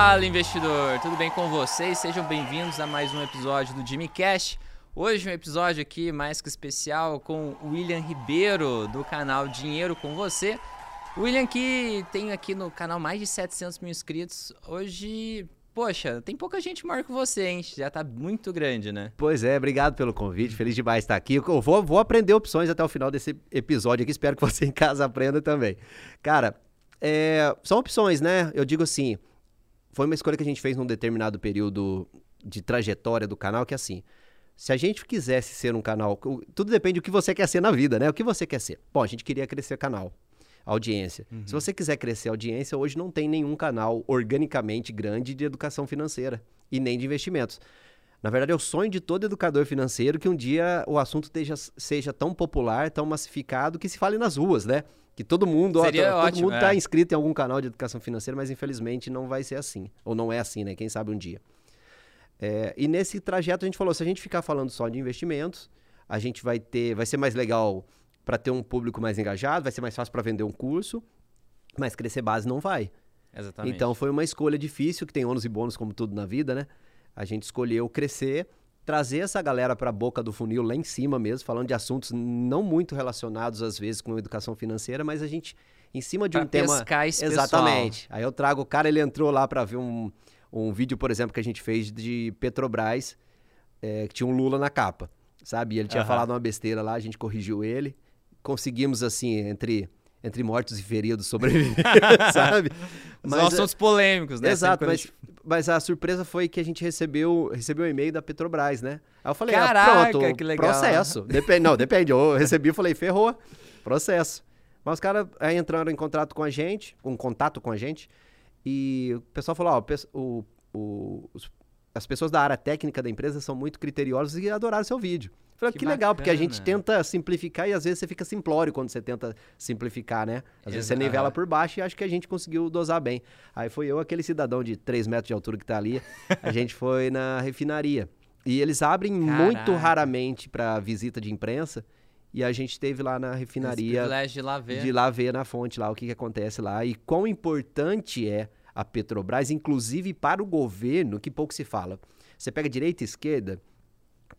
Fala, investidor! Tudo bem com vocês? Sejam bem-vindos a mais um episódio do Jimmy Cash. Hoje um episódio aqui mais que especial com o William Ribeiro do canal Dinheiro com Você. William que tem aqui no canal mais de 700 mil inscritos. Hoje, poxa, tem pouca gente maior que você, hein? Já tá muito grande, né? Pois é, obrigado pelo convite. Feliz demais estar aqui. Eu vou, vou aprender opções até o final desse episódio aqui. Espero que você em casa aprenda também. Cara, é, são opções, né? Eu digo assim, foi uma escolha que a gente fez num determinado período de trajetória do canal, que é assim, se a gente quisesse ser um canal, tudo depende do que você quer ser na vida, né? O que você quer ser? Bom, a gente queria crescer canal, audiência. Uhum. Se você quiser crescer audiência, hoje não tem nenhum canal organicamente grande de educação financeira e nem de investimentos. Na verdade, é o sonho de todo educador financeiro que um dia o assunto esteja, seja tão popular, tão massificado, que se fale nas ruas, né? Que todo mundo, Seria ó, todo ótimo, mundo está é. inscrito em algum canal de educação financeira, mas infelizmente não vai ser assim. Ou não é assim, né? Quem sabe um dia. É, e nesse trajeto a gente falou, se a gente ficar falando só de investimentos, a gente vai ter, vai ser mais legal para ter um público mais engajado, vai ser mais fácil para vender um curso, mas crescer base não vai. Exatamente. Então foi uma escolha difícil, que tem ônus e bônus como tudo na vida, né? A gente escolheu crescer, trazer essa galera para a boca do funil lá em cima mesmo, falando de assuntos não muito relacionados às vezes com educação financeira, mas a gente em cima de pra um tema exatamente. Aí eu trago o cara, ele entrou lá para ver um, um vídeo, por exemplo, que a gente fez de Petrobras, é, que tinha um Lula na capa, sabe? E ele tinha Aham. falado uma besteira lá, a gente corrigiu ele, conseguimos assim entre entre mortos e feridos sobreviver, sabe? São assuntos polêmicos, né? Exato, mas, gente- mas a surpresa foi que a gente recebeu recebeu um e-mail da Petrobras, né? Aí eu falei, ah, Caraca, pronto, que legal. processo. Depende, não, depende. Eu recebi e falei, ferrou, processo. Mas os caras aí entraram em contato com a gente, um contato com a gente, e o pessoal falou, ó, o o- as pessoas da área técnica da empresa são muito criteriosas e adoraram seu vídeo. Falei, Que que, legal, porque a gente tenta simplificar e às vezes você fica simplório quando você tenta simplificar, né? Às vezes você nivela por baixo e acho que a gente conseguiu dosar bem. Aí foi eu, aquele cidadão de 3 metros de altura que tá ali, a gente foi na refinaria. E eles abrem muito Caraca. raramente para visita de imprensa. E a gente esteve lá na refinaria privilégio de lá ver. de lá ver na fonte lá o que, que acontece lá e quão importante é a Petrobras, inclusive para o governo, que pouco se fala. Você pega direita e esquerda,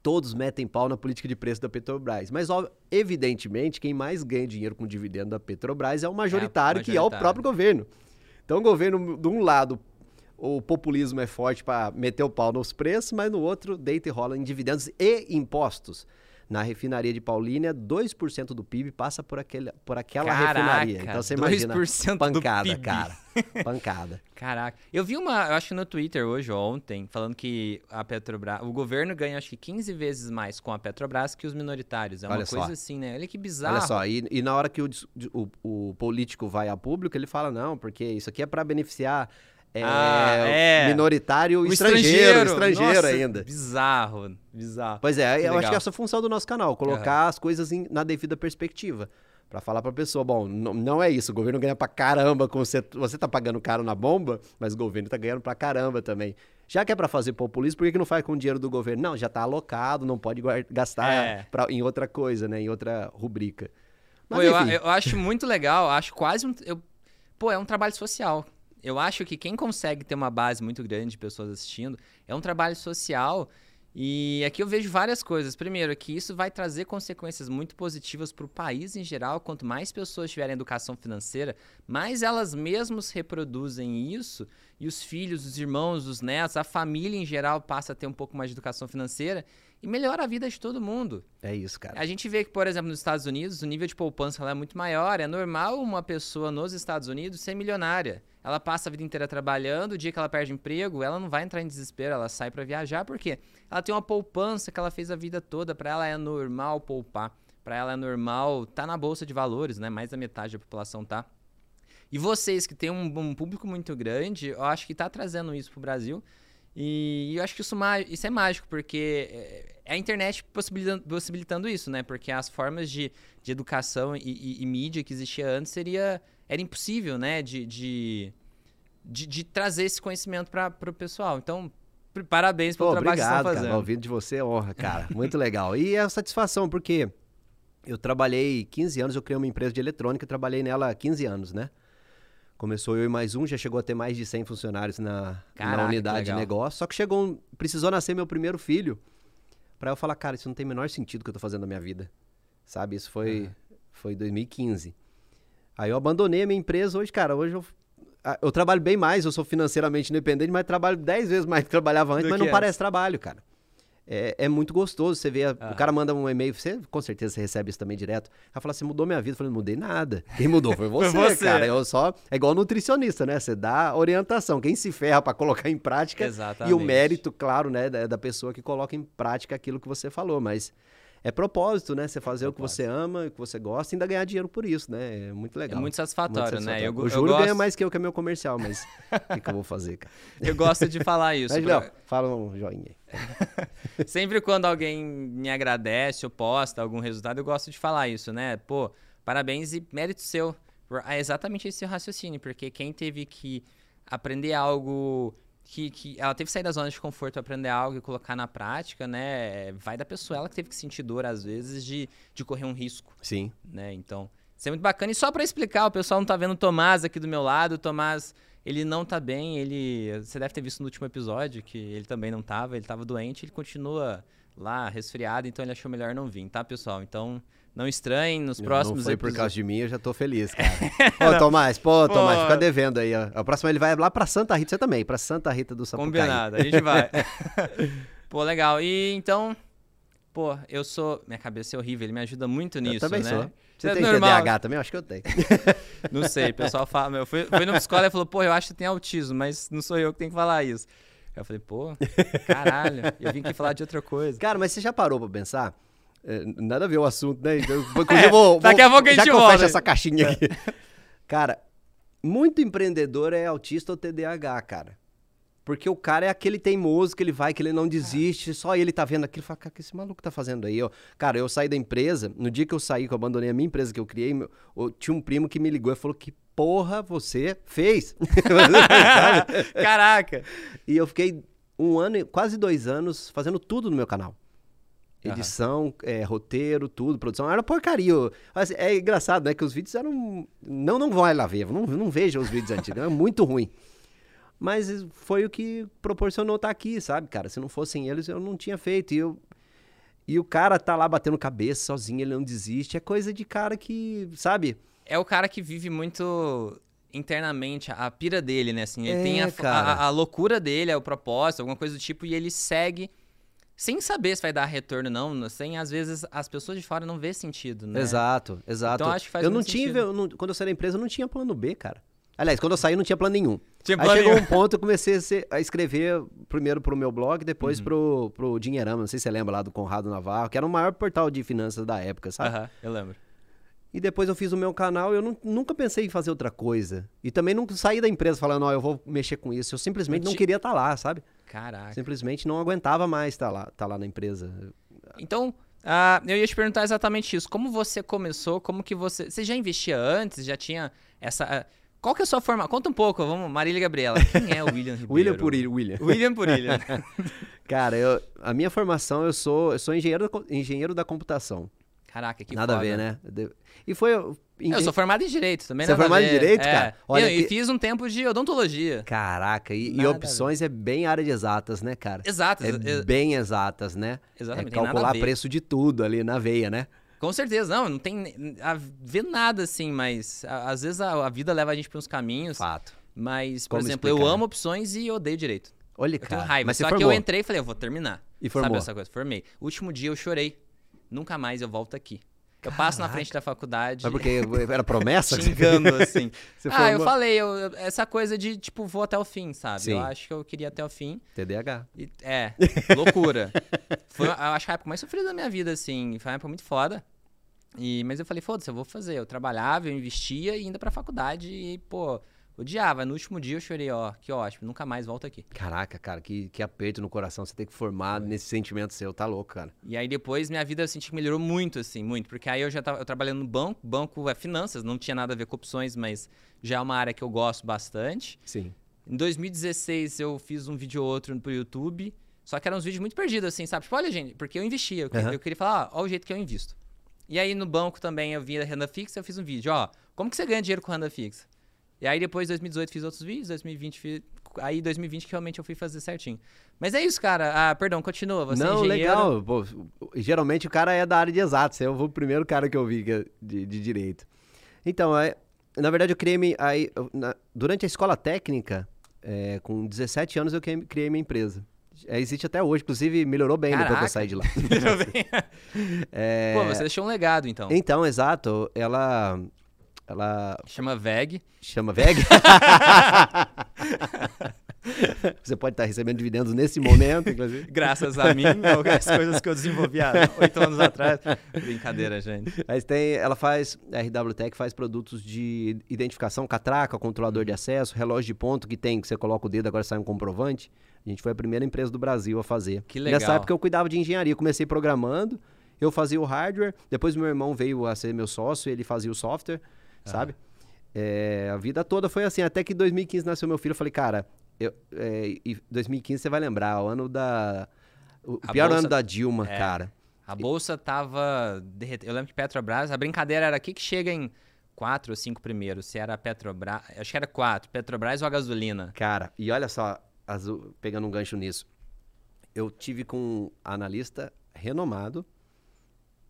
todos metem pau na política de preço da Petrobras. Mas, ó, evidentemente, quem mais ganha dinheiro com dividendo da Petrobras é o majoritário, que é o majoritário. próprio governo. Então, o governo, de um lado, o populismo é forte para meter o pau nos preços, mas no outro, deita e rola em dividendos e impostos. Na refinaria de Paulínia, 2% do PIB passa por, aquele, por aquela Caraca, refinaria. Então você imagina, 2% do pancada, cara. Pancada. Caraca. Eu vi uma, eu acho que no Twitter hoje, ou ontem, falando que a Petrobras, o governo ganha acho que 15 vezes mais com a Petrobras que os minoritários. É uma Olha só. coisa assim, né? Olha que bizarro. Olha só, e, e na hora que o, o, o político vai a público, ele fala, não, porque isso aqui é para beneficiar é, Ah, é. minoritário O estrangeiro, estrangeiro, Nossa, ainda. Bizarro, bizarro. Pois é, Que eu acho legal. que essa é a função do nosso canal, colocar as coisas em- na devida perspectiva. Pra falar pra pessoa, bom, não, não é isso, o governo ganha pra caramba com você, você tá pagando caro na bomba, mas o governo tá ganhando pra caramba também. Já que é pra fazer populismo, por que, que não faz com o dinheiro do governo? Não, já tá alocado, não pode gastar É. pra- em outra coisa, né, em outra rubrica. Mas Pô, eu, eu acho muito legal, acho quase um. eu- pô, é um trabalho social. Eu acho que quem consegue ter uma base muito grande de pessoas assistindo é um trabalho social. E aqui eu vejo várias coisas. Primeiro, que isso vai trazer consequências muito positivas para o país em geral. Quanto mais pessoas tiverem educação financeira, mais elas mesmas reproduzem isso. E os filhos, os irmãos, os netos, a família em geral passa a ter um pouco mais de educação financeira. E melhora a vida de todo mundo. é isso, cara. A gente vê que, por exemplo, nos Estados Unidos, o nível de poupança lá é muito maior. É normal uma pessoa nos Estados Unidos ser milionária. Ela passa a vida inteira trabalhando, o dia que ela perde emprego, ela não vai entrar em desespero, ela sai pra viajar, por quê? Ela tem uma poupança que ela fez a vida toda, pra ela é normal poupar. Pra ela é normal tá na bolsa de valores, né? Mais da metade da população tá. E vocês que têm um, um público muito grande, eu acho que tá trazendo isso pro Brasil. E eu acho que isso, isso é mágico, porque é é a internet possibilitando, possibilitando isso, né? Porque as formas de, de educação e, e- e mídia que existia antes seria era impossível, né? De, de, de, de trazer esse conhecimento para o pessoal. Então, parabéns pelo Pô, trabalho que obrigado, vocês estão cara. fazendo. Ouvindo de você é honra, cara. Muito legal. E é satisfação, porque eu trabalhei 15 anos, eu criei uma empresa de eletrônica, trabalhei nela há 15 anos, né? Começou eu e mais um, já chegou a ter mais de 100 funcionários na, Caraca, na que unidade de negócio. Só que chegou um, precisou nascer meu primeiro filho pra eu falar, cara, isso não tem o menor sentido que eu tô fazendo na minha vida. Sabe? Isso foi foi 2015. Aí eu abandonei a minha empresa. Hoje, cara, hoje eu, eu trabalho bem mais, eu sou financeiramente independente, mas trabalho 10 vezes mais do que trabalhava antes, Do mas não antes. parece trabalho, cara. É, é muito gostoso. Você vê, a- Ah. o cara manda um e-mail, você com certeza você recebe isso também direto. Ela fala assim: mudou minha vida. Eu falei, não mudei nada. Quem mudou foi você, você. cara. Eu só. É igual nutricionista, né? Você dá orientação. Quem se ferra pra colocar em prática. Exatamente. E o mérito, claro, né, da, da pessoa que coloca em prática aquilo que você falou. Mas é propósito, né? Você fazer o que você ama, o que você gosta e ainda ganhar dinheiro por isso, né? É muito É legal. muito satisfatório, Muito né? satisfatório. Eu, go- o eu Júlio gosto, ganha mais que eu, que é meu comercial, mas o que, que eu vou fazer, cara? eu gosto de falar isso. Mas, pra- Léo, fala um joinha aí. Sempre quando alguém me agradece ou posta algum resultado, eu gosto de falar isso, né? Pô, parabéns e mérito seu. É exatamente esse raciocínio, porque quem teve que aprender algo que, que ela teve que sair da zona de conforto aprender algo e colocar na prática, né? Vai da pessoa, ela que teve que sentir dor às vezes de, de correr um risco, Sim. né? Então, isso é muito bacana. E só pra explicar, o pessoal não tá vendo o Tomás aqui do meu lado, o Tomás, ele não tá bem, ele, você deve ter visto no último episódio que ele também não tava, ele tava doente, ele continua lá resfriado, então ele achou melhor não vir, tá, pessoal? Então, não estranhem nos próximos não foi por episódios. causa de mim, eu já tô feliz, cara. Ô, Tomás, pô, Tomás, Pô. fica devendo aí. ó. A próxima ele vai lá pra Santa Rita, você também, pra Santa Rita do Sapucaí. Combinado, a gente vai. pô, legal. E então, pô, eu sou. Minha cabeça é horrível, ele me ajuda muito nisso, Eu também né? sou. Você É tem normal. TDAH também? Eu acho que eu tenho. Não sei, o pessoal fala. Eu fui, fui no psicólogo e falou, pô, eu acho que tem autismo, mas não sou eu que tenho que falar isso. Eu falei, pô, caralho, eu vim aqui falar de outra coisa. Cara, mas você já parou pra pensar? É, nada a ver o assunto, né? Então, inclusive, eu vou, daqui a pouco a já gente eu volta. essa caixinha aqui. Cara, muito empreendedor é autista ou TDAH, cara. Porque o cara é aquele teimoso que ele vai, que ele não desiste, só ele tá vendo aquilo e fala, cara, o que esse maluco tá fazendo aí? ó? Cara, eu saí da empresa, no dia que eu saí, que eu abandonei a minha empresa que eu criei, meu- eu- tinha um primo que me ligou e falou, que porra você fez? Caraca! E eu fiquei um ano, quase dois anos, fazendo tudo no meu canal. Edição, é, roteiro, tudo, produção. Era porcaria. Assim, é engraçado, né? Que os vídeos eram. Não, não vai lá ver. Não, não veja os vídeos antigos. É muito ruim. Mas foi o que proporcionou estar aqui, sabe, cara? Se não fossem eles, eu não tinha feito. E, eu, e o cara tá lá batendo cabeça sozinho, ele não desiste. É coisa de cara que, sabe? É o cara que vive muito internamente a pira dele, né? Assim, ele É, tem a, a, a loucura dele, é o propósito, alguma coisa do tipo, e ele segue sem saber se vai dar retorno ou não. Sem, às vezes, as pessoas de fora não vê sentido, né? Exato, exato. Então, acho que faz eu não muito tinha, sentido. eu não- quando eu saí da empresa, eu não tinha plano B, cara. Aliás, quando eu saí, não tinha plano nenhum. Tinha Aí plano chegou nenhum. um ponto, eu comecei a, ser- a escrever primeiro pro meu blog, Uhum. depois pro, pro Dinheirama. Não sei se você lembra lá do Conrado Navarro, que era o maior portal de finanças da época, sabe? Aham, eu lembro. E depois eu fiz o meu canal, eu nu- nunca pensei em fazer outra coisa. E também não saí da empresa falando, ó, eu vou mexer com isso. Eu simplesmente Não não queria estar lá, sabe? Caraca. Simplesmente não aguentava mais estar lá, estar lá na empresa. Então, ah, eu ia te perguntar exatamente isso. Como você começou? Como que você. Você já investia antes? Já tinha essa. ah, Qual que é a sua forma? Conta um pouco, vamos, Marília Gabriela. Quem é o William Ribeiro? William Purilho, William. William Purilha. Cara, eu- a minha formação, eu sou, eu sou engenheiro, engenheiro da computação. Caraca, que nada foda. a ver, né? E foi. eu- Eu sou formado em Direito também, Você é formado em. Direito, É. cara? Olha e, e que- fiz um tempo de odontologia. Caraca, e, e opções é bem área de exatas, né, cara? Exato, É bem exatas, né? exatamente. É calcular preço de tudo ali na veia, né? Com certeza, não, não tem a ver nada assim, mas a- às vezes a, a vida leva a gente para uns caminhos. Fato. Mas, por Como exemplo, eu explicar? amo opções e odeio direito. Olha, Eu cara. tenho raiva. Mas Só que eu entrei e falei, eu vou terminar. E Sabe formou. essa coisa? Formei. Último dia eu chorei. Nunca mais eu volto aqui. Eu passo na Caraca. frente da faculdade. Mas porque era promessa? xingando, assim. Ah, eu falei, eu- essa coisa de, tipo, vou até o fim, sabe? Sim. Eu acho que eu queria até o fim. TDAH. E- é, loucura. Foi, eu acho que a época mais sofrida da minha vida, assim. Foi uma época muito foda. E, mas eu falei, foda-se, eu vou fazer. Eu trabalhava, eu investia e ainda pra faculdade. E, pô, odiava. No último dia eu chorei, ó, que ótimo, nunca mais volto aqui. Caraca, cara, que, que aperto no coração você ter que formar nesse sentimento seu. Tá louco, cara. E aí depois minha vida eu senti que melhorou muito, assim, muito. Porque aí eu já tava eu trabalhando no banco, banco é finanças, não tinha nada a ver com opções, mas já é uma área que eu gosto bastante. Sim. Em 2016 eu fiz um vídeo ou outro pro YouTube, só que eram uns vídeos muito perdidos, assim, sabe? Tipo, olha, gente, porque eu investia, eu, eu queria falar, ó, ó o jeito que eu invisto. E aí no banco também eu via renda fixa, eu fiz um vídeo, ó, como que você ganha dinheiro com renda fixa? E aí depois, 2018, fiz outros vídeos, 2020 fiz... Aí 2020 que realmente eu fui fazer certinho. Mas é isso, cara. Ah, perdão, continua. Você é Não, engenheiro... legal. Pô, geralmente o cara é da área de exatos. Você é o primeiro cara que eu vi que é de, de direito. Então, é, na verdade, eu criei. minha- Aí, eu- na- durante a escola técnica, é, com 17 anos, eu criei, criei minha empresa. É, existe até hoje, inclusive melhorou bem depois que Caraca. eu saí de lá. Pô, você deixou um legado, então. Então, exato. Ela. Ela Chama VEG. chama VEG. Você pode estar recebendo dividendos nesse momento, inclusive. Graças a mim, ou as coisas que eu desenvolvi há oito anos atrás. Brincadeira, gente. Mas tem, ela faz, a RW Tech faz produtos de identificação, catraca, controlador de acesso, relógio de ponto que tem, que você coloca o dedo, agora sai um comprovante. A gente foi a primeira empresa do Brasil a fazer. Que legal. Nessa época eu cuidava de engenharia, comecei programando, eu fazia o hardware, depois meu irmão veio a ser meu sócio, ele fazia o software, sabe? É, a vida toda foi assim, até que em 2015 nasceu meu filho, eu falei, cara, eu, é, e 2015 você vai lembrar, o ano da... O A pior bolsa- ano da Dilma, É. cara. A bolsa tava derretendo. Eu lembro que Petrobras, a brincadeira era aqui que chega em quatro ou cinco primeiros. Se era a Petrobras, acho que era quatro, Petrobras ou a gasolina. Cara, e olha só, Azul, pegando um gancho nisso. Eu tive com um analista renomado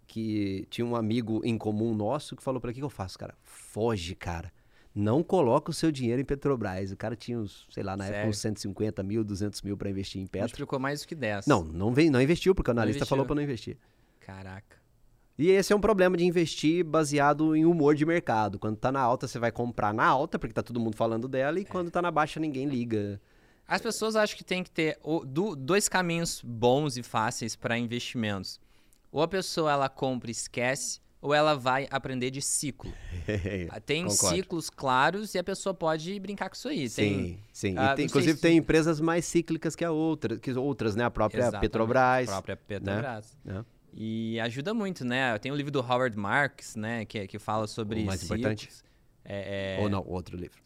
que tinha um amigo em comum nosso que falou para que que eu faço, cara? Foge, cara. Não coloca o seu dinheiro em Petrobras. O cara tinha uns, sei lá, na época Sério? uns 150 mil, 200 mil para investir em Petro. Multiplicou mais do que 10. Não, não, vem, não investiu, porque o analista falou para não investir. Caraca. E esse é um problema de investir baseado em humor de mercado. Quando tá na alta, você vai comprar na alta, porque tá todo mundo falando dela, e quando tá na baixa, ninguém liga. As pessoas acham que tem que ter dois caminhos bons e fáceis para investimentos. Ou a pessoa ela compra e esquece, ou ela vai aprender de ciclo. Tem Concordo. ciclos claros e a pessoa pode brincar com isso aí. Tem, Sim, sim. Ah, tem- inclusive se- tem empresas mais cíclicas que a outra, que outras, né? A própria Exatamente, Petrobras. A própria Petrobras. né? E ajuda muito, né? Tem o livro do Howard Marks, né? Que, que fala sobre O mais ciclos. importante? É, é, Ou não, outro livro.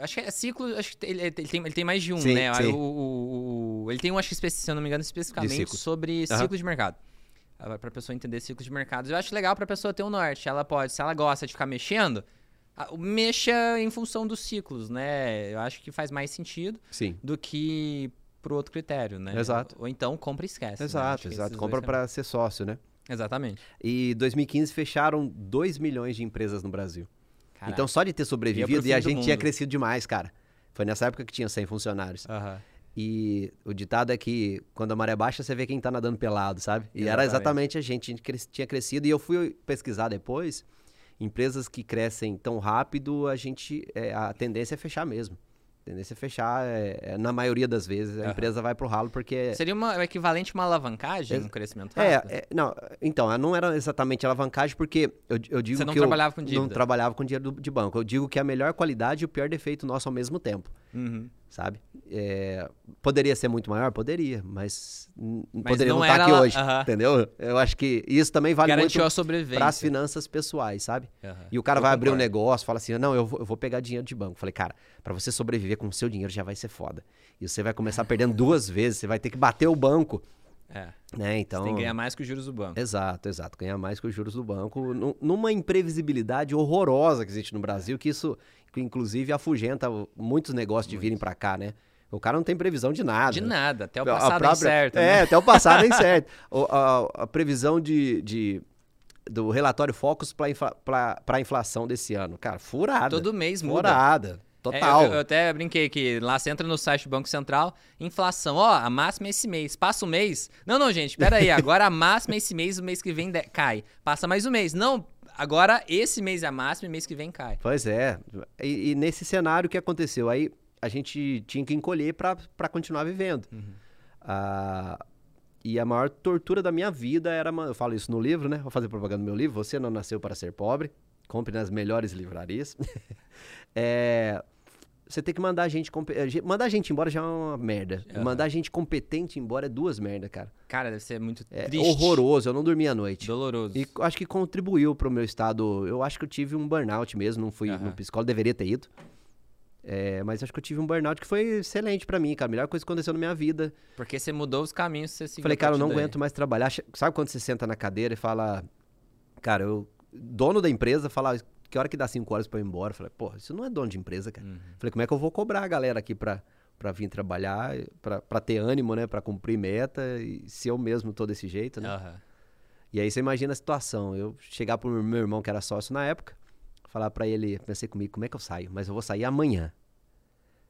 Acho que é ciclo, acho que ele, ele tem, ele tem mais de um, Sim, né? sim. O, o- o- ele tem um, acho que, se eu não me engano, especificamente sobre Aham. ciclo de mercado. Pra pessoa entender ciclos de mercado. Eu acho legal pra pessoa ter um norte. Ela pode, se ela gosta de ficar mexendo, mexa em função dos ciclos, né? Eu acho que faz mais sentido Sim. do que pro outro critério, né? Exato. Ou então compra e esquece. né? Exato, que exato. Compra para ser sócio, né? Exatamente. E 2015 fecharam 2 milhões de empresas no Brasil. Caraca. Então só de ter sobrevivido pro e a gente tinha crescido demais, cara. Foi nessa época que tinha 100 funcionários. Aham. E o ditado é que quando a maré baixa, você vê quem tá nadando pelado, sabe? E era Exatamente. a gente, a gente tinha crescido. E eu fui pesquisar depois, empresas que crescem tão rápido, a gente, é, a tendência é fechar mesmo. Tendência é fechar, é, é, na maioria das vezes, a Aham. empresa vai pro ralo porque... Seria uma, o equivalente a uma alavancagem, Ex- um crescimento É, rápido? é, não, então, não era exatamente alavancagem, porque eu, eu digo Você não que eu trabalhava com não dívida. trabalhava com dinheiro do- de banco. Eu digo que é a melhor qualidade e o pior defeito nosso ao mesmo tempo, Uhum. Sabe? É, poderia ser muito maior? Poderia, mas, Mas poderia não não estar aqui lá- hoje, aham. entendeu? Eu acho que isso também vale Garantiu muito para as finanças pessoais, sabe? Aham. E o cara Eu vai abrir um concordo. negócio, fala assim, não, eu vou, eu vou pegar dinheiro de banco. Falei, cara, para você sobreviver com o seu dinheiro já vai ser foda. E você vai começar perdendo duas vezes, você vai ter que bater o banco, É, né? Então... você tem que ganhar mais que os juros do banco. Exato, exato. Ganhar mais que os juros do banco. nu- Numa imprevisibilidade horrorosa que existe no Brasil, que isso, que inclusive, afugenta muitos negócios de virem pra cá, né? O cara não tem previsão de nada. De nada, até o A passado própria- é certo, É, né? até o passado é incerto. O- a, a previsão de, de- do relatório Focus para infla, pra inflação desse ano. Cara, furada. Todo mês muda. Furada. É, Total. eu, eu até brinquei que lá você entra no site do Banco Central, inflação, ó, a máxima é esse mês. Passa o mês. Não, não, gente, pera aí. Agora a máxima é esse mês, o mês que vem cai. Passa mais um mês. Não, agora esse mês é a máxima e mês que vem cai. Pois é. E, e nesse cenário o que aconteceu? Aí a gente tinha que encolher para continuar vivendo. Ah, e a maior tortura da minha vida era. Eu falo isso no livro, né? Vou fazer propaganda do meu livro. Você não nasceu para ser pobre. Compre nas melhores livrarias. É, você tem que mandar a gente. eh, Mandar a gente embora já é uma merda. Aham. Mandar a gente competente embora é duas merda, cara. Cara, deve ser muito É triste. horroroso. Eu não dormi à noite. Doloroso. E acho que contribuiu pro meu estado. Eu acho que eu tive um burnout mesmo, não fui Aham. no psicólogo, deveria ter ido. É, mas acho que eu tive um burnout que foi excelente pra mim, cara. A melhor coisa que aconteceu na minha vida. Porque você mudou os caminhos, você seguiu Falei, cara, eu não daí. aguento mais trabalhar. Sabe quando você senta na cadeira e fala, cara, eu. Dono da empresa fala, que hora que dá 5 horas pra eu ir embora? Falei, pô, isso não é dono de empresa, cara. Uhum. Falei, como é que eu vou cobrar a galera aqui pra, pra vir trabalhar, pra, pra ter ânimo, né? Pra cumprir meta e se eu mesmo tô desse jeito, né? Aham. E aí você imagina a situação. Eu chegar pro meu irmão, que era sócio na época, falar pra ele, pensei comigo, como é que eu saio? Mas eu vou sair amanhã.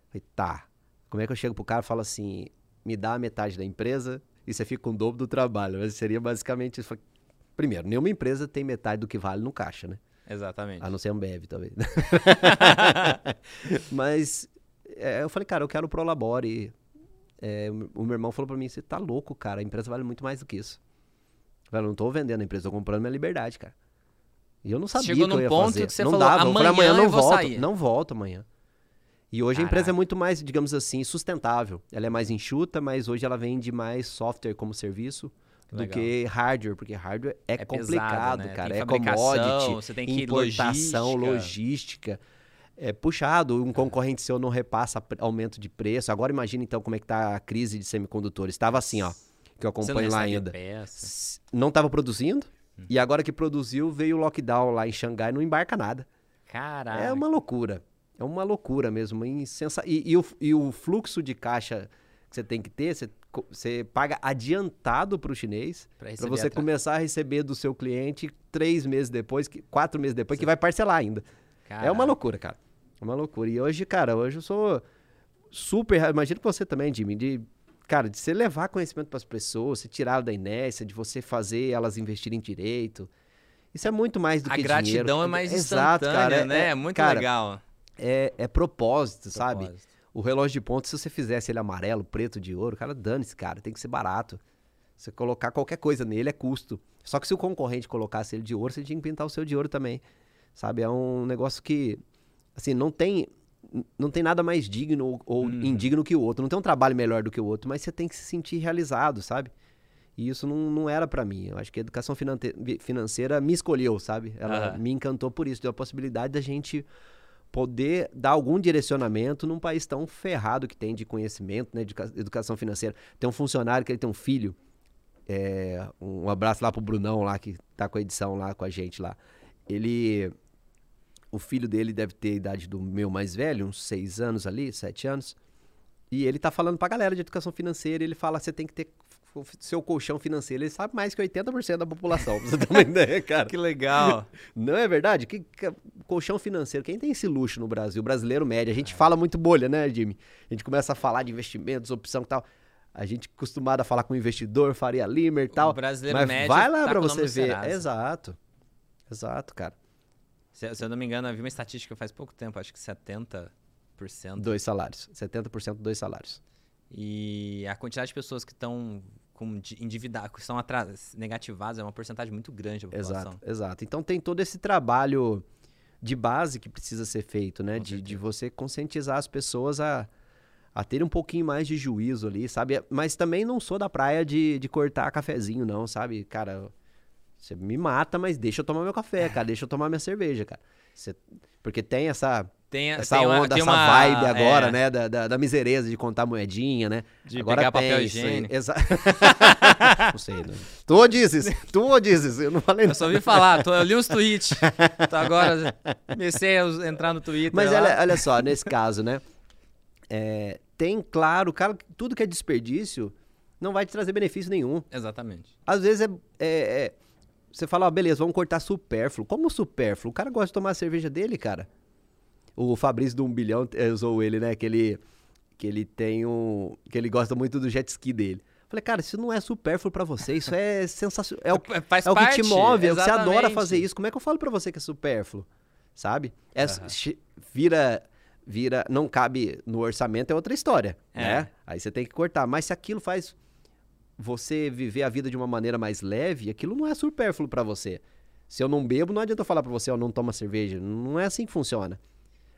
Falei, tá. Como é que eu chego pro cara e falo assim, me dá a metade da empresa e você fica com o dobro do trabalho? Mas seria basicamente isso. Primeiro, nenhuma empresa tem metade do que vale no caixa, né? Exatamente. A não ser Ambev, talvez. Mas é, eu falei, cara, eu quero o Prolabore. É, o meu irmão falou pra mim, você tá louco, cara, a empresa vale muito mais do que isso. Eu não tô vendendo a empresa, tô comprando minha liberdade, cara. E eu não sabia Chegou que eu num ia ponto fazer. que você não falou, dava. eu falei, "Amanhã amanhã não eu vou volto. sair." Não volto amanhã. E hoje a empresa é Caraca. muito mais, digamos assim, sustentável. Ela é mais enxuta, mas hoje ela vende mais software como serviço do Legal. que hardware, porque hardware é, É pesado, complicado, né? cara. Tem é commodity, você tem que importação, logística. logística. É puxado, um concorrente seu não repassa aumento de preço. Agora imagina então como é que tá a crise de semicondutores. Estava assim, ó, que eu acompanho lá ainda. peça. Não estava produzindo, Hum. e agora que produziu, veio o lockdown lá em Xangai, não embarca nada. Caraca. É uma loucura. É uma loucura mesmo. insensa... e, e o, e o fluxo de caixa que você tem que ter, você, você paga adiantado para o chinês, para você atra- começar a receber do seu cliente três meses depois, que- quatro meses depois, que vai parcelar ainda. É uma loucura, cara. É uma loucura. E hoje, cara, hoje eu sou super. Imagino que você também, Jimmy, de. Cara, de você levar conhecimento para as pessoas, você tirar da inércia, de você fazer elas investirem direito. Isso é muito mais do A que gratidão dinheiro. é mais Exato, instantânea, cara. né? É, É, muito cara, legal. É, é propósito, sabe? O relógio de ponto, se você fizesse ele amarelo, preto, de ouro, cara, dane-se, cara. Tem que ser barato. Você colocar qualquer coisa nele é custo. Só que se o concorrente colocasse ele de ouro, você tinha que pintar o seu de ouro também. Sabe? É um negócio que, assim, não tem, não tem nada mais digno ou- Uhum. indigno que o outro. Não tem um trabalho melhor do que o outro, mas você tem que se sentir realizado, sabe? E isso não, não era pra mim. Eu acho que a educação financeira me escolheu, sabe? Ela me encantou por isso. Deu a possibilidade da gente poder dar algum direcionamento num país tão ferrado que tem de conhecimento, né, de educa- educação financeira. Tem um funcionário que ele tem um filho, é, um abraço lá pro Brunão lá que tá com a edição lá com a gente lá. Ele, o filho dele deve ter a idade do meu mais velho, uns seis anos ali, sete anos. E ele tá falando pra galera de educação financeira, ele fala, você tem que ter seu colchão financeiro. Ele sabe mais que 80% da população, pra você ter uma ideia, cara. Que legal. Não é verdade? Que, que- colchão financeiro, quem tem esse luxo no Brasil? Brasileiro médio. A gente fala muito bolha, né, Jimmy? A gente começa a falar de investimentos, opção e tal. A gente acostumado a falar com investidor, Faria Limer e tal. brasileiro mas médio vai lá tá o você ver. Exato. Exato, cara. Se, se eu não me engano, eu vi uma estatística faz pouco tempo, acho que 70%. Dois salários. 70% dois salários. E a quantidade de pessoas que estão com di- endividadas, que são atras, negativadas, é uma porcentagem muito grande da população. Exato, exato. Então tem todo esse trabalho de base que precisa ser feito, né? De, de você conscientizar as pessoas a, a ter um pouquinho mais de juízo ali, sabe? Mas também não sou da praia de, de cortar cafezinho, não, sabe? Cara, você me mata, mas deixa eu tomar meu café, cara. Deixa eu tomar minha cerveja, cara. Você- porque tem essa, Tem, essa tem uma- onda, tem essa uma- vibe agora, é, né? Da, da, da misereza de contar moedinha, né? De agora pegar papel higiênico. Exa- não sei, não. Tu dizes, tu dizes, eu não falei Eu só ouvi falar, tô- eu li os tweets. Tô agora comecei a entrar no Twitter. Mas olha, olha só, nesse caso, né? é, tem, claro, cara, tudo que é desperdício não vai te trazer benefício nenhum. Exatamente. Às vezes é. é- é- você fala, ó, beleza, vamos cortar supérfluo. Como supérfluo? O cara gosta de tomar a cerveja dele, cara. O Fabrício do 1 bilhão eh, usou ele, né? Que ele, que ele tem um. Que ele gosta muito do jet ski dele. Falei, cara, isso não é supérfluo pra você, isso é sensacional. É o, faz é o que parte, te move, é o que você adora exatamente. fazer isso. Como é que eu falo pra você que é supérfluo? Sabe? É, che- vira, vira, não cabe no orçamento, é outra história, É. né? Aí você tem que cortar. Mas se aquilo faz você viver a vida de uma maneira mais leve, aquilo não é supérfluo pra você. Se eu não bebo, não adianta eu falar pra você, ó, não toma cerveja. Não é assim que funciona.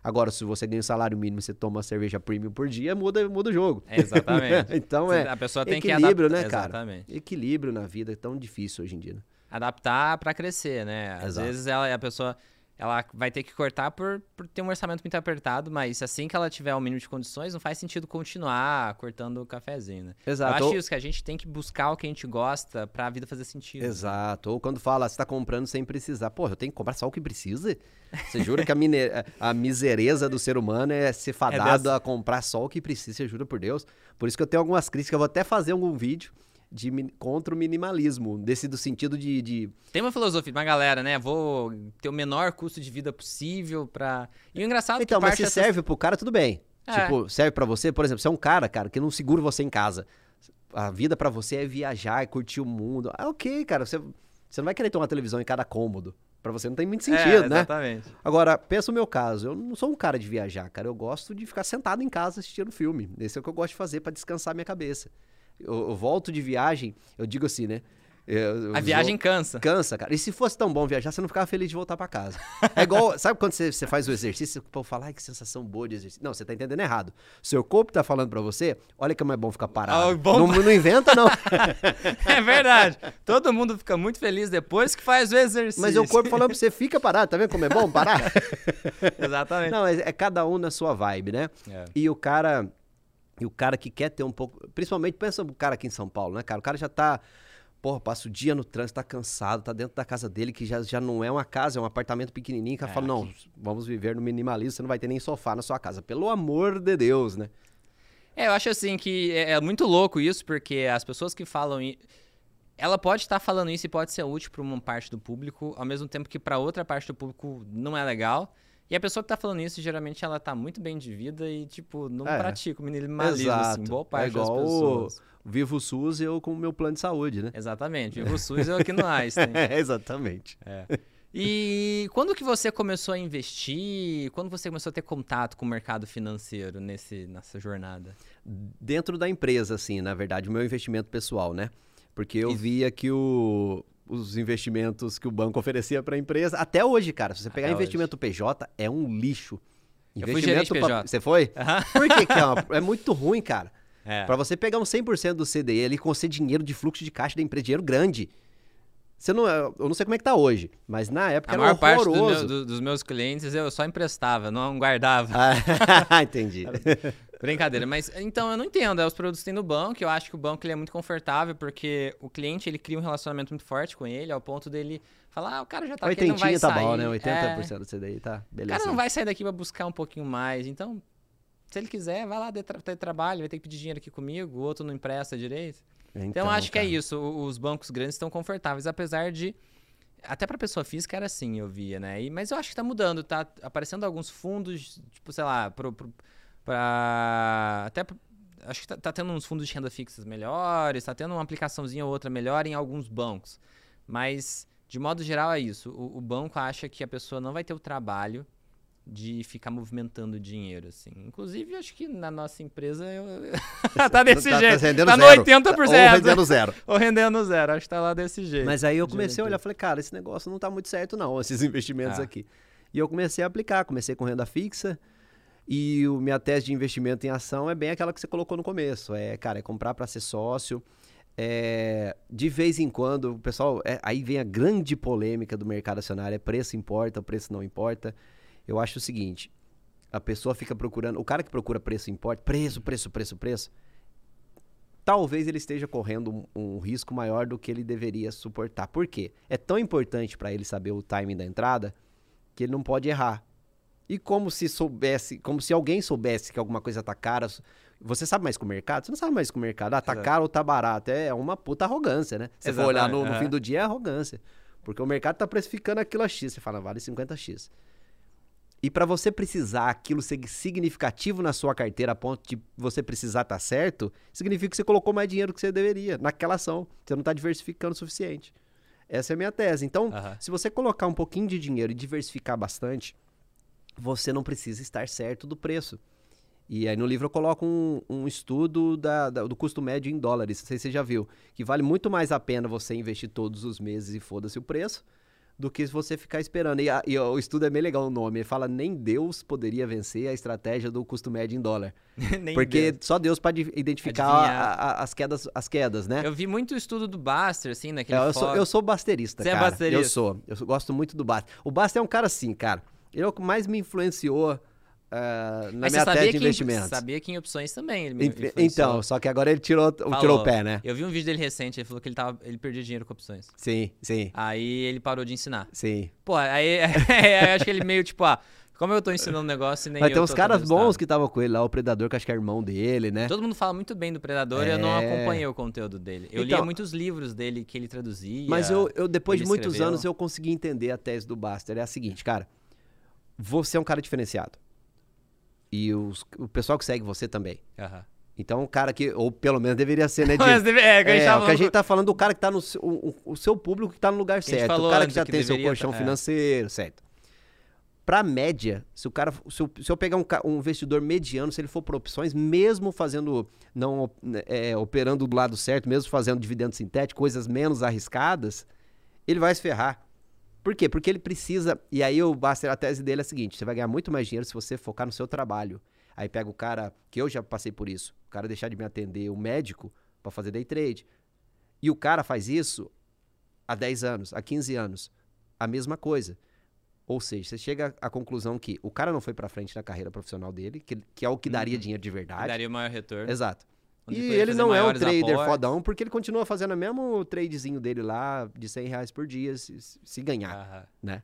Agora, se você ganha um salário mínimo e você toma uma cerveja premium por dia, muda, muda o jogo. É, exatamente. então é A pessoa tem equilíbrio, que né, adaptar. cara? Exatamente. equilíbrio na vida é tão difícil hoje em dia. né? Adaptar pra crescer, né? Às Exato. vezes ela, a pessoa ela vai ter que cortar por, por ter um orçamento muito apertado, mas assim que ela tiver o mínimo de condições, não faz sentido continuar cortando o cafezinho, né? Exato. Eu acho isso, que a gente tem que buscar o que a gente gosta pra vida fazer sentido. Exato. Ou quando fala, você tá comprando sem precisar. Porra, eu tenho que comprar só o que precisa? Você jura que a, mine... a misereza do ser humano é ser fadado é a comprar só o que precisa? Você jura por Deus? Por isso que eu tenho algumas críticas, eu vou até fazer algum vídeo de, contra o minimalismo, desse do sentido de, de, Tem uma filosofia uma galera, né? Vou ter o menor custo de vida possível pra... E o engraçado então, é que mas se essas... serve pro cara, tudo bem. É. Tipo, serve para você, por exemplo, você é um cara, cara, que não segura você em casa. A vida para você é viajar, é curtir o mundo. Ah, ok, cara, você, você não vai querer ter uma televisão em cada cômodo. Pra você não tem muito sentido, é, né? Exatamente. Agora, pensa o meu caso. Eu não sou um cara de viajar, cara. Eu gosto de ficar sentado em casa assistindo filme. Esse é o que eu gosto de fazer para descansar minha cabeça eu, eu volto de viagem, eu digo assim, né? Eu, a viagem cansa. Cansa, cara. E se fosse tão bom viajar, você não ficava feliz de voltar para casa. É igual, sabe quando você, você faz o exercício, o povo fala, ai, que sensação boa de exercício. Não, você tá entendendo errado. Seu corpo tá falando para você, olha como é bom ficar parado. Oh, bom... Não, não, inventa, não. é verdade. Todo mundo fica muito feliz depois que faz o exercício. Mas o corpo falando pra você, fica parado, tá vendo como é bom parar? Exatamente. Não, é, é, cada um na sua vibe, né? É. E o cara e o cara que quer ter um pouco. Principalmente, pensa o cara aqui em São Paulo, né, cara? O cara já tá. Porra, passa o dia no trânsito, tá cansado, tá dentro da casa dele, que já, já não é uma casa, é um apartamento pequenininho. Que é, fala, não, vamos viver no minimalismo, você não vai ter nem sofá na sua casa. Pelo amor de Deus, né? É, eu acho assim que é, é muito louco isso, porque as pessoas que falam. Ela pode estar falando isso e pode ser útil para uma parte do público, ao mesmo tempo que para outra parte do público não é legal. E a pessoa que tá falando isso, geralmente ela tá muito bem de vida e, tipo, não é. pratica o minimalismo, assim, Exato. assim, boa parte é igual das pessoas. O Vivo SUS eu com o meu plano de saúde, né? Exatamente, Vivo SUS eu aqui no Einstein. é, exatamente. É. E quando que você começou a investir? Quando você começou a ter contato com o mercado financeiro nesse, nessa jornada? Dentro da empresa, assim, na verdade, o meu investimento pessoal, né? Porque eu via que o, os investimentos que o banco oferecia para a empresa. Até hoje, cara, se você pegar Até investimento hoje. PJ, é um lixo. Investimento eu fui pra... Você foi? Por que, que é, uma... é muito ruim, cara? É. Para você pegar um 100% do CDI ali com você dinheiro de fluxo de caixa da empresa, dinheiro grande. Você não, eu não sei como é que tá hoje, mas na época a era maior horroroso. parte do meu, do, dos meus clientes eu só emprestava, não guardava. Ah, entendi. Brincadeira, mas então eu não entendo. É, os produtos tem no banco, eu acho que o banco ele é muito confortável porque o cliente ele cria um relacionamento muito forte com ele, ao ponto dele falar, ah, o cara já tá aqui, não vai tá sair. bom, né? 80% é, do CDI tá, beleza. O cara não vai sair daqui pra buscar um pouquinho mais, então se ele quiser, vai lá ter, ter trabalho, vai ter que pedir dinheiro aqui comigo, o outro não empresta direito. Então, então acho cara. que é isso, os bancos grandes estão confortáveis, apesar de até para pessoa física era assim, eu via, né? E, mas eu acho que tá mudando, tá aparecendo alguns fundos, tipo, sei lá, pro, pro para até acho que tá, tá, tendo uns fundos de renda fixas melhores, tá tendo uma aplicaçãozinha ou outra melhor em alguns bancos. Mas de modo geral é isso. O, o banco acha que a pessoa não vai ter o trabalho de ficar movimentando dinheiro, assim. Inclusive, acho que na nossa empresa eu... tá desse tá, jeito. Tá, rendendo tá no zero. 80%. Ou rendendo zero. Ou rendendo zero. Acho que tá lá desse jeito. Mas aí eu comecei a olhar, falei, cara, esse negócio não tá muito certo não, esses investimentos ah. aqui. E eu comecei a aplicar, comecei com renda fixa, e o minha tese de investimento em ação é bem aquela que você colocou no começo. É, cara, é comprar para ser sócio. É, de vez em quando, o pessoal. É, aí vem a grande polêmica do mercado acionário: é preço importa, preço não importa. Eu acho o seguinte: a pessoa fica procurando. O cara que procura preço importa, preço, preço, preço, preço. Talvez ele esteja correndo um, um risco maior do que ele deveria suportar. Por quê? É tão importante para ele saber o timing da entrada que ele não pode errar. E como se soubesse, como se alguém soubesse que alguma coisa tá cara. Você sabe mais com o mercado? Você não sabe mais com o mercado. Ah, tá Exato. caro ou tá barato. É uma puta arrogância, né? Se for olhar no, no fim do dia, é arrogância. Porque o mercado tá precificando aquilo a X. Você fala, vale 50X. E para você precisar aquilo ser significativo na sua carteira a ponto de você precisar estar tá certo, significa que você colocou mais dinheiro que você deveria naquela ação. Você não está diversificando o suficiente. Essa é a minha tese. Então, se você colocar um pouquinho de dinheiro e diversificar bastante, você não precisa estar certo do preço. E aí no livro eu coloco um, um estudo da, da, do custo médio em dólares, não sei se você já viu, que vale muito mais a pena você investir todos os meses e foda-se o preço, do que você ficar esperando. E, a- e o estudo é bem legal o nome. Ele fala: nem Deus poderia vencer a estratégia do custo médio em dólar. Porque Deus. só Deus pode identificar a- a- as, quedas, as quedas, né? Eu vi muito estudo do Baster, assim, naquele É, eu, sou, eu sou basterista, Você é cara. basterista? Eu sou. Eu gosto muito do Baster. O Baster é um cara assim, cara. Ele é o que mais me influenciou ah, na Mas minha tese de que em- investimentos. sabia que em opções também ele me. Então, só que agora ele tirou, tirou Falou. o pé, né? Eu vi um vídeo dele recente, ele falou que ele, tava, ele perdia dinheiro com opções. Sim, sim, Aí ele parou de ensinar. sim. Pô, aí eu acho que ele meio tipo, ah, como eu tô ensinando um negócio e nem Mas tem uns caras bons que estavam com ele lá, o Predador, que acho que é irmão dele, né? Todo mundo fala muito bem do Predador e eu não É. acompanhei o conteúdo dele. Eu Então- lia muitos livros dele que ele traduzia. Mas eu, eu depois de muitos escreveu. anos, eu consegui entender a tese do Baster. É a seguinte, cara. Você é um cara diferenciado. E os- o pessoal que segue você também. Aham. Então, um cara que, ou pelo menos deveria ser, né, Diego? deve- é, que a gente É, tava o que a falando- gente tá falando do cara que tá no o, o- o seu público que tá no lugar certo. O cara que já que tem seu colchão tá- é. financeiro, certo. Pra média, se o cara, se eu, se eu pegar um, um investidor mediano, se ele for por opções, mesmo fazendo, não op- é, operando do lado certo, mesmo fazendo dividendo sintético, coisas menos arriscadas, ele vai se ferrar. Por quê? Porque ele precisa. E aí o Baster, a tese dele é a seguinte: você vai ganhar muito mais dinheiro se você focar no seu trabalho. Aí pega o cara, que eu já passei por isso, o cara deixar de me atender, o médico, pra fazer day trade. E o cara faz isso há 10 anos, há 15 anos. A mesma coisa. Ou seja, você chega à conclusão que o cara não foi pra frente na carreira profissional dele, que, que é o que daria Uhum. dinheiro de verdade. Daria o maior retorno. Exato. E ele não é um trader aportes. fodão, porque ele continua fazendo o mesmo tradezinho dele lá, de 100 reais por dia, se, se ganhar né?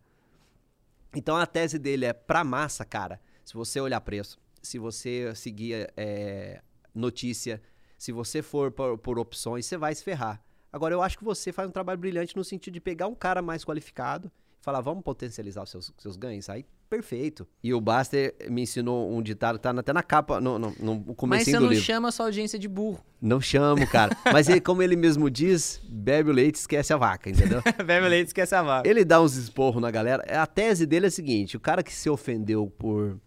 Então a tese dele é pra massa, cara. Se você olhar preço, se você seguir é, notícia, se você for por, por opções, você vai se ferrar. Agora eu acho que você faz um trabalho brilhante no sentido de pegar um cara mais qualificado falar, vamos potencializar os seus, seus ganhos. Aí, perfeito. E o Baster me ensinou um ditado, tá até na capa, no, no, no Mas comecinho você do não livro. chama a sua audiência de burro. Não chamo, cara. Mas ele, como ele mesmo diz, bebe o leite, esquece a vaca, entendeu? Bebe leite, esquece a vaca. Ele dá uns esporros na galera. A tese dele é a seguinte: o cara que se ofendeu por.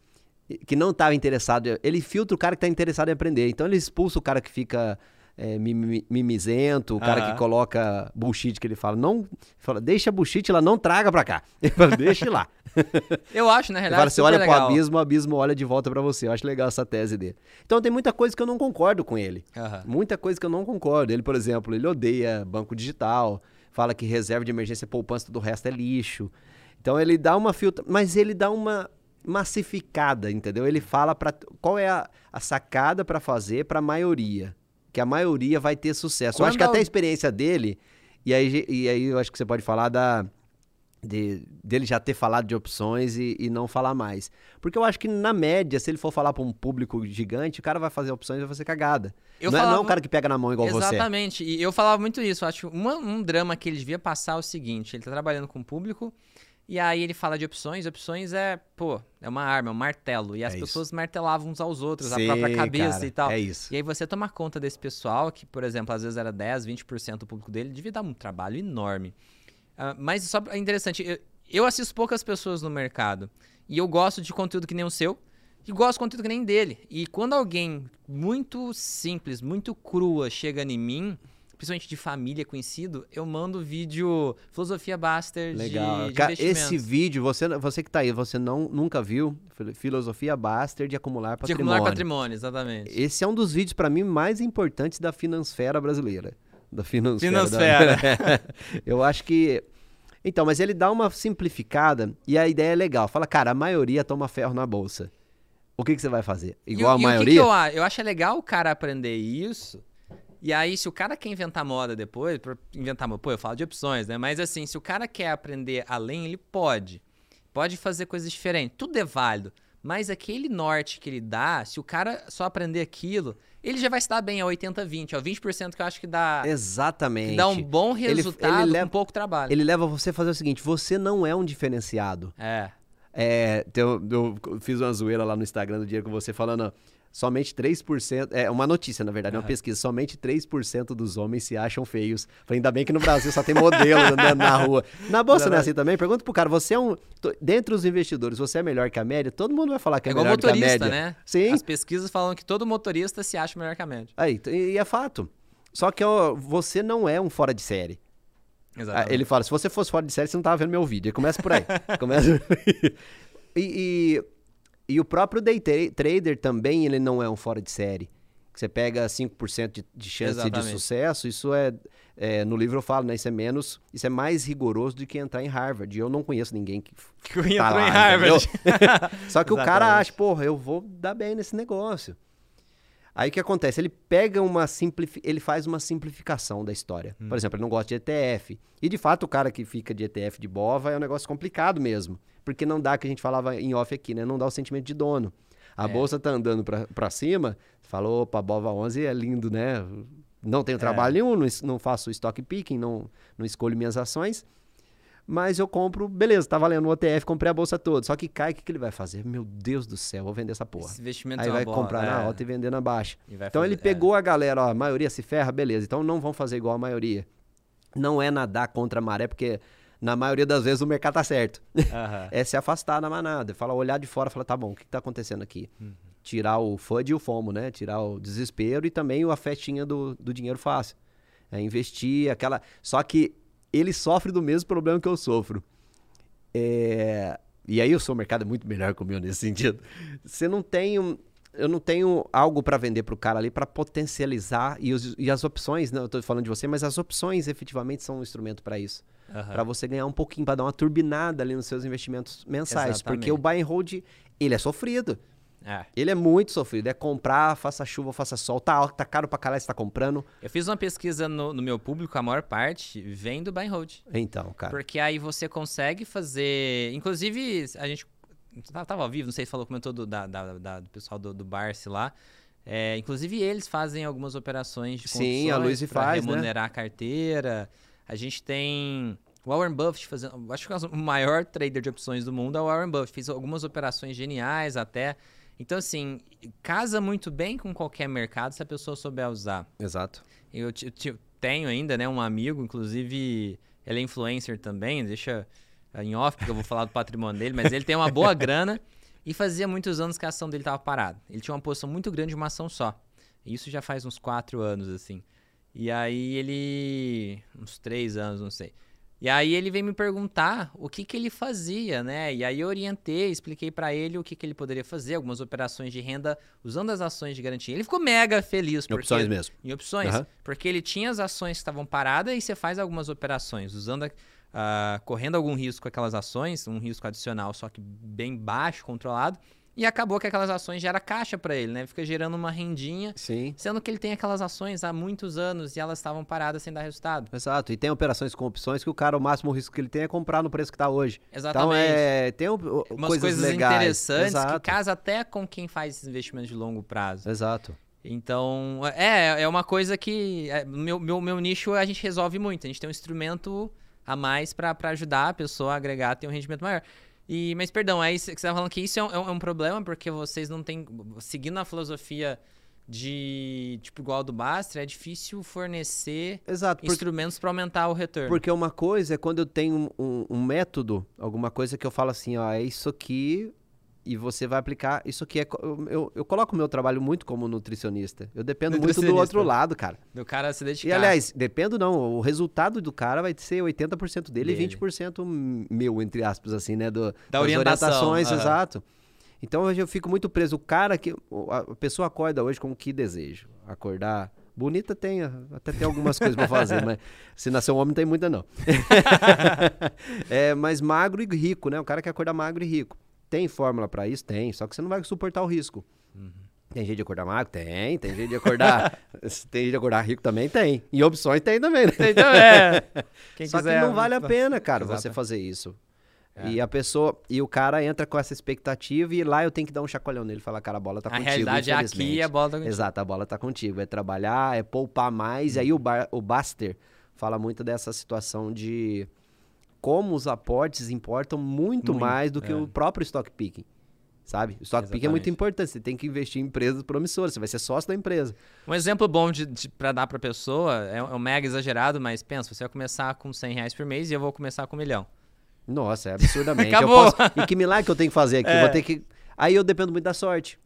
que não estava interessado, ele filtra o cara que está interessado em aprender. Então ele expulsa o cara que fica é, mimi- mimizento, o cara Aham. que coloca bullshit que ele fala. Não. Fala, deixa bullshit lá, não traga pra cá. Ele fala, deixa lá. Eu acho, na realidade, fala, você super olha legal. pro abismo, o abismo olha de volta pra você. Eu acho legal essa tese dele. Então tem muita coisa que eu não concordo com ele. Aham. Muita coisa que eu não concordo. Ele, por exemplo, ele odeia banco digital, fala que reserva de emergência poupança do resto é lixo. Então ele dá uma filtra, mas ele dá uma massificada, entendeu? Ele fala para qual é a, a sacada para fazer para a maioria, que a maioria vai ter sucesso. eu acho Quando que até a experiência dele e aí, e aí eu acho que você pode falar da de- dele já ter falado de opções e, e não falar mais. Porque eu acho que, na média, se ele for falar para um público gigante, o cara vai fazer opções e vai fazer cagada. Eu não, é, não é falava- um cara que pega na mão igual você. Exatamente. E eu falava muito isso. Eu acho uma- um drama que ele devia passar é o seguinte: ele tá trabalhando com o público. E aí ele fala de opções, opções é, pô, é uma arma, é um martelo. E as É isso. pessoas martelavam uns aos outros, a Sim, própria cabeça cara, e tal. É isso. E aí você toma conta desse pessoal, que, por exemplo, às vezes era 10, 20% do público dele, devia dar um trabalho enorme. Ah, mas só é interessante, eu, eu assisto poucas pessoas no mercado. E eu gosto de conteúdo que nem o seu. E gosto de conteúdo que nem dele. E quando alguém muito simples, muito crua chega em mim, principalmente de família conhecido, eu mando vídeo Filosofia Baster Legal. de, de Cara, esse vídeo, você, você que tá aí, você não, nunca viu Fil- Filosofia Baster de acumular de patrimônio. acumular patrimônio, exatamente. Esse é um dos vídeos, pra mim, mais importantes da finansfera brasileira. Da finansfera. Finansfera. da- Eu acho que... Então, mas ele dá uma simplificada e a ideia é legal. Fala, cara, a maioria toma ferro na bolsa. O que, que você vai fazer? E Igual e a o que que maioria? eu, eu acho legal o cara aprender isso. E aí, se o cara quer inventar moda depois, inventar moda, pô, eu falo de opções, né? Mas assim, se o cara quer aprender além, ele pode. Pode fazer coisas diferentes. Tudo é válido. Mas aquele norte que ele dá, se o cara só aprender aquilo, ele já vai estar bem a 80-20, ó. 20% que eu acho que dá, Exatamente. que dá um bom Ele- ele resultado leva- com pouco trabalho. Ele leva você a fazer o seguinte: você não é um diferenciado. É. É, eu, eu fiz uma zoeira lá no Instagram do dia com você falando, ó, somente 3%, é uma notícia, na verdade, é uma pesquisa, somente 3% dos homens se acham feios. Falei, ainda bem que no Brasil só tem modelo andando na rua. Na bolsa não é assim também? Pergunta pro cara, você é um, dentre os investidores, você é melhor que a média? Todo mundo vai falar que é, É igual melhor que a motorista, média. né? Sim. As pesquisas falam que todo motorista se acha melhor que a média. Aí, e é fato. Só que ó, você não é um fora de série. Exatamente. Ele fala, se você fosse fora de série, você não tava vendo meu vídeo. Começa por aí. começa por aí. E, e, e o próprio day tra- trader também, ele não é um fora de série. Você pega 5% de, de chance de Exatamente. sucesso, isso é, é, no livro eu falo, né, isso é menos, isso é mais rigoroso do que entrar em Harvard. E eu não conheço ninguém que Que entrou tá lá, em Harvard. Só que o cara Exatamente. acha, porra, eu vou dar bem nesse negócio. Aí o que acontece? Ele pega uma simplifi... ele faz uma simplificação da história. Hum. Por exemplo, ele não gosta de ETF. E de fato, o cara que fica de ETF de BOVA é um negócio complicado mesmo. Porque não dá, que a gente falava em off aqui, né? Não dá o sentimento de dono. A É. bolsa tá andando pra, pra cima, falou, opa, BOVA 11 é lindo, né? Não É. tenho trabalho nenhum, não, não faço stock picking, não, não escolho minhas ações. Mas eu compro, beleza, tá valendo o OTF, comprei a bolsa toda. Só que cai, o que, que ele vai fazer? Meu Deus do céu, vou vender essa porra. Esse investimento Aí é vai bola, comprar na é. alta e vender na baixa. Então fazer- ele pegou a galera, ó, a maioria se ferra, beleza. Então não vão fazer igual a maioria. Não é nadar contra a maré, porque na maioria das vezes o mercado tá certo. É. Aham. É se afastar da manada. Fala, olhar de fora, fala, tá bom, o que, que tá acontecendo aqui? Uhum. Tirar o FUD e o FOMO, né? Tirar o desespero e também a festinha do, do dinheiro fácil. É investir, aquela. Só que ele sofre do mesmo problema que eu sofro. É, E aí o seu mercado é muito melhor que o meu nesse sentido. Você não tem um- Eu não tenho algo para vender pro cara ali para potencializar e, os- e as opções, não, eu tô falando de você, mas as opções efetivamente são um instrumento para isso. Aham. Pra você ganhar um pouquinho, para dar uma turbinada ali nos seus investimentos mensais. Porque o buy and hold, ele é sofrido. É. Ele é muito sofrido. É comprar, faça chuva, faça sol. Tá, tá caro pra caralho, você tá comprando. Eu fiz uma pesquisa no, no meu público, a maior parte vem do buy and hold. Então, cara. Porque aí você consegue fazer. Inclusive, a gente tá- tava ao vivo, não sei se falou, comentou do, da, da- da- do pessoal do, do Barce lá. É, inclusive, eles fazem algumas operações de Sim, a pra faz, né? remunerar a carteira. A gente tem o Warren Buffett fazendo. Acho que o maior trader de opções do mundo é o Warren Buffett. Fez algumas operações geniais até. Então, assim, casa muito bem com qualquer mercado se a pessoa souber usar. Exato. Eu ti- tenho ainda, né, um amigo, inclusive, ele é influencer também, deixa em off, porque eu vou falar do patrimônio dele, mas ele tem uma boa grana e fazia muitos anos que a ação dele estava parada. Ele tinha uma posição muito grande de uma ação só. Isso já faz uns quatro anos, assim. E aí ele. uns três anos, não sei. E aí ele veio me perguntar o que que ele fazia, né? E aí eu orientei, expliquei pra ele o que que ele poderia fazer, algumas operações de renda usando as ações de garantia. Ele ficou mega feliz. Em porque- opções mesmo. em opções. Aham. Porque ele tinha as ações que estavam paradas e você faz algumas operações, usando, a- ah, correndo algum risco com aquelas ações, um risco adicional, só que bem baixo, controlado. E acabou que aquelas ações gera caixa para ele, né? Fica gerando uma rendinha, Sim. sendo que ele tem aquelas ações há muitos anos e elas estavam paradas sem dar resultado. Exato. E tem operações com opções que o cara, o máximo risco que ele tem é comprar no preço que tá hoje. Exatamente. Então é. Tem o- Umas coisas, coisas, legais. interessantes Exato. que casa até com quem faz esses investimentos de longo prazo. Exato. Então, é, é uma coisa que. é, meu, meu, meu nicho a gente resolve muito. A gente tem um instrumento a mais para ajudar a pessoa a agregar ter um rendimento maior. E, mas, perdão, aí você estava falando que isso é um, é um- é problema porque vocês não têm. Seguindo a filosofia de tipo igual do Baster, é difícil fornecer Exato. Porque, instrumentos para aumentar o retorno. porque uma coisa é quando eu tenho um, um- um método, alguma coisa que eu falo assim, ó, é isso aqui. E você vai aplicar. Isso aqui é. Eu, eu, eu coloco o meu trabalho muito como nutricionista. Eu dependo muito do Nutricionista. outro lado, cara. Do cara se dedicar. E aliás, dependo não, o resultado do cara vai ser 80% dele, Dele. e 20% meu, entre aspas, assim, né? Do, Da das orientação, orientações, aham. exato. Então hoje eu fico muito preso. O cara que. A pessoa acorda hoje com o que deseja. Acordar. Bonita tem, até tem algumas coisas pra fazer, mas se nascer um homem não tem muita, não. é, mas magro e rico, né? O cara quer acordar magro e rico. Tem fórmula pra isso? Tem, só que você não vai suportar o risco. Tem jeito de acordar magro? Tem. Tem jeito de acordar. tem jeito de acordar rico também? Tem. E opções tem também, né? Então, é. Quem Só quiser, que não vale a pena, cara, Exato. você fazer isso. É. E a pessoa. E o cara entra com essa expectativa e lá eu tenho que dar um chacoalhão nele e falar, cara, a bola tá A contigo. realidade é aqui e a bola tá contigo. Exato, a bola tá contigo. É trabalhar, é poupar mais. E aí o, Bar, o Baster fala muito dessa situação de como os aportes importam muito, Muito, mais do que é. o próprio stock picking. Sabe? O stock picking é muito importante. Você tem que investir em empresas promissoras. Você vai ser sócio da empresa. Um exemplo bom de, de, pra dar pra pessoa, é, um- é um mega exagerado, mas pensa, você vai começar com 100 reais por mês e eu vou começar com um milhão. Nossa, é absurdamente. Eu Acabou. posso- E que milagre que eu tenho que fazer aqui? É. vou ter que. Aí eu dependo muito da sorte.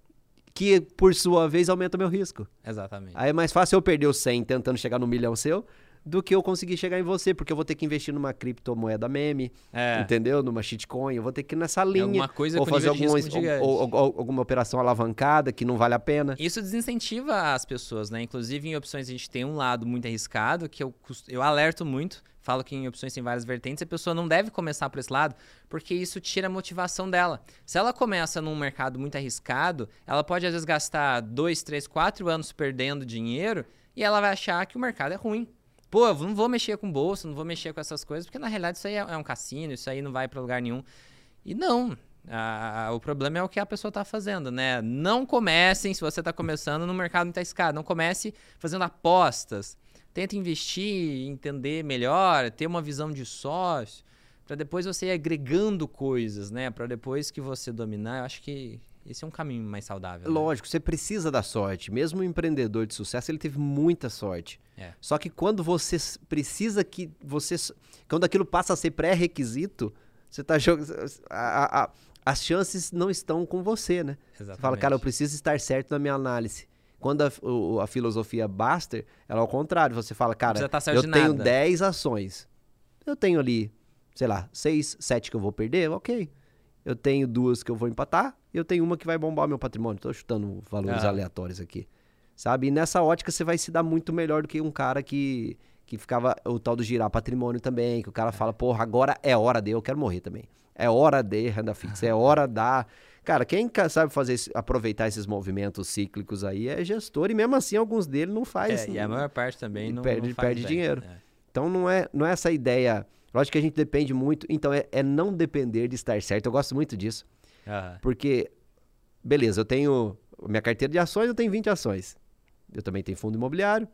Que, por sua vez, aumenta meu risco. Exatamente. Aí é mais fácil eu perder o 100 tentando chegar no milhão seu do que eu conseguir chegar em você, porque eu vou ter que investir numa criptomoeda meme, É. entendeu? Numa shitcoin, eu vou ter que ir nessa linha. alguma coisa ou fazer alguma, ou- ou- ou- alguma operação alavancada que não vale a pena. Isso desincentiva as pessoas, né? Inclusive em opções a gente tem um lado muito arriscado, que eu, eu alerto muito, falo que em opções tem várias vertentes, a pessoa não deve começar por esse lado, porque isso tira a motivação dela. Se ela começa num mercado muito arriscado, ela pode às vezes gastar dois, três, quatro anos perdendo dinheiro e ela vai achar que o mercado é ruim. Pô, eu não vou mexer com bolsa, não vou mexer com essas coisas, porque na realidade isso aí é é um cassino, isso aí não vai pra lugar nenhum. E não. O problema é o que a pessoa tá fazendo, né? Não comecem, se você tá começando no mercado muito arriscado, não comece fazendo apostas. Tenta investir, entender melhor, ter uma visão de sócio, para depois você ir agregando coisas, né? Para depois que você dominar, eu acho que esse é um caminho mais saudável. né? Lógico, você precisa da sorte. Mesmo um empreendedor de sucesso, ele teve muita sorte. É. Só que quando você precisa que você. Quando aquilo passa a ser pré-requisito, você tá jogando. a- a- as chances não estão com você, né? Você fala, Exatamente. cara, eu preciso estar certo na minha análise. Quando a, o- a filosofia Baster, ela é ao contrário. Você fala, cara, certo eu tenho nada. 10 ações. Eu tenho ali, sei lá, 6, 7 que eu vou perder, ok. Eu tenho duas que eu vou empatar eu tenho uma que vai bombar meu patrimônio. Tô chutando valores Ah. aleatórios aqui. Sabe? E nessa ótica você vai se dar muito melhor do que um cara que, que ficava o tal do girar patrimônio também, que o cara fala, porra, agora é hora de, eu quero morrer também. É hora de renda fixa, é hora da. Cara, quem sabe fazer aproveitar esses movimentos cíclicos aí é gestor, e mesmo assim alguns dele não faz. É, e a maior parte também não, perde- não perde bem. dinheiro. É. Então não é, não é essa ideia. Lógico que a gente depende muito. Então é, é não depender de estar certo. Eu gosto muito disso. Aham. Porque, beleza, eu tenho. Minha carteira de ações, eu tenho 20 ações. Eu também tenho fundo imobiliário.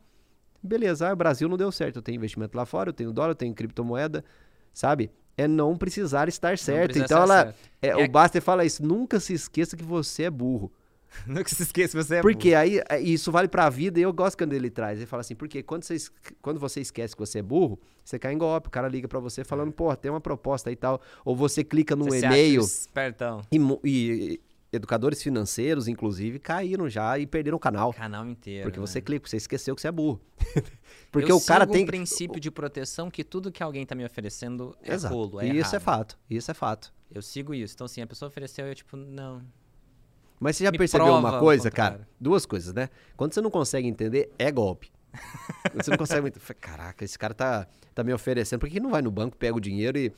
Beleza, ah, o Brasil não deu certo. Eu tenho investimento lá fora, eu tenho dólar, eu tenho criptomoeda. Sabe? É não precisar estar certo. precisa Então ela. certo. é, É o a- Baster fala isso. Nunca se esqueça que você é burro. Nunca se esqueça, você é Porque aí é, isso vale pra vida e eu gosto quando ele traz. Ele fala assim, porque quando você, quando você esquece que você é burro, você cai em golpe. O cara liga pra você falando, pô, tem uma proposta aí e tal. Ou você clica num e-mail. Espertão. E, e educadores financeiros, inclusive, caíram já e perderam o canal. Canal inteiro. Porque né? você clica, você esqueceu que você é burro. porque eu o cara tem. um princípio de proteção que tudo que alguém tá me oferecendo é Exato. rolo, é e isso é errado. fato. Isso é fato. Eu sigo isso. Então, assim, a pessoa ofereceu, eu, tipo, não. Mas você já Me percebeu prova uma coisa, cara? Duas coisas, né? Quando você não consegue entender, é golpe. Você não consegue muito. Caraca, esse cara tá, tá me oferecendo. Por que não vai no banco, pega o dinheiro e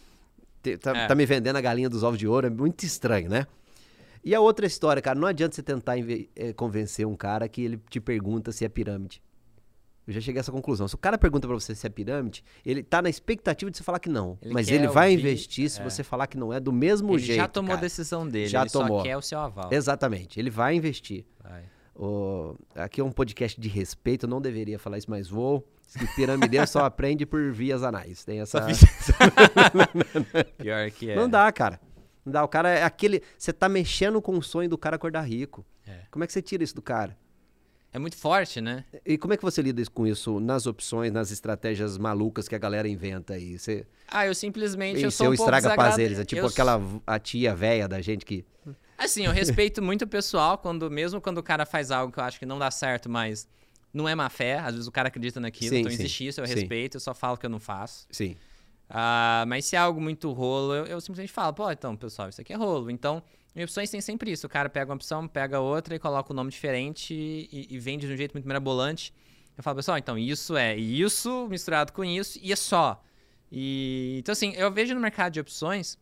te- tá, É. tá me vendendo a galinha dos ovos de ouro? É muito estranho, né? E a outra história, cara, não adianta você tentar eh, convencer um cara que ele te pergunta se é pirâmide. Eu já cheguei a essa conclusão. Se o cara pergunta pra você se é pirâmide, ele tá na expectativa de você falar que não. Ele mas ele vai ouvir, investir se é. você falar que não é do mesmo Ele jeito. já tomou a cara. decisão dele. Já ele tomou. só quer o seu aval. Exatamente. Ele vai investir. Vai. O- aqui é um podcast de respeito, eu não deveria falar isso, mas vou. Que piramideiro só aprende por vias anais. Tem essa. Pior que é. Não dá, cara. Não dá. O cara é aquele. Você tá mexendo com o sonho do cara acordar rico. É. Como é que você tira isso do cara? É muito forte, né? E como é que você lida com isso nas opções, nas estratégias malucas que a galera inventa aí? Você Ah, eu simplesmente eu em sou um estraga prazeres, é tipo eu aquela a tia velha da gente que. Assim, eu respeito muito o pessoal, quando, mesmo quando o cara faz algo que eu acho que não dá certo, mas não é má fé. Às vezes o cara acredita naquilo, Sim, então sim, existe isso, eu sim. respeito, eu só falo que eu não faço. Sim. Ah, mas se é algo muito rolo, eu, eu simplesmente falo, pô, então, pessoal, isso aqui é rolo. Então, em opções tem sempre isso. O cara pega uma opção, pega outra e coloca um nome diferente e, e vende de um jeito muito mirabolante. Eu falo, pessoal, então isso é isso misturado com isso e é só. E, então, assim, eu vejo no mercado de opções,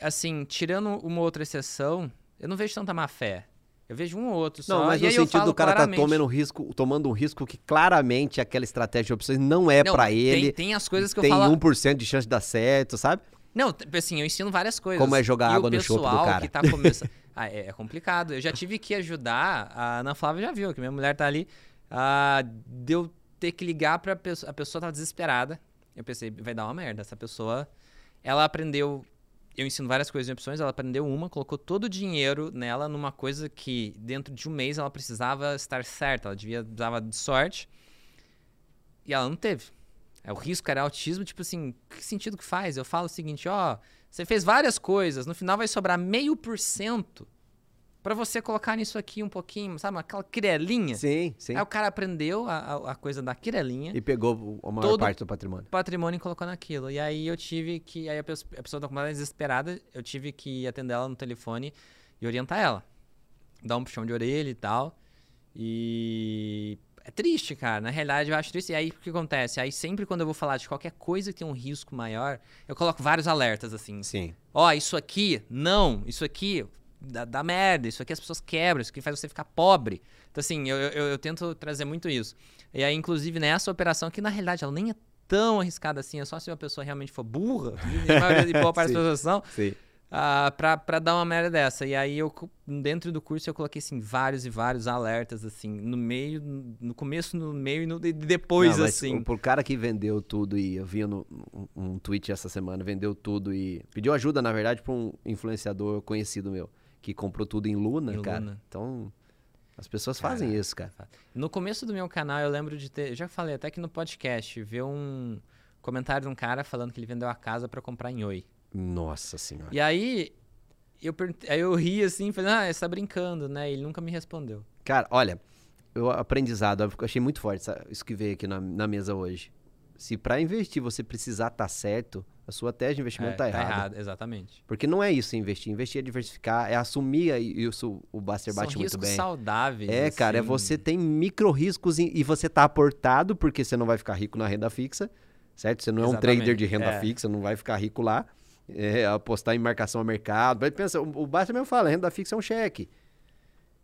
assim, tirando uma outra exceção, eu não vejo tanta má fé. Eu vejo um ou outro só. Não, mas no sentido do cara tá claramente. tomando um risco, tomando um risco que claramente aquela estratégia de opções não é Não, pra tem- ele. Tem, as coisas que tem eu falo. 1% de chance de dar certo, sabe? Não, assim, eu ensino várias coisas. Como é jogar e água no chope do cara. que tá começando... ah, é, é complicado. Eu já tive que ajudar, a Ana Flávia já viu, que minha mulher tá ali, ah, de eu ter que ligar pra pessoa, a pessoa tava desesperada. Eu pensei, vai dar uma merda, essa pessoa, ela aprendeu, eu ensino várias coisas em opções, ela aprendeu uma, colocou todo o dinheiro nela numa coisa que dentro de um mês ela precisava estar certa, ela devia, precisava de sorte, e ela não teve. É, o risco era autismo, tipo assim, que sentido que faz? Eu falo o seguinte, ó, você fez várias coisas, no final vai sobrar meio por cento Pra você colocar nisso aqui um pouquinho, sabe? Aquela quirelinha. Sim, sim. Aí o cara aprendeu a, a, coisa da quirelinha, E pegou a maior parte do patrimônio. patrimônio e colocou naquilo. E aí eu tive que. Aí a pessoa, a pessoa tá completamente desesperada, eu tive que atender ela no telefone e orientar ela. Dar um puxão de orelha e tal. E. É triste, cara. Na realidade, eu acho triste. E aí, o que acontece? Aí, sempre quando eu vou falar de qualquer coisa que tem um risco maior, eu coloco vários alertas, assim. Sim. Ó, isso aqui, não, isso aqui dá, dá merda, isso aqui as pessoas quebram, isso aqui faz você ficar pobre. Então, assim, eu, eu, eu tento trazer muito isso. E aí, inclusive, nessa operação, que na realidade ela nem é tão arriscada assim, é só se uma pessoa realmente for burra, e boa parte das Sim. pessoas são, Sim. Ah, pra, pra dar uma merda dessa. E aí, eu, dentro do curso, eu coloquei, assim, vários e vários alertas, assim, no meio, no começo, no meio e no, e depois, Não, assim. Pro cara que vendeu tudo e eu vi no, um, um tweet essa semana, vendeu tudo e pediu ajuda, na verdade, pra um influenciador conhecido meu, que comprou tudo em Luna, Em cara. Luna. Então, as pessoas fazem isso, cara. No começo do meu canal, eu lembro de ter. Já falei até que no podcast, ver um comentário de um cara falando que ele vendeu a casa pra comprar em Oi. Nossa senhora. E aí, eu, aí eu ri assim, falei, ah, você tá brincando, né? E ele nunca me respondeu. Cara, olha, o aprendizado, eu achei muito forte isso que veio aqui na, na mesa hoje. Se pra investir você precisar estar certo, a sua tese de investimento É, tá, errada. exatamente. Porque não é isso investir. Investir é diversificar, é assumir, e isso o Buster São bate muito bem. saudáveis. É, cara, é assim. você tem micro riscos e você tá aportado porque você não vai ficar rico na renda fixa, certo? Você não é um Exatamente, trader de renda é. fixa, não vai ficar rico lá. É, apostar em marcação a mercado. Mas pensa, o, o Buster mesmo fala, renda fixa é um cheque.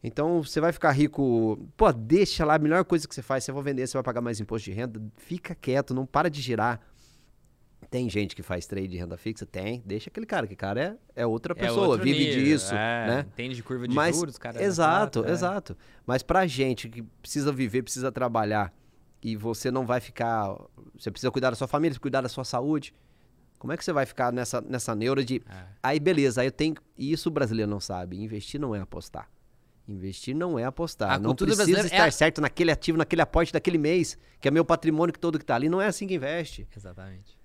Então você vai ficar rico. Pô, deixa lá, a melhor coisa que você faz, você vai vender, você vai pagar mais imposto de renda, fica quieto, não para de girar. Tem gente que faz trade de renda fixa? Tem. Deixa aquele cara, que cara é, é outra É pessoa, outro vive nível, disso, é, né? Entende de curva de Mas, juros, cara. exato, exato, é. exato. Mas pra gente que precisa viver, precisa trabalhar e você não vai ficar, você precisa cuidar da sua família, cuidar da sua saúde. Como é que você vai ficar nessa nessa neura de É. aí beleza, aí eu tenho e isso o brasileiro não sabe, investir não é apostar. Investir não é apostar. A não precisa é estar a- certo naquele ativo, naquele aporte daquele mês, que é meu patrimônio que todo que tá ali, não é assim que investe. Exatamente.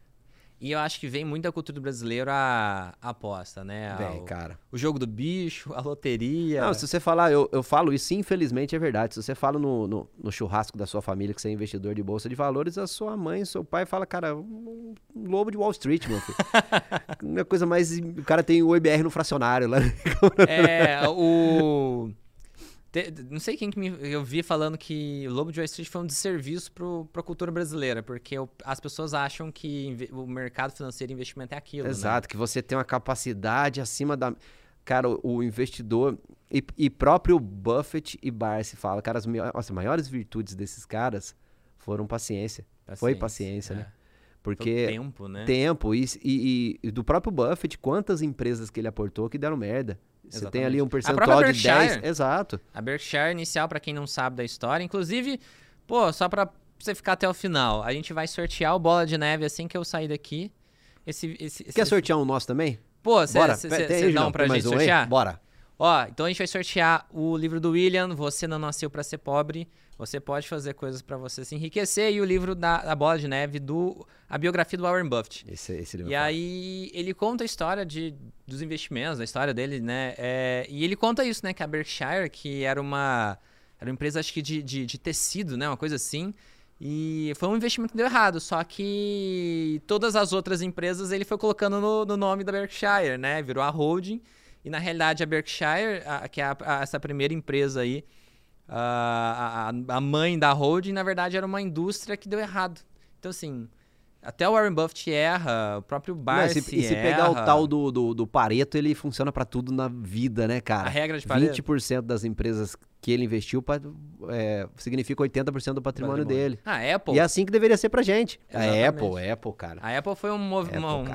E eu acho que vem muito da cultura brasileira a, a aposta, né? Vem, o, cara. o jogo do bicho, a loteria. Não, se você falar, eu, eu falo isso, infelizmente é verdade. Se você fala no, no, no churrasco da sua família que você é investidor de bolsa de valores, a sua mãe, seu pai fala, cara, um, um lobo de Wall Street, meu filho. Não é coisa mais. O cara tem o IBR no fracionário lá. É, o. te- não sei quem que me, eu vi falando que o Lobo de Wall Street foi um desserviço pro, pra cultura brasileira, porque o- as pessoas acham que o mercado financeiro e investimento é aquilo. né? Exato, que você tem uma capacidade acima da. Cara, o, o investidor. E, e próprio Buffett e Barsi fala, cara, as, mai- as maiores virtudes desses caras foram paciência. Foi paciência, né? Foi Porque. o tempo, né? tempo e, e- e do próprio Buffett, quantas empresas que ele aportou que deram merda. Você tem ali um Exatamente. Percentual de 10. Berkshire. Exato. A Berkshire inicial, pra quem não sabe da história, inclusive, pô, só pra você ficar até o final, a gente vai sortear o bola de neve assim que eu sair daqui. Esse, esse, esse- Quer sortear um nosso também? Pô, você aí, dá um pra gente um aí? sortear? Bora. Ó, então a gente vai sortear o livro do William, Você Não Nasceu Pra Ser Pobre. Você pode fazer coisas pra você se enriquecer. E o livro da, da Bola de Neve, do, a biografia do Warren Buffett. Esse, esse livro E é foda. aí ele conta a história de, dos investimentos, a história dele, né? É, e ele conta isso, né? Que a Berkshire, que era uma, era uma empresa, acho que de, de, de tecido, né? Uma coisa assim. E foi um investimento que deu errado, só que todas as outras empresas ele foi colocando no, no nome da Berkshire, né? Virou a holding. E na realidade a Berkshire, a- que é a- a- essa primeira empresa aí, a, a, a mãe da holding, na verdade era uma indústria que deu errado. Então assim, até o Warren Buffett erra, o próprio Barsi e se, e se pegar o erra. tal do, do, do Pareto, ele funciona pra tudo na vida, né, cara? A regra de Pareto. 20% das empresas que ele investiu é, significa 80% do patrimônio, dele. A Apple, E é assim que deveria ser pra gente. Exatamente. A Apple, Apple, cara. a Apple foi um, mov- Apple, uma- um,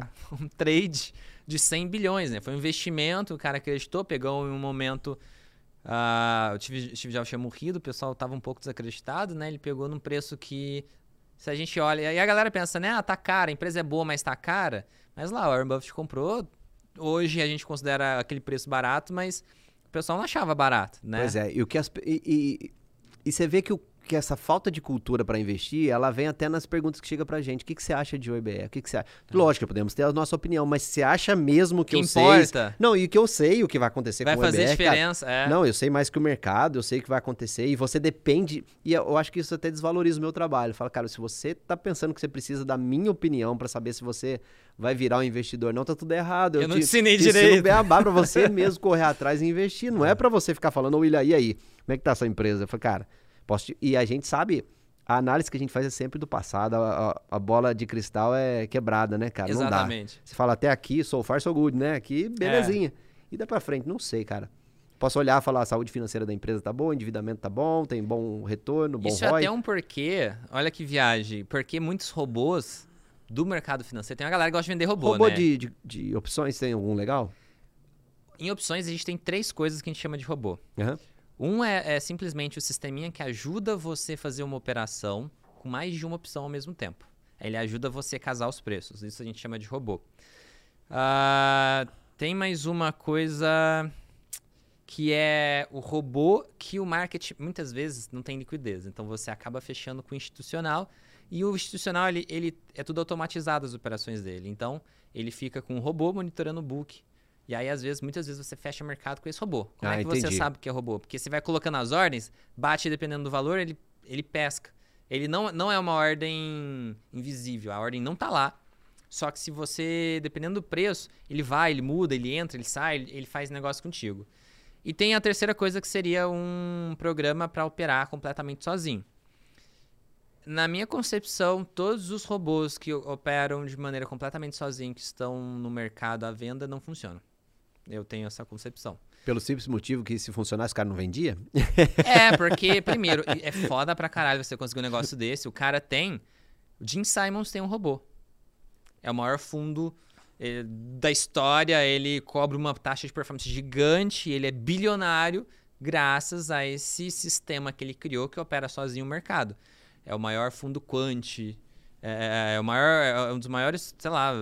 um trade de 100 bilhões, né? Foi um investimento, o cara acreditou, pegou em um momento... ah, o Steve, Steve Jobs tinha morrido, o pessoal tava um pouco desacreditado, né? Ele pegou num preço que... Se a gente olha... E a galera pensa, né? Ah, tá cara, a empresa é boa, mas tá cara. Mas lá, o Warren Buffett comprou. Hoje a gente considera aquele preço barato, mas o pessoal não achava barato, né? Pois é, e o que as, e, e, e você vê que o, que essa falta de cultura para investir, ela vem até nas perguntas que chega pra gente. O que, que você acha de OIBE? O que, que você acha? Lógico, podemos ter a nossa opinião, mas você acha mesmo que, Que eu importa. sei... Não, e que eu sei o que vai acontecer Vai com o OIBE, fazer cara. diferença, é. Não, eu sei mais que o mercado, eu sei o que vai acontecer e você depende. E eu acho que isso até desvaloriza o meu trabalho. Fala, cara, se você tá pensando que você precisa da minha opinião pra saber se você vai virar um investidor, não tá tudo errado. Eu não te ensinei ensino direito. beabá pra você mesmo correr atrás e investir. Não é pra você ficar falando, William, e aí? Como é que tá essa empresa? Eu falei, cara, posso. E a gente sabe, a análise que a gente faz é sempre do passado. A, a- a bola de cristal é quebrada, né, cara? Não dá. Exatamente. Você fala até aqui, so far so good, né? Aqui, belezinha. E dá pra frente, não sei, cara. Posso olhar e falar, a saúde financeira da empresa tá boa, o endividamento tá bom, tem bom retorno, bom Isso é ROI. até um porquê, olha que viagem, porque muitos robôs do mercado financeiro, tem uma galera que gosta de vender robô, Robô né? de, de, de opções, tem algum legal? Em opções, a gente tem três coisas que a gente chama de robô. Aham. Um é, é simplesmente o sisteminha que ajuda você a fazer uma operação com mais de uma opção ao mesmo tempo. Ele ajuda você a casar os preços. Isso a gente chama de robô. Ah, tem mais uma coisa que é o robô que o marketing muitas vezes não tem liquidez. Então você acaba fechando com o institucional e o institucional ele, ele é tudo automatizado as operações dele. Então ele fica com o robô monitorando o book. E aí, às vezes, muitas vezes você fecha mercado com esse robô. Como Ah, é que você entendi. sabe que é robô? Porque você vai colocando as ordens, bate dependendo do valor, ele, ele pesca. Ele não, não é uma ordem invisível, a ordem não tá lá. Só que se você, dependendo do preço, ele vai, ele muda, ele entra, ele sai, ele, ele faz negócio contigo. E tem a terceira coisa que seria um programa para operar completamente sozinho. Na minha concepção, todos os robôs que operam de maneira completamente sozinho, que estão no mercado à venda, não funcionam. Eu tenho essa concepção. Pelo simples motivo que se funcionasse, o cara não vendia? É, porque, primeiro, é foda pra caralho você conseguir um negócio desse. O cara tem. O Jim Simons tem um robô. É o maior fundo eh, da história. Ele cobra uma taxa de performance gigante. Ele é bilionário graças a esse sistema que ele criou que opera sozinho o mercado. É o maior fundo quant. É, é o maior, é um dos maiores, sei lá,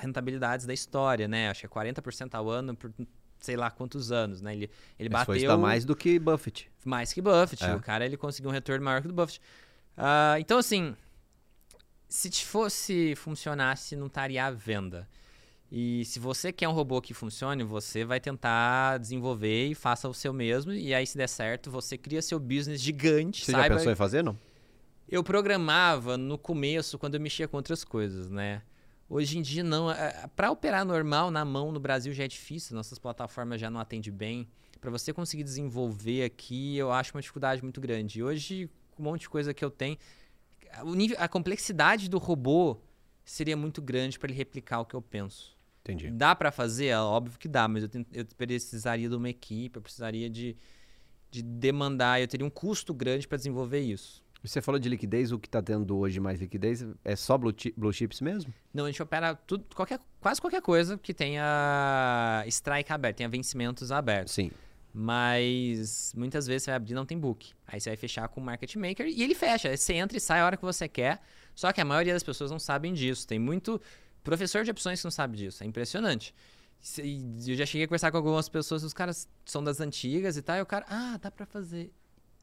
rentabilidades da história, né? Acho que é 40% ao ano por sei lá quantos anos, né? Ele, ele Mas bateu foi mais do que Buffett. mais que Buffett. É. O cara ele conseguiu um retorno maior que o do Buffett. Ah, então, assim, se te fosse funcionasse, não estaria à venda. E se você quer um robô que funcione, você vai tentar desenvolver e faça o seu mesmo. E aí, se der certo, você cria seu business gigante. Você saiba... já pensou em fazer, não? Eu programava no começo, quando eu mexia com outras coisas, né? Hoje em dia, não. Para operar normal na mão no Brasil já é difícil, nossas plataformas já não atendem bem. Para você conseguir desenvolver aqui, eu acho uma dificuldade muito grande. E hoje, com um monte de coisa que eu tenho, nível, a complexidade do robô seria muito grande para ele replicar o que eu penso. Entendi. Dá para fazer? É óbvio que dá, mas eu, ten- eu precisaria de uma equipe, eu precisaria de, de demandar, eu teria um custo grande para desenvolver isso. Você falou de liquidez, o que tá tendo hoje mais liquidez é só blue, blue chips mesmo? Não, a gente opera tudo, qualquer, quase qualquer coisa que tenha strike aberto, tenha vencimentos abertos. Sim. Mas muitas vezes você vai abrir e não tem book. Aí você vai fechar com o market maker e ele fecha. Você entra e sai a hora que você quer. Só que a maioria das pessoas não sabem disso. Tem muito professor de opções que não sabe disso. É impressionante. Eu já cheguei a conversar com algumas pessoas, os caras são das antigas e tal, e o cara, ah, dá pra fazer.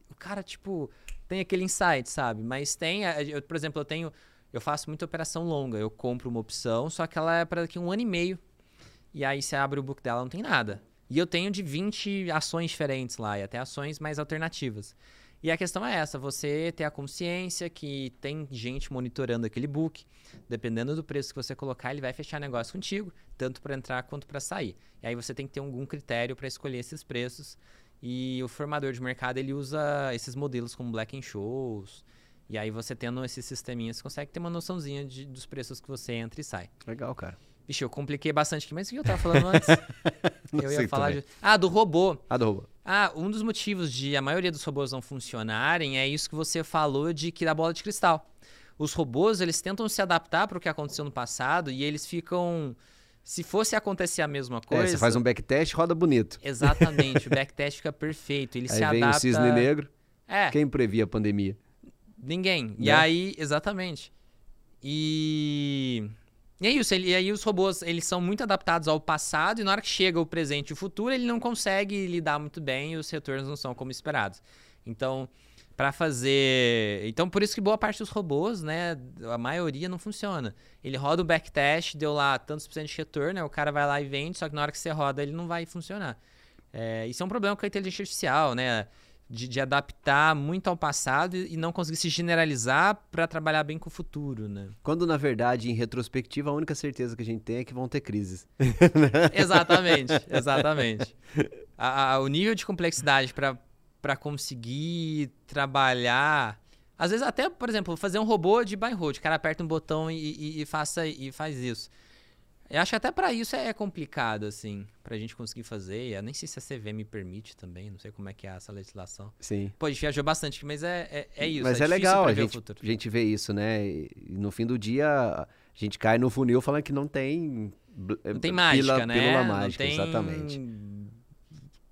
O cara, tipo, tem aquele insight, sabe? Mas tem, a- eu, por exemplo, eu tenho, eu faço muita operação longa. Eu compro uma opção, só que ela é para daqui um ano e meio. E aí você abre o book dela, não tem nada. E eu tenho de 20 ações diferentes lá, e até ações mais alternativas. E a questão é essa, você ter a consciência que tem gente monitorando aquele book, dependendo do preço que você colocar, ele vai fechar negócio contigo, tanto para entrar quanto para sair. E aí você tem que ter algum critério para escolher esses preços. E o formador de mercado, ele usa esses modelos como Black and Shows. E aí você tendo esses sisteminhas, você consegue ter uma noçãozinha de- dos preços que você entra e sai. Legal, cara. Vixe, eu compliquei bastante aqui, mas o que eu tava falando antes? Eu ia falar de... Ah, do robô. Ah, do robô. Ah, um dos motivos de a maioria dos robôs não funcionarem é isso que você falou de que da bola de cristal. Os robôs, eles tentam se adaptar para o que aconteceu no passado e eles ficam... Se fosse acontecer a mesma coisa... É, você faz um backtest, roda bonito. Exatamente, o backtest fica perfeito, ele se Aí vem adapta... o cisne negro. É, Quem previa a pandemia? Ninguém. E Né? aí, exatamente. E. E é isso, ele- e aí os robôs, eles são muito adaptados ao passado e na hora que chega o presente e o futuro, ele não consegue lidar muito bem e os retornos não são como esperados. Então, Pra fazer. Então, por isso que boa parte dos robôs, né? A maioria não funciona. Ele roda o backtest, deu lá tantos por cento de retorno, né? O cara vai lá e vende, só que na hora que você roda ele não vai funcionar. É, isso é um problema com a inteligência artificial, né? De, de adaptar muito ao passado e não conseguir se generalizar para trabalhar bem com o futuro, né? Quando, na verdade, em retrospectiva, a única certeza que a gente tem é que vão ter crises. exatamente, exatamente. A, a, o nível de complexidade para para conseguir trabalhar. Às vezes até, por exemplo, fazer um robô de buy hold, o cara aperta um botão e, e, e faça e faz isso. Eu acho que até para isso é complicado, assim, pra gente conseguir fazer. Eu nem sei se a CV me permite também, não sei como é que é essa legislação. Sim. Pô, a gente viajou bastante, mas é, é, é isso. Mas é, é legal a gente, a gente ver isso, né? E no fim do dia, a gente cai no funil falando que não tem. Não tem mágica, pílula, né? Pílula mágica, tem... exatamente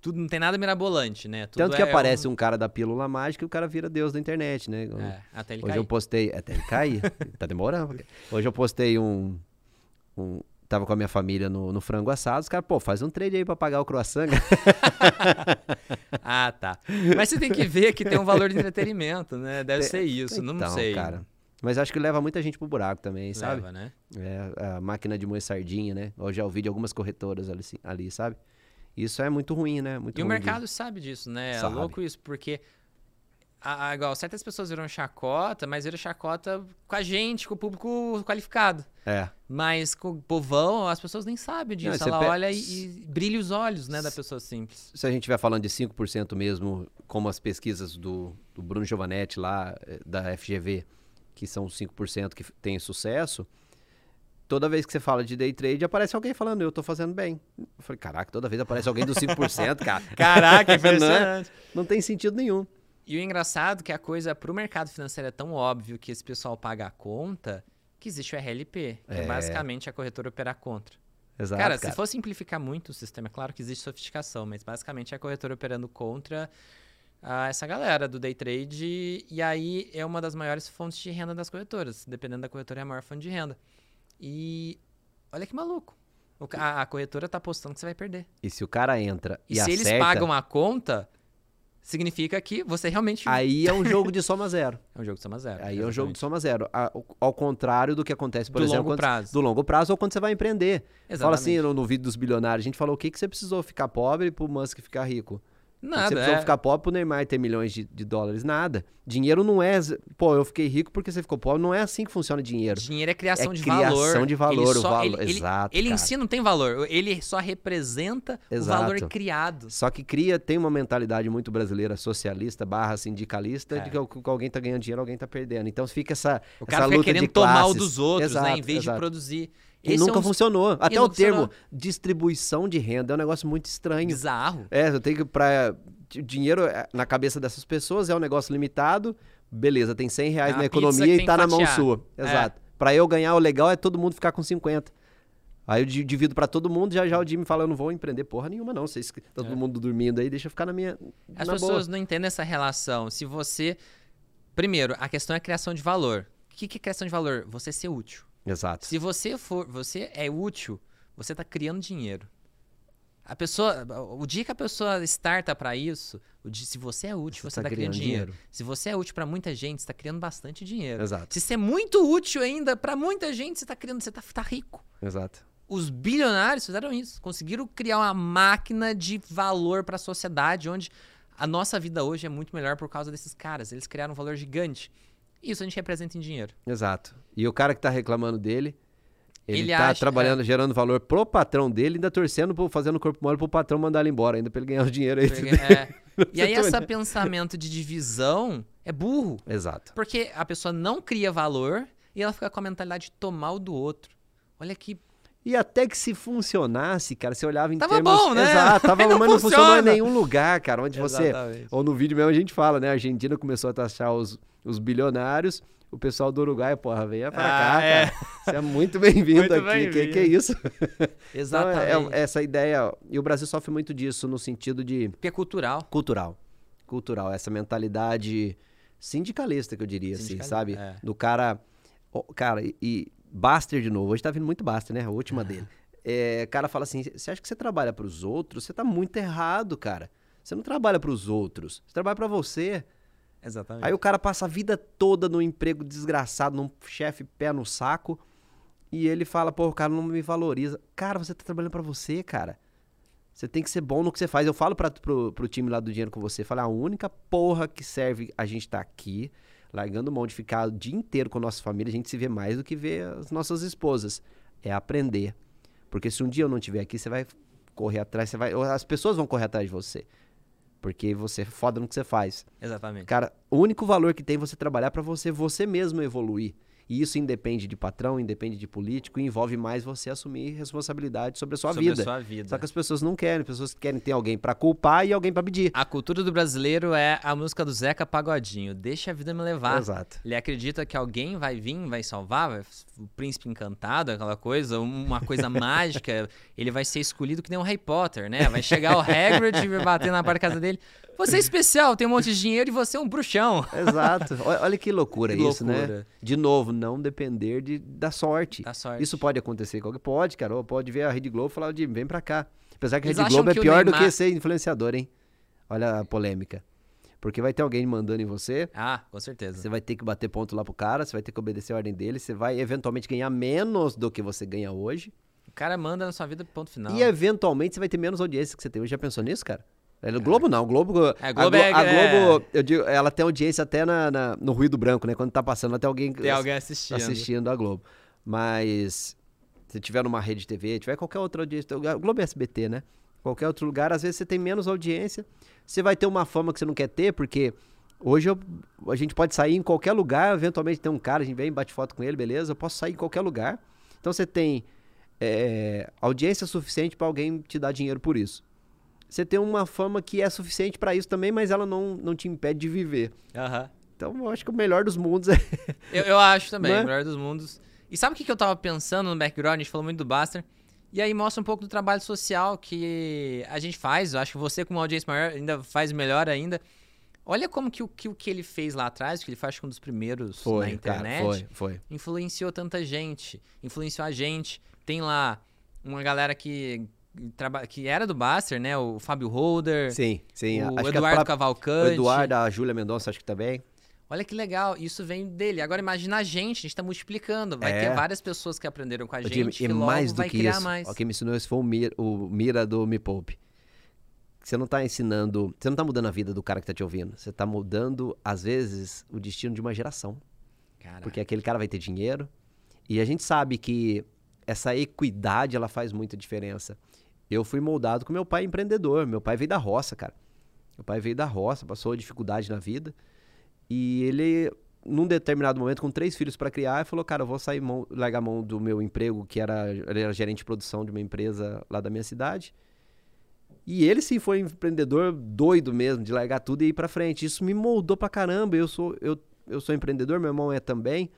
tudo não tem nada mirabolante, né? Tudo Tanto que é aparece um... um... cara da pílula mágica e o cara vira Deus da internet, né? É, até ele Hoje cair. eu postei. Até ele cair. tá demorando. Hoje eu postei um. um tava com a minha família no, no frango assado. Os caras, pô, faz um trade aí pra pagar o croissant. ah, tá. Mas você tem que ver que tem um valor de entretenimento, né? Deve ser isso, então, não sei. cara. Mas acho que leva muita gente pro buraco também, Leva, sabe? né? É, a máquina de moer sardinha, né? Eu já ouvi de algumas corretoras ali, ali sabe? Isso é muito ruim, né? Muito e o ruim mercado de... sabe disso, né? Sabe. É louco isso, porque a, a, igual, certas pessoas viram chacota, mas viram chacota com a gente, com o público qualificado. É. Mas com o povão, as pessoas nem sabem disso. Não, Ela pe... olha e, e, brilha os olhos, né, da pessoa simples. Se a gente estiver falando de 5% mesmo, como as pesquisas do, do Bruno Giovanetti lá, eh, da FGV, que são os 5% que têm sucesso, toda vez que você fala de day trade, aparece alguém falando, eu tô fazendo bem. Eu falei, caraca, toda vez aparece alguém dos 5%, cara. Caraca, não, impressionante. não tem sentido nenhum. E o engraçado é que a coisa pro mercado financeiro é tão óbvio que esse pessoal paga a conta, que existe o RLP, que é, É. basicamente a corretora operar contra. Exato, cara, cara. se for simplificar muito o sistema, é claro que existe sofisticação, mas basicamente é a corretora operando contra ah, essa galera do day trade, e aí é uma das maiores fontes de renda das corretoras. Dependendo da corretora, é a maior fonte de renda. E olha que maluco. A, a corretora tá apostando que você vai perder. E se o cara entra e, E, se acerta, eles pagam a conta, significa que você realmente. aí é um jogo de soma zero. É um jogo de soma zero. Aí é um jogo de exatamente. soma zero. Ao- ao contrário do que acontece, por Do exemplo, longo quando- prazo. do longo prazo ou quando você vai empreender. Fala Exatamente. assim no, no vídeo dos bilionários, a gente falou o que, que você precisou ficar pobre pro Musk ficar rico. Que você Nada. precisou É, ficar pobre pro Neymar ter milhões de, de dólares? Nada. Dinheiro não é. Pô, eu fiquei rico porque você ficou pobre. Não é assim que funciona dinheiro. Dinheiro é criação É de criação valor. de valor, Ele o só- valor- Ele, ele- exato, ele em cara. si não tem valor. Ele só representa Exato. o valor criado. Só que cria, tem uma mentalidade muito brasileira, socialista, barra sindicalista, É. de que que alguém tá ganhando dinheiro, alguém tá perdendo. Então fica essa, O essa cara fica luta querendo de tomar o dos outros, né? Em Exato, vez de exato. produzir. E Esse é nunca um funcionou. Até o nunca termo funcionou. distribuição de renda é um negócio muito estranho. bizarro. É, eu tenho que pra. o Dinheiro é, na cabeça dessas pessoas é um negócio limitado. Beleza, tem 100 reais É na economia e tá na mão sua. É. Exato. Pra eu ganhar, o legal é todo mundo ficar com 50. Aí eu di- divido pra todo mundo, já já o Jimmy fala, eu não vou empreender porra nenhuma não, vocês tá todo É. mundo dormindo aí, deixa eu ficar na minha As na pessoas boa. não entendem essa relação. Se você. Primeiro, a questão é a criação de valor. O que que é criação de valor? Você ser útil. Exato. Se você for, você é útil, você está criando dinheiro. A pessoa, o dia que a pessoa starta para isso, o dia, se você é útil, Você você tá está criando criando dinheiro. dinheiro. Se você é útil para muita gente, você está criando bastante dinheiro. Exato. Se você é muito útil ainda para muita gente, você está criando, você tá, tá rico. Exato. Os bilionários fizeram isso, conseguiram criar uma máquina de valor para a sociedade, onde a nossa vida hoje é muito melhor por causa desses caras. Eles criaram um valor gigante. Isso a gente representa em dinheiro. Exato. E o cara que tá reclamando dele, ele, Ele tá acha- trabalhando, gerando valor pro patrão dele, ainda torcendo, pro, fazendo corpo mole pro patrão mandar ele embora, ainda pra ele ganhar o dinheiro aí. Porque- é. E aí, Você esse pensamento de divisão é burro. Exato. Porque a pessoa não cria valor e ela fica com a mentalidade de tomar o do outro. Olha que. E até que se funcionasse, cara, você olhava em Tava termos... bom, né? Exato, tava, Mas não mas não funcionou em funciona. nenhum lugar, cara, onde você... Exatamente. Ou no vídeo mesmo a gente fala, né? A Argentina começou a taxar os, os bilionários, o pessoal do Uruguai, porra, venha pra Ah, cá, é. cara. Você é muito bem-vindo aqui, que, bem-vindo. que é isso? Exatamente. Então, é- é essa ideia... E o Brasil sofre muito disso, no sentido de... Porque é cultural. cultural. Cultural, essa mentalidade sindicalista que eu diria, assim, sabe? é. Do cara. ó, cara, e, e Baster de novo. Hoje tá vindo muito Baster, né? A última dele. É, o cara fala assim: você acha que você trabalha pros outros? Você tá muito errado, cara. Você não trabalha pros outros, você trabalha pra você. Exatamente. Aí o cara passa a vida toda no emprego desgraçado, num chefe pé no saco, e ele fala, pô, o cara não me valoriza. Cara, você tá trabalhando pra você, cara. Você tem que ser bom no que você faz. Eu falo pra, pro, pro time lá do dinheiro com você, falo, a única porra que serve a gente tá aqui, largando mão de ficar o dia inteiro com a nossa família, a gente se vê mais do que ver as nossas esposas. É aprender. Porque se um dia eu não estiver aqui, você vai correr atrás, você vai. As pessoas vão correr atrás de você. Porque você é foda no que você faz. Exatamente. Cara, o único valor que tem é você trabalhar pra você, você mesmo evoluir. E isso independe de patrão, independe de político, e envolve mais você assumir responsabilidade sobre a sua Sobre vida. a sua vida. Só que as pessoas não querem, as pessoas querem ter alguém pra culpar e alguém pra pedir. A cultura do brasileiro é a música do Zeca Pagodinho. Deixa a vida me levar. Exato. Ele acredita que alguém vai vir, vai salvar, vai- o príncipe encantado, aquela coisa, uma coisa mágica. Ele vai ser escolhido que nem um Harry Potter, né? Vai chegar o Hagrid e vai bater na porta da casa dele. Você é especial, tem um monte de dinheiro e você é um bruxão. Exato. Olha, que loucura Que isso, né? loucura. De novo, não depender de, da sorte. Da sorte. Isso pode acontecer? Pode, cara. Pode ver a Rede Globo e falar, Jimmy, vem pra cá. Apesar que a Rede Globo é pior do Neymar- que ser influenciador, hein? Olha a polêmica. Porque vai ter alguém mandando em você, Ah, com certeza. você vai ter que bater ponto lá pro cara, você vai ter que obedecer a ordem dele, você vai eventualmente ganhar menos do que você ganha hoje. O cara manda na sua vida, ponto final. E eventualmente você vai ter menos audiência que você tem hoje. Já pensou nisso, cara? É, no Globo não, o Globo. É, a Globo Glo- é- a é- Globo, eu digo, ela tem audiência até na, na- no ruído branco, né? Quando tá passando, até alguém, Tem alguém assistindo. assistindo a Globo. Mas se tiver numa rede de TV, tiver qualquer outra audiência, o Globo é SBT, né? Qualquer outro lugar, às vezes você tem menos audiência. Você vai ter uma fama que você não quer ter, porque hoje eu- a gente pode sair em qualquer lugar, eventualmente tem um cara, a gente vem, bate foto com ele, beleza? Eu posso sair em qualquer lugar. Então você tem é, audiência suficiente para alguém te dar dinheiro por isso. Você tem uma fama que é suficiente para isso também, mas ela não, não te impede de viver. Aham. Então eu acho que o melhor dos mundos é. Eu, eu acho também, é? o melhor dos mundos. E sabe o que, que eu tava pensando no background? A gente falou muito do Buster. E aí mostra um pouco do trabalho social que a gente faz. Eu acho que você, com uma audiência maior, ainda faz melhor ainda. Olha como que o que, que ele fez lá atrás, que ele faz que um dos primeiros na internet, Cara, foi, foi. influenciou tanta gente. Influenciou a gente. Tem lá uma galera que, que era do Buster, né? O Fábio Holder, Sim, sim. o acho que Eduardo própria- Cavalcante. O Eduardo, a Júlia Mendonça, acho que também. Olha que legal, isso vem dele. Agora imagina a gente, a gente tá multiplicando. Vai É. ter várias pessoas que aprenderam com a gente que e logo mais do vai que criar isso, mais. ó, quem me ensinou isso foi o Mira, o Mira do Me Poupe. Você não tá ensinando, você não tá mudando a vida do cara que tá te ouvindo. Você tá mudando, às vezes, o destino de uma geração. Cara, Porque aquele cara vai ter dinheiro. E a gente sabe que essa equidade, ela faz muita diferença. Eu fui moldado com meu pai empreendedor. Meu pai veio da roça, cara. Meu pai veio da roça, passou dificuldade na vida. E ele, num determinado momento, com três filhos para criar, falou: Cara, eu vou sair, mão, largar a mão do meu emprego, que era, era gerente de produção de uma empresa lá da minha cidade. E ele sim foi um empreendedor doido mesmo, de largar tudo e ir pra frente. Isso me moldou pra caramba. Eu sou, eu, eu sou empreendedor, meu irmão é também.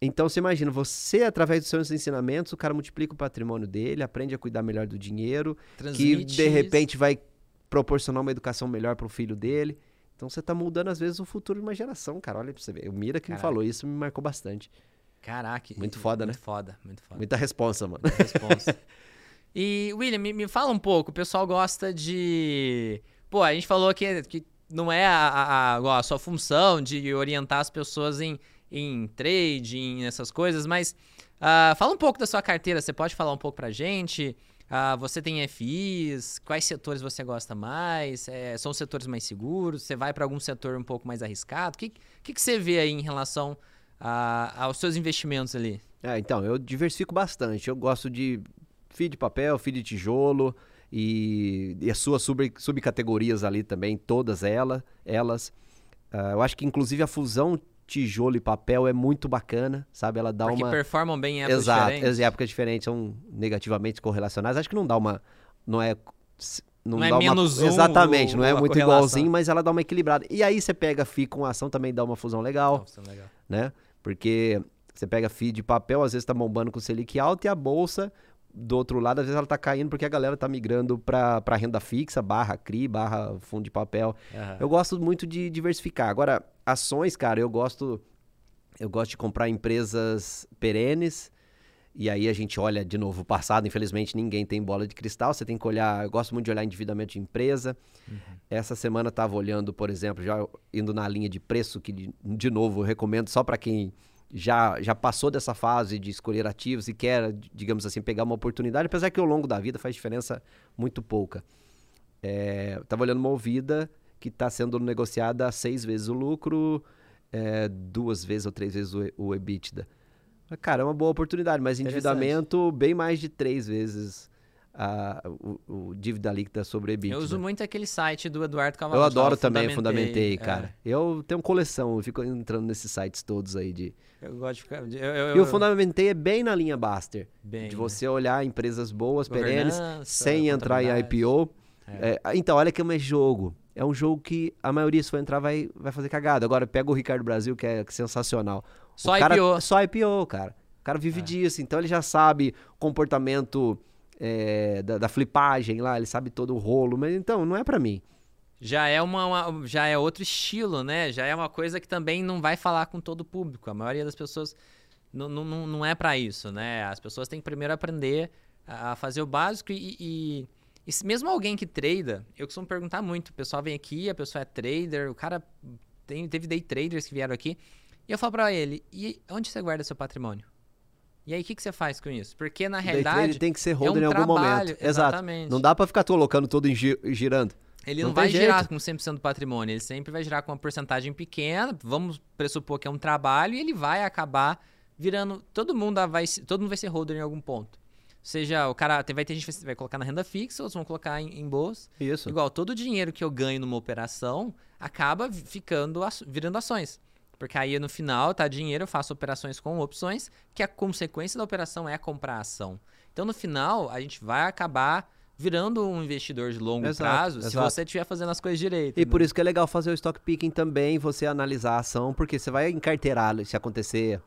Então você imagina, você, através dos seus ensinamentos, o cara multiplica o patrimônio dele, aprende a cuidar melhor do dinheiro, que transmite de isso. repente vai proporcionar uma educação melhor pro filho dele. Então você tá mudando, às vezes, o futuro de uma geração, cara. Olha pra você ver. O Mira que me Caraca. falou isso me marcou bastante. Caraca. Muito foda, muito né? foda, muito foda. Muita responsa, mano. resposta. e, William, me, me fala um pouco. O pessoal gosta de. Pô, a gente falou que, que não é a, a, a- a sua função de orientar as pessoas em, em trading, essas coisas, mas ah, fala um pouco da sua carteira. Você pode falar um pouco pra gente? Ah, você tem FIs? Quais setores você gosta mais? É, são setores mais seguros? Você vai para algum setor um pouco mais arriscado? O que, que, que você vê aí em relação a- aos seus investimentos ali? É, então, eu diversifico bastante. Eu gosto de FII de papel, FII de tijolo e, e as suas sub, subcategorias ali também, todas ela, elas. Ah, eu acho que, inclusive, a fusão tijolo e papel é muito bacana, sabe? Ela dá Porque uma... performam bem em épocas Exato, diferentes. em épocas diferentes são negativamente correlacionais. Acho que não dá uma. Não é. Não, Não é menos uma, um Exatamente, não é muito igualzinho, mas ela dá uma equilibrada. E aí você pega FI com ação, também dá uma fusão legal, Nossa, legal. né? Porque você pega FI de papel, às vezes tá bombando com Selic alto e a bolsa, do outro lado, às vezes ela tá caindo porque a galera tá migrando para renda fixa, barra CRI, barra fundo de papel. Aham. Eu gosto muito de diversificar. Agora, ações, cara, eu gosto eu gosto de comprar empresas perenes E aí a gente olha de novo o passado, infelizmente ninguém tem bola de cristal, você tem que olhar, eu gosto muito de olhar endividamento de empresa. Uhum. Essa semana estava olhando, por exemplo, já indo na linha de preço, que de, de novo eu recomendo só para quem já, já passou dessa fase de escolher ativos e quer, digamos assim, pegar uma oportunidade, apesar que ao longo da vida faz diferença muito pouca. Estava é, olhando uma ouvida que está sendo negociada a seis vezes o lucro, é, duas vezes ou três vezes o, o EBITDA. Cara, é uma boa oportunidade, mas endividamento bem mais de três vezes a, o, o, dívida líquida sobre EBITDA. Eu uso muito aquele site do Eduardo Cavalcante. Eu adoro também, fundamentei, é. cara. Eu tenho coleção, eu fico entrando nesses sites todos aí de... Eu gosto de ficar... Eu, eu, e o fundamentei é bem na linha Baster. Bem, de você olhar empresas boas, perenes, sem entrar em IPO. É. É, então, olha que é jogo. É um jogo que a maioria, se for entrar, vai, vai fazer cagada. Agora, pega o Ricardo Brasil, que é sensacional. Só o cara, IPO. Só IPO, cara. O cara vive é. disso, então ele já sabe comportamento é, da, da, flipagem lá, ele sabe todo o rolo, mas então, não é para mim. Já é uma, uma, já é outro estilo, né? Já é uma coisa que também não vai falar com todo o público. A maioria das pessoas não, não, não é para isso, né? As pessoas têm que primeiro aprender a fazer o básico e, e, e mesmo alguém que trada, eu costumo perguntar muito. O pessoal vem aqui, a pessoa é trader, o cara tem, teve day traders que vieram aqui. E eu falo pra ele, e onde você guarda seu patrimônio? E aí, o que, que você faz com isso? Porque, na realidade. Ele tem que ser holder é um em algum trabalho, momento. Exatamente. Exato. Não dá para ficar colocando todo girando. Ele não, não vai girar com 100% do patrimônio, ele sempre vai girar com uma porcentagem pequena. Vamos pressupor que é um trabalho e ele vai acabar virando. Todo mundo vai, todo mundo vai ser holder em algum ponto. Seja, o cara vai ter gente que vai colocar na renda fixa, outros vão colocar em, em bolsa. Isso. Igual, todo o dinheiro que eu ganho numa operação acaba ficando virando ações. Porque aí no final, tá dinheiro, eu faço operações com opções, que a consequência da operação é comprar ação. Então no final, a gente vai acabar virando um investidor de longo exato, prazo exato. se você estiver fazendo as coisas direito. E né? por isso que é legal fazer o stock picking também, você analisar a ação, porque você vai encarteirar se acontecer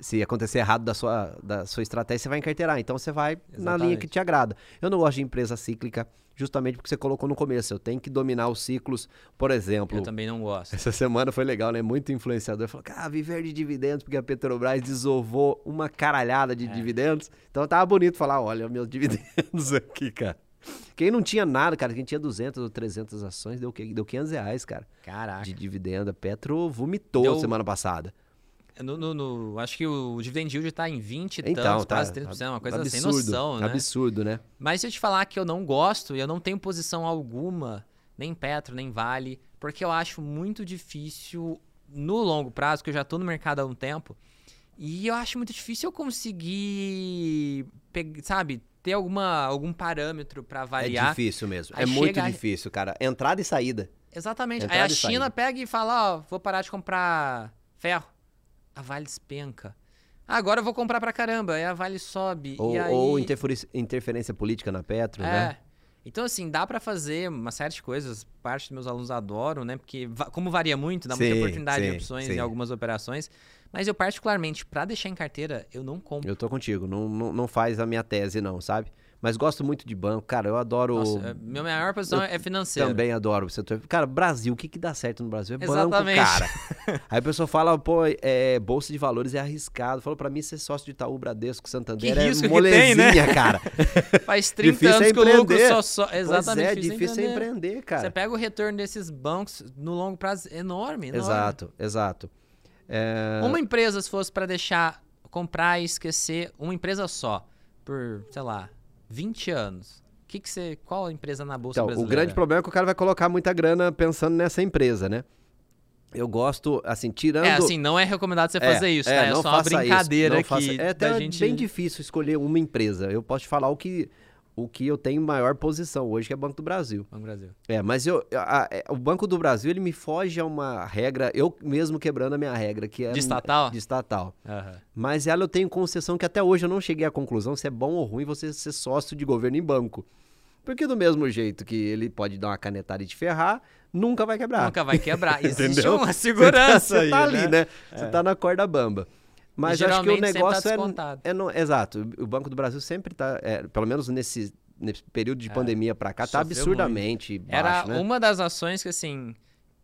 se acontecer errado da sua, da sua estratégia, você vai encarteirar. Então você vai Exatamente. na linha que te agrada. Eu não gosto de empresa cíclica, justamente porque você colocou no começo. Eu tenho que dominar os ciclos. Por exemplo. Eu também não gosto. Essa semana foi legal, né? Muito influenciador falou: ah, viver de dividendos, porque a Petrobras desovou uma caralhada de é. dividendos. Então tava bonito falar: olha, meus dividendos aqui, cara. Quem não tinha nada, cara, quem tinha 200 ou 300 ações, deu, deu 500 reais, cara. Caraca. De dividendo. A Petro vomitou deu... semana passada. No, no, no, acho que o dividend yield está em 20 então, tantos, tá, quase 30%, uma coisa absurdo, sem noção, né? Absurdo, né? Mas se eu te falar que eu não gosto, e eu não tenho posição alguma, nem Petro, nem Vale, porque eu acho muito difícil no longo prazo, que eu já estou no mercado há um tempo, e eu acho muito difícil eu conseguir, sabe, ter alguma, algum parâmetro para avaliar. É difícil mesmo, é muito difícil, cara. Entrada e saída. Exatamente. Entrada Aí a China saída. pega e fala, ó, vou parar de comprar ferro a Vale despenca. Ah, agora eu vou comprar pra caramba, aí a Vale sobe. Ou, aí... ou interferência política na Petro, é. né? Então, assim, dá para fazer uma série de coisas. Parte dos meus alunos adoram, né? Porque, como varia muito, dá sim, muita oportunidade sim, de opções sim. em algumas operações. Mas eu, particularmente, para deixar em carteira, eu não compro. Eu tô contigo. Não, não, não faz a minha tese, não, sabe? Mas gosto muito de banco. Cara, eu adoro. Nossa, é, minha maior posição eu é financeira. Também adoro o setor. Cara, Brasil, o que, que dá certo no Brasil? É Exatamente. banco, cara. Aí a pessoa fala, pô, é, bolsa de valores é arriscado. Falou pra mim ser sócio de Itaú, Bradesco, Santander que é risco molezinha, que tem, né? cara. Faz 30 difícil anos é que o lucro só... só... Exatamente. Pois é, difícil, difícil é empreender. empreender, cara. Você pega o retorno desses bancos no longo prazo enorme, enorme. Exato, exato. É... Uma empresa, se fosse para deixar, comprar e esquecer, uma empresa só, por, sei lá, 20 anos. Que que você, qual empresa na bolsa então, brasileira? O grande problema é que o cara vai colocar muita grana pensando nessa empresa, né? Eu gosto, assim, tirando. É, assim, não é recomendado você fazer é, isso, é, tá? É só uma brincadeira isso, aqui. É até gente... bem difícil escolher uma empresa. Eu posso te falar o que o que eu tenho maior posição hoje, que é Banco do Brasil. Banco do Brasil. É, mas eu, a, a, é, o Banco do Brasil, ele me foge a uma regra, eu mesmo quebrando a minha regra, que é... De estatal? De estatal. Uhum. Mas ela eu tenho concessão que até hoje eu não cheguei à conclusão se é bom ou ruim você ser sócio de governo em banco. Porque do mesmo jeito que ele pode dar uma canetada e te ferrar, nunca vai quebrar. Nunca vai quebrar. Existe uma segurança Você tá, aí, você tá ali, né? Você é. tá na corda bamba. Mas acho que o tá negócio tá é, é no, exato. O Banco do Brasil sempre está, é, pelo menos nesse, nesse período de é, pandemia para cá, tá absurdamente muito. baixo, Era né? uma das ações que assim,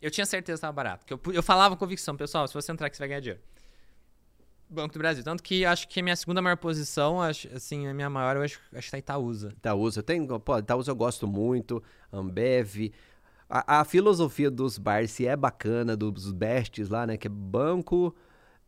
eu tinha certeza que estava barato, que eu, eu falava com convicção, pessoal, se você entrar aqui você vai ganhar dinheiro. Banco do Brasil. Tanto que acho que a minha segunda maior posição, acho, assim, a minha maior, eu acho, acho que tá Itaúsa. Itaúsa, eu tenho, pô, Itaúsa eu gosto muito, Ambev. A, a filosofia dos bars se é bacana, dos bestes lá, né? Que é banco,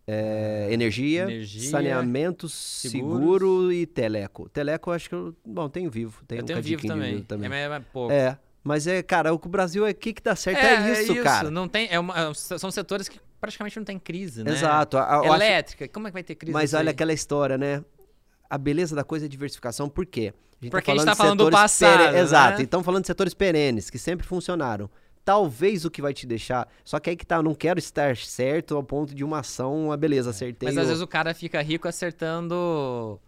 é, energia, Energia, saneamento, seguros. seguro e teleco. Teleco eu acho que eu, bom, tenho vivo, tenho eu um tenho vivo também. vivo também. É, mas é pouco. É, mas é, cara, o que o Brasil é que que dá certo é, isso, cara. Não tem, é uma- são setores que praticamente não tem crise, né? Exato. a- a- eu acho- Elétrica, como é que vai ter crise? Mas olha aquela história, né? A beleza da coisa é diversificação, por quê? A Porque a gente tá falando do passado, pere- né? Exato, então falando de setores perenes, que sempre funcionaram. Talvez o que vai te deixar. Só que aí que tá, eu não quero estar certo ao ponto de uma ação, uma beleza, acertei. Mas às o- vezes o cara fica rico acertando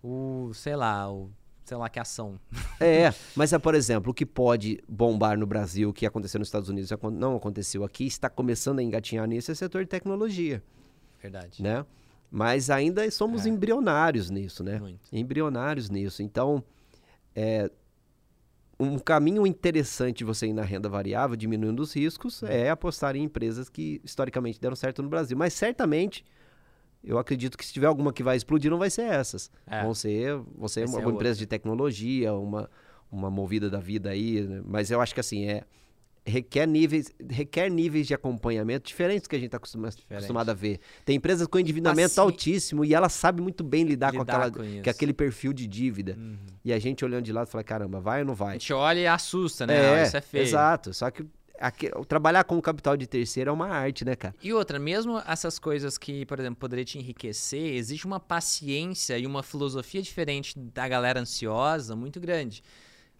o, sei lá, o, sei lá que ação. É, mas é, por exemplo, o que pode bombar no Brasil, o que aconteceu nos Estados Unidos, não aconteceu aqui, está começando a engatinhar nisso, é setor de tecnologia, Verdade. né? Mas ainda somos É. embrionários nisso, né? Muito. embrionários nisso. Então, é, um caminho interessante de você ir na renda variável, diminuindo os riscos, Uhum. é apostar em empresas que historicamente deram certo no Brasil. Mas certamente, eu acredito que se tiver alguma que vai explodir, não vai ser essas. É. Vão ser, vão ser Vai uma, ser uma empresa de tecnologia, uma, uma movida da vida aí. né? Mas eu acho que assim, é. Requer níveis, requer níveis de acompanhamento diferentes do que a gente está acostuma, acostumado a ver. Tem empresas com endividamento Assim- altíssimo e ela sabe muito bem lidar, com, Lidar aquela, com com aquele perfil de dívida. Uhum. E a gente olhando de lado fala, caramba, vai ou não A vai? gente olha e assusta, né? Ah, Isso é feio. exato. Só que aqui- trabalhar com capital de terceiro é uma arte, né, cara? E outra, mesmo essas coisas que, por exemplo, poderia te enriquecer, existe uma paciência e uma filosofia diferente da galera ansiosa muito grande.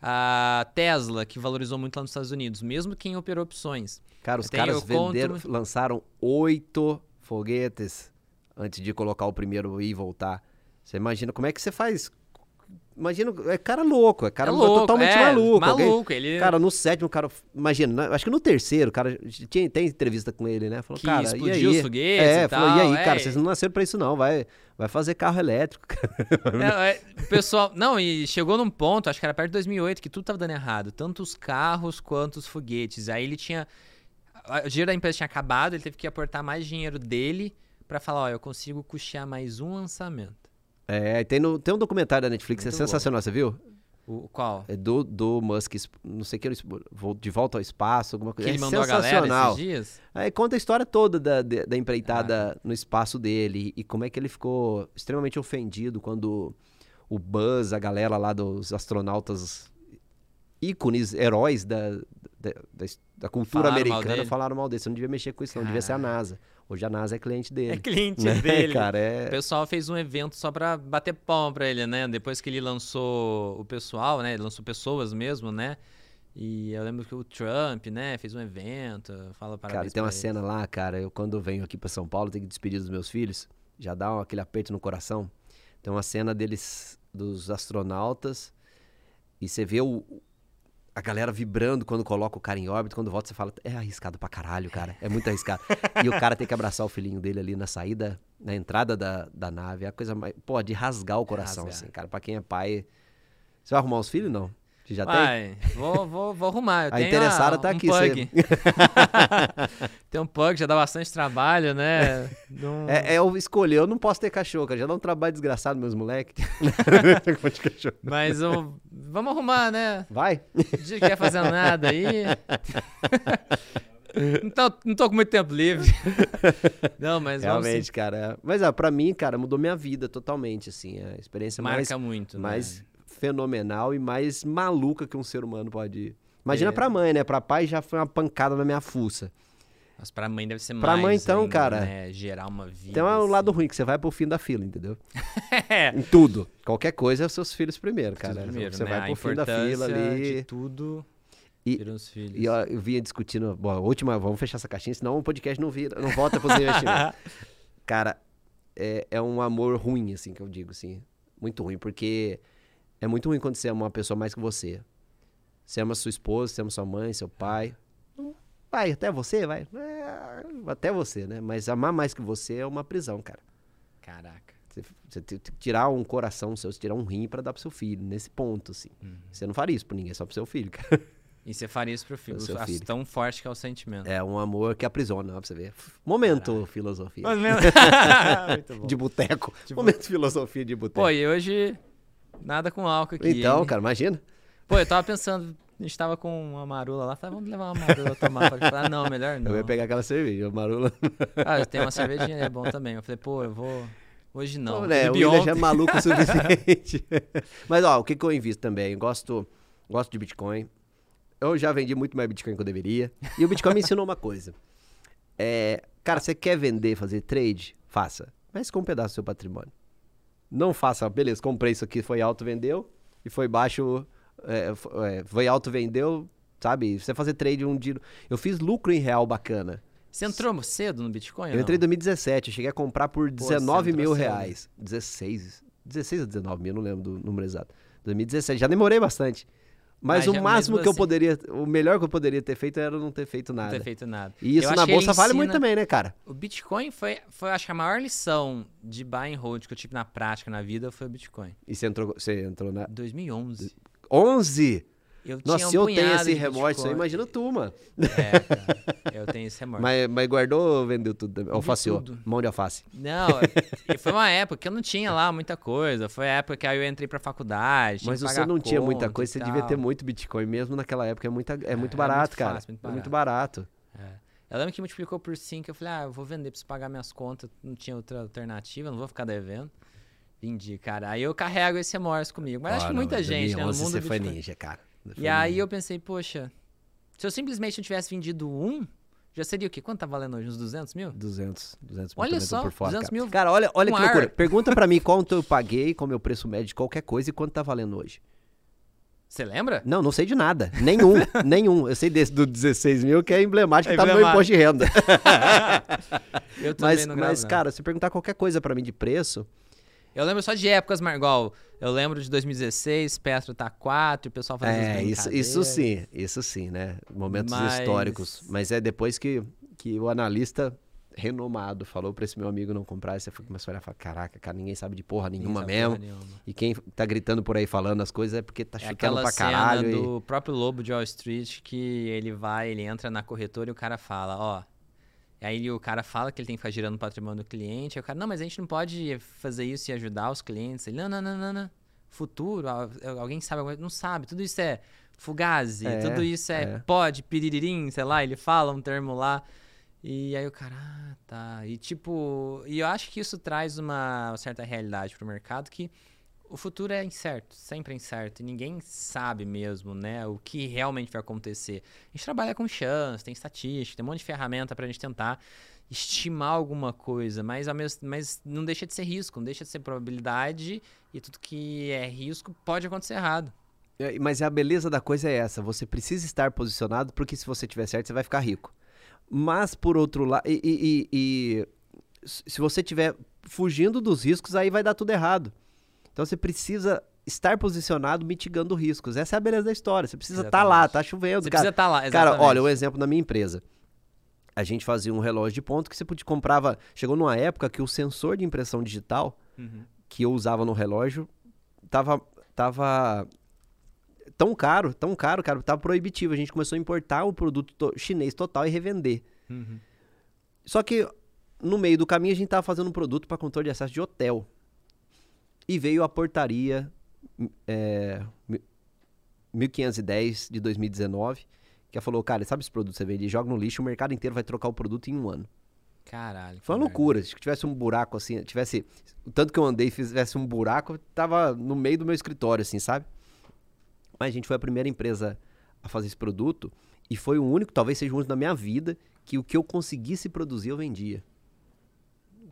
A Tesla, que valorizou muito lá nos Estados Unidos, mesmo quem operou opções. Cara, os tenho- caras eu conto- venderam, lançaram oito foguetes antes de colocar o primeiro e voltar. Você imagina como é que você faz? Imagina, é cara louco, é cara é louco, totalmente é, maluco. Alguém- Maluco, ele Cara, no sétimo, o cara. Imagina, acho que no terceiro, o cara. Tinha, tem entrevista com ele, né? Falou, que cara, e explodiu aí? os foguetes É, e tal. falou, e aí, cara, é. vocês não nasceram pra isso, não. Vai, vai fazer carro elétrico, cara. É, é, pessoal. Não, e chegou num ponto, acho que era perto de 2008, que tudo tava dando errado. Tanto os carros quanto os foguetes. Aí ele tinha. O dinheiro da empresa tinha acabado, ele teve que aportar mais dinheiro dele pra falar: ó, eu consigo custear mais um lançamento. É, tem, no, tem um documentário da Netflix, é Muito bom. sensacional, você viu? O, qual? É do, do Musk, não sei o que, de volta ao espaço, alguma Que coisa. ele é mandou a galera sensacional. esses dias? Aí conta a história toda da, da, da empreitada Ah. no espaço dele e como é que ele ficou extremamente ofendido quando o Buzz, a galera lá dos astronautas ícones, heróis da, da, da, da mal americana, dele. falaram mal dele. Você não devia mexer com isso, não. Devia ser a. NASA. Hoje a NASA é cliente dele. É cliente né, dele. cara? O É... pessoal fez um evento só pra bater palma pra ele, né? Depois que ele lançou o pessoal, né? Ele lançou pessoas mesmo, né? E eu lembro que o Trump, né, fez um evento, fala Cara, parabéns tem uma cena lá, cara. Eu quando venho aqui pra São Paulo, tenho que despedir dos meus filhos. Já dá um- aquele aperto no coração. Tem uma cena deles, dos astronautas, e você vê o, a galera vibrando quando coloca o cara em órbita. Quando volta, você fala, é arriscado pra caralho, cara. É muito arriscado. e o cara tem que abraçar o filhinho dele ali na saída, na entrada da, da nave. É a coisa mais. Pô, de rasgar o coração, assim, cara. Pra quem é pai. Você vai arrumar os filhos? Não. Você já tem? Vai, vou, vou, vou arrumar. Eu A tenho interessada ah, tá um aqui, Pug. tem um pug, já dá bastante trabalho, né? Não- É, é eu escolher, eu não posso ter cachorro, cara. Já dá um trabalho desgraçado, meus moleques. Mas eu- vamos arrumar, né? Vai? Dia que quer fazer nada aí. não, tô, não tô com muito tempo livre. Não, mas Realmente, sim. cara. Mas, ah, pra mim, cara, mudou minha vida totalmente, assim. A experiência mais, Marca muito, mais né? fenomenal e mais maluca que um ser humano pode... Imagina É. pra mãe, né? Pra pai já foi uma pancada na minha fuça. Mas pra mãe deve ser Pra mais mãe, então, ainda, cara, né? Gerar uma vida. Tem um assim. lado ruim, que você vai pro fim da fila, entendeu? É, Em tudo. Qualquer coisa é os seus filhos primeiro, cara. tudo primeiro, você né? vai A pro fim da fila ali... de tudo E- viram os filhos. E ó, eu vinha discutindo, bom, última, vamos fechar essa caixinha, senão o podcast não vira, não volta pros investimentos. Cara, é, é um amor ruim, assim, que eu digo, assim. Muito ruim, porque é muito ruim quando você ama uma pessoa mais que você. Você ama sua esposa, você ama sua mãe, seu pai. Vai, até você, vai. É, até você, né? Mas amar mais que você é uma prisão, cara. Caraca. Você, você tem que tirar um coração seu, você tirar um rim pra dar pro seu filho, nesse ponto, assim. Uhum. Você não faria isso pra ninguém, só pro seu filho, cara. E você faria isso pro filho, Pro seu Acho filho. tão forte que é o sentimento. É um amor que aprisiona, ó, pra você ver. Momento filosofia. Muito bom. De boteco. Momento filosofia de boteco. Pô, e hoje, nada com álcool aqui. então, hein? cara, imagina. Pô, eu tava pensando, a gente tava com uma marula lá, falei, vamos levar uma marula tomar. Falei, ah, não, melhor não. Eu ia pegar aquela cerveja, o Marula. Ah, eu tenho uma cervejinha, é bom também. Eu falei, pô, eu vou. Hoje não. Não, né? O Bebi William já é maluco o suficiente. Mas, ó, o que, que eu invisto também? Eu gosto, gosto de Bitcoin. Eu já vendi muito mais Bitcoin que eu deveria. E o Bitcoin me ensinou uma coisa. É, cara, você quer vender, fazer trade? Faça. Mas com um pedaço do seu patrimônio. Não faça, beleza, comprei isso aqui, foi alto, vendeu. E foi baixo, é, é, foi alto, vendeu. Sabe? Você fazer trade um dia. Eu fiz lucro em real bacana. Você entrou cedo no Bitcoin? Eu entrei em não? 2017, eu cheguei a comprar por Pô, você 19 mil cedo. reais. 16, 16 ou 19 mil, não lembro do número exato. 2017, já demorei bastante. Mas, Mas o máximo que eu assim- poderia, o melhor que eu poderia ter feito era não ter feito Não nada. ter feito nada. E Eu isso na bolsa vale muito também, né, cara? O Bitcoin foi, foi, acho que a maior lição de buy and hold que eu tive na prática, na vida, foi o Bitcoin. E você entrou, você entrou na 2011. 11. Eu Nossa, um se eu tenho esse remorso, aí, imagina tu, mano. É, cara, eu tenho esse remorso. Mas, mas guardou ou vendeu tudo também? Alfaceou. Mão de alface. Não, e foi uma época que eu não tinha lá muita coisa. Foi a época que aí eu entrei pra faculdade. Mas você não tinha muita coisa, você devia ter muito Bitcoin mesmo naquela época. É, muita, é, É, muito é barato, muito cara. fácil, muito É muito barato. Eu lembro que multiplicou por 5. Eu falei, ah, eu vou vender pra você pagar minhas contas. Não tinha outra alternativa, não vou ficar devendo. Vendi, cara. Aí eu carrego esse remorso comigo. Mas acho Ah, que muita gente, né? No 2011 mundo você foi Bitcoin. ninja, cara. E aí eu pensei, poxa, se eu simplesmente não tivesse vendido um, já seria o quê? Quanto tá valendo hoje? Uns 200 mil? 200, 200 Olha também tô só, por fora, 200 cara. mil Cara, olha, olha que loucura. ar. Pergunta pra mim quanto eu paguei, qual é o meu preço médio de qualquer coisa e quanto tá valendo hoje. Você lembra? Não, não sei de nada. Nenhum, nenhum. Eu sei desse do 16 mil, que é emblemático, É tá no meu imposto de renda. Eu também mas, não gravo mas cara, se perguntar qualquer coisa pra mim de preço, Eu lembro só de épocas, Margol. Eu lembro de 2016, Petro tá 4, o pessoal fazendo é, isso, isso sim, isso sim, né? Momentos Mas- históricos. Mas é depois que, que o analista renomado falou pra esse meu amigo não comprar, você começou a olhar e falar, caraca, cara, ninguém sabe de porra nenhuma mesmo. E quem tá gritando por aí falando as coisas é porque tá É chutando aquela pra cena caralho. e- do próprio Lobo de Wall Street que ele vai, ele entra na corretora e o cara fala, ó. E aí o cara fala que ele tem que ficar girando o patrimônio do cliente. Aí o cara, não, mas a gente não pode fazer isso e ajudar os clientes. Ele, não, não, não, não, não. Futuro, al- alguém sabe alguma coisa? Não sabe. Tudo isso é fugazi, É, tudo isso é, é. pode, piriririm, sei lá, ele fala um termo lá. E aí o cara, ah, tá. E tipo, e eu acho que isso traz uma certa realidade pro mercado que o futuro é incerto, sempre é incerto, e ninguém sabe mesmo, né, o que realmente vai acontecer. A gente trabalha com chance, tem estatística, tem um monte de ferramenta pra gente tentar estimar alguma coisa, mas, ao mesmo, mas não deixa de ser risco, não deixa de ser probabilidade, e tudo que é risco pode acontecer errado. É, Mas a beleza da coisa é essa, você precisa estar posicionado, porque se você tiver certo, você vai ficar rico. Mas, por outro lado, e, e- e- e se você estiver fugindo dos riscos, aí vai dar tudo errado. Então você precisa estar posicionado mitigando riscos. Essa é a beleza da história. Você precisa estar lá, Exatamente. tá chovendo, Você cara. precisa estar lá, Cara, exatamente. olha, um exemplo na minha empresa. A gente fazia um relógio de ponto que você podia comprava. Chegou numa época que o sensor de impressão digital Uhum. que eu usava no relógio tava, tava tão caro, tão caro, cara, tava proibitivo. A gente começou a importar o produto to- chinês total e revender. Uhum. Só que no meio do caminho a gente tava fazendo um produto para controle de acesso de hotel. E veio a portaria é, mi- 1510 de 2019, que falou, cara, sabe esse produto que você vende? Joga no lixo, o mercado inteiro vai trocar o produto em um ano. Caralho. Foi uma merda. loucura. Se tivesse um buraco assim, tivesse. O tanto que eu andei e fizesse um buraco, tava no meio do meu escritório, assim, sabe? Mas a gente foi a primeira empresa a fazer esse produto. E foi o único, talvez seja o único da minha vida, que o que eu conseguisse produzir, eu vendia.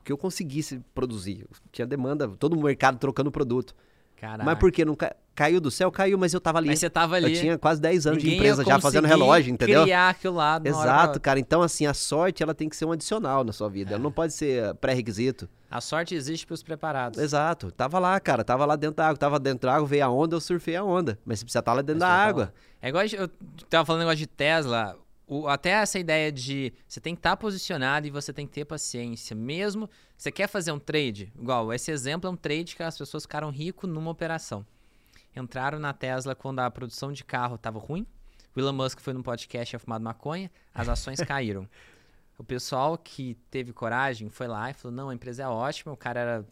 Que eu conseguisse produzir. Tinha demanda, todo o mercado trocando produto. Caraca. Mas por que não ca- caiu do céu? Caiu, mas eu tava ali. Mas você tava ali. Eu tinha quase 10 anos de ninguém empresa ia já fazendo relógio, entendeu? criar aquilo lá de Exato, cara. Então, assim, a sorte ela tem que ser um adicional na sua vida. Ela É. não pode ser pré-requisito. A sorte existe pros preparados. Exato. Tava lá, cara. Tava lá dentro da água. Tava dentro da água, veio a onda, eu surfei a onda. Mas você precisa estar lá dentro Mas da vai água. falar. É igual eu tava falando negócio de Tesla. O- até essa ideia de você tem que estar posicionado e você tem que ter paciência. Mesmo você quer fazer um trade, igual esse exemplo é um trade que as pessoas ficaram ricos numa operação. Entraram na Tesla quando a produção de carro estava ruim, O Elon Musk foi num podcast e fumado maconha, as ações caíram. O pessoal que teve coragem foi lá e falou: não, a empresa é ótima, o cara era.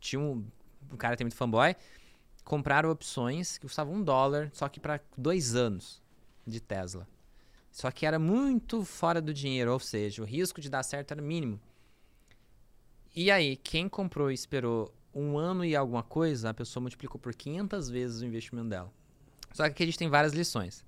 Tinha um, o cara tem muito fanboy. Compraram opções que custavam um dólar, só que para dois anos de Tesla. Só que era muito fora do dinheiro, ou seja, o risco de dar certo era mínimo. E aí, quem comprou e esperou um ano e alguma coisa, a pessoa multiplicou por 500 vezes o investimento dela. Só que aqui a gente tem várias lições.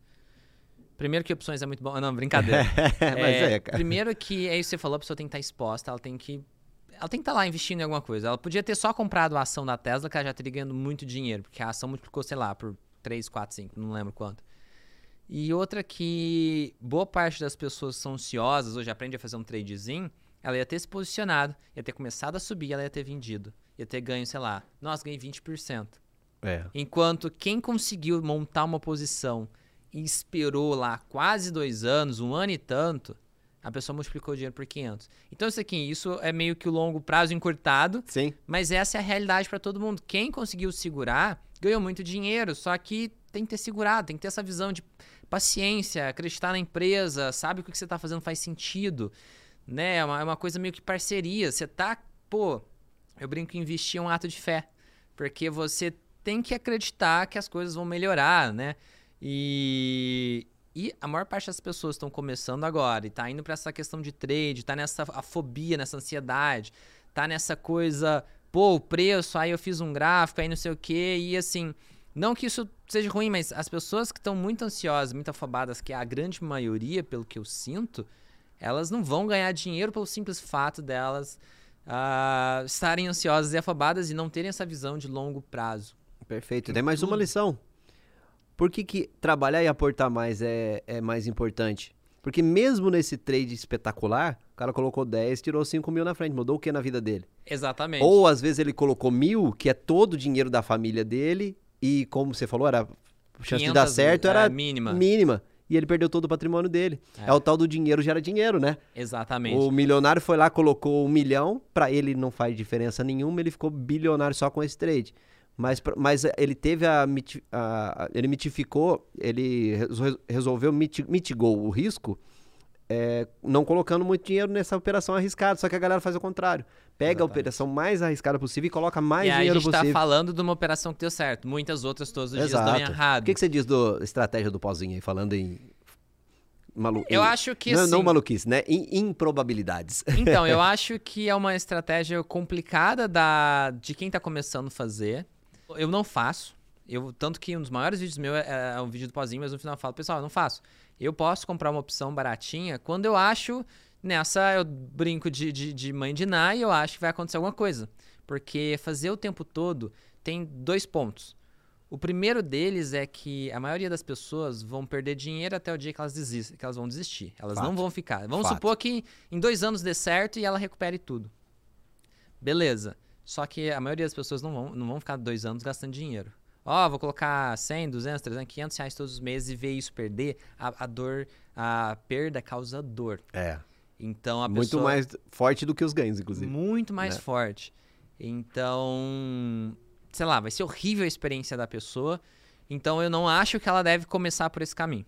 Primeiro que opções é muito bom. Não, brincadeira. é, é, primeiro que é isso que você falou, a pessoa tem que estar exposta, ela tem que. Ela tem que estar lá investindo em alguma coisa. Ela podia ter só comprado a ação da Tesla, que ela já teria ganhando muito dinheiro, porque a ação multiplicou, sei lá, por 3, 4, 5, não lembro quanto. E outra que boa parte das pessoas são ansiosas, hoje aprende a fazer um tradezinho, ela ia ter se posicionado, ia ter começado a subir, ela ia ter vendido. Ia ter ganho, sei lá, nossa, ganhei 20%. É. Enquanto quem conseguiu montar uma posição e esperou lá quase dois anos, um ano e tanto, a pessoa multiplicou o dinheiro por 500. Então, isso aqui, isso é meio que o longo prazo encurtado. Sim. Mas essa é a realidade para todo mundo. Quem conseguiu segurar ganhou muito dinheiro, só que tem que ter segurado, tem que ter essa visão de paciência, acreditar na empresa, sabe o que você está fazendo faz sentido. Né? É uma, é uma coisa meio que parceria. Você tá, pô, eu brinco investir é um ato de fé. Porque você tem que acreditar que as coisas vão melhorar, né? E, e a maior parte das pessoas estão começando agora e tá indo para essa questão de trade, tá nessa fobia, nessa ansiedade, tá nessa coisa, pô, o preço, aí eu fiz um gráfico, aí não sei o quê, e assim, não que isso seja ruim, mas as pessoas que estão muito ansiosas, muito afobadas, que é a grande maioria, pelo que eu sinto, elas não vão ganhar dinheiro pelo simples fato delas uh, estarem ansiosas e afobadas e não terem essa visão de longo prazo. Perfeito. Tem mais uma lição. Por que, que trabalhar e aportar mais é, é mais importante? Porque mesmo nesse trade espetacular, o cara colocou 10, tirou 5 mil na frente. Mudou o que na vida dele? Exatamente. Ou às vezes ele colocou mil, que é todo o dinheiro da família dele, e como você falou, era a chance de dar certo era é, mínima. mínima. E ele perdeu todo o patrimônio dele. É. é. o tal do dinheiro gera dinheiro, né? Exatamente. O milionário foi lá, colocou um milhão, para ele não faz diferença nenhuma, ele ficou bilionário só com esse trade. Mas, mas ele teve a, a Ele mitificou, ele resolveu, mitigou o risco, é, não colocando muito dinheiro nessa operação arriscada. Só que a galera faz o contrário. Pega Exatamente. a operação mais arriscada possível e coloca mais e dinheiro possível. a gente tá falando de uma operação que deu certo. Muitas outras todos os Exato. dias dão errado. O que, que você diz da estratégia do pozinho aí, falando em Malu... Eu acho que não, assim... não maluquice, né? Em improbabilidades. Então, eu acho que é uma estratégia complicada da de quem está começando a fazer. Eu não faço. Eu, tanto que um dos maiores vídeos meus é, é um vídeo do pozinho, mas no final eu falo, pessoal, eu não faço. Eu posso comprar uma opção baratinha quando eu acho. Nessa eu brinco de, de, de mãe de Ná e eu acho que vai acontecer alguma coisa. Porque fazer o tempo todo tem dois pontos. O primeiro deles é que a maioria das pessoas vão perder dinheiro até o dia que elas, desistem, que elas vão desistir. Elas Fato. não vão ficar. Vamos Fato. supor que em dois anos dê certo e ela recupere tudo. Beleza. Só que a maioria das pessoas não vão, não vão ficar dois anos gastando dinheiro. Ó, oh, vou colocar 100, 200, 300, 500 reais todos os meses e ver isso perder. A, a dor, a perda causa dor. É. Então a Muito pessoa... mais forte do que os ganhos, inclusive. Muito mais né? forte. Então, sei lá, vai ser horrível a experiência da pessoa. Então eu não acho que ela deve começar por esse caminho.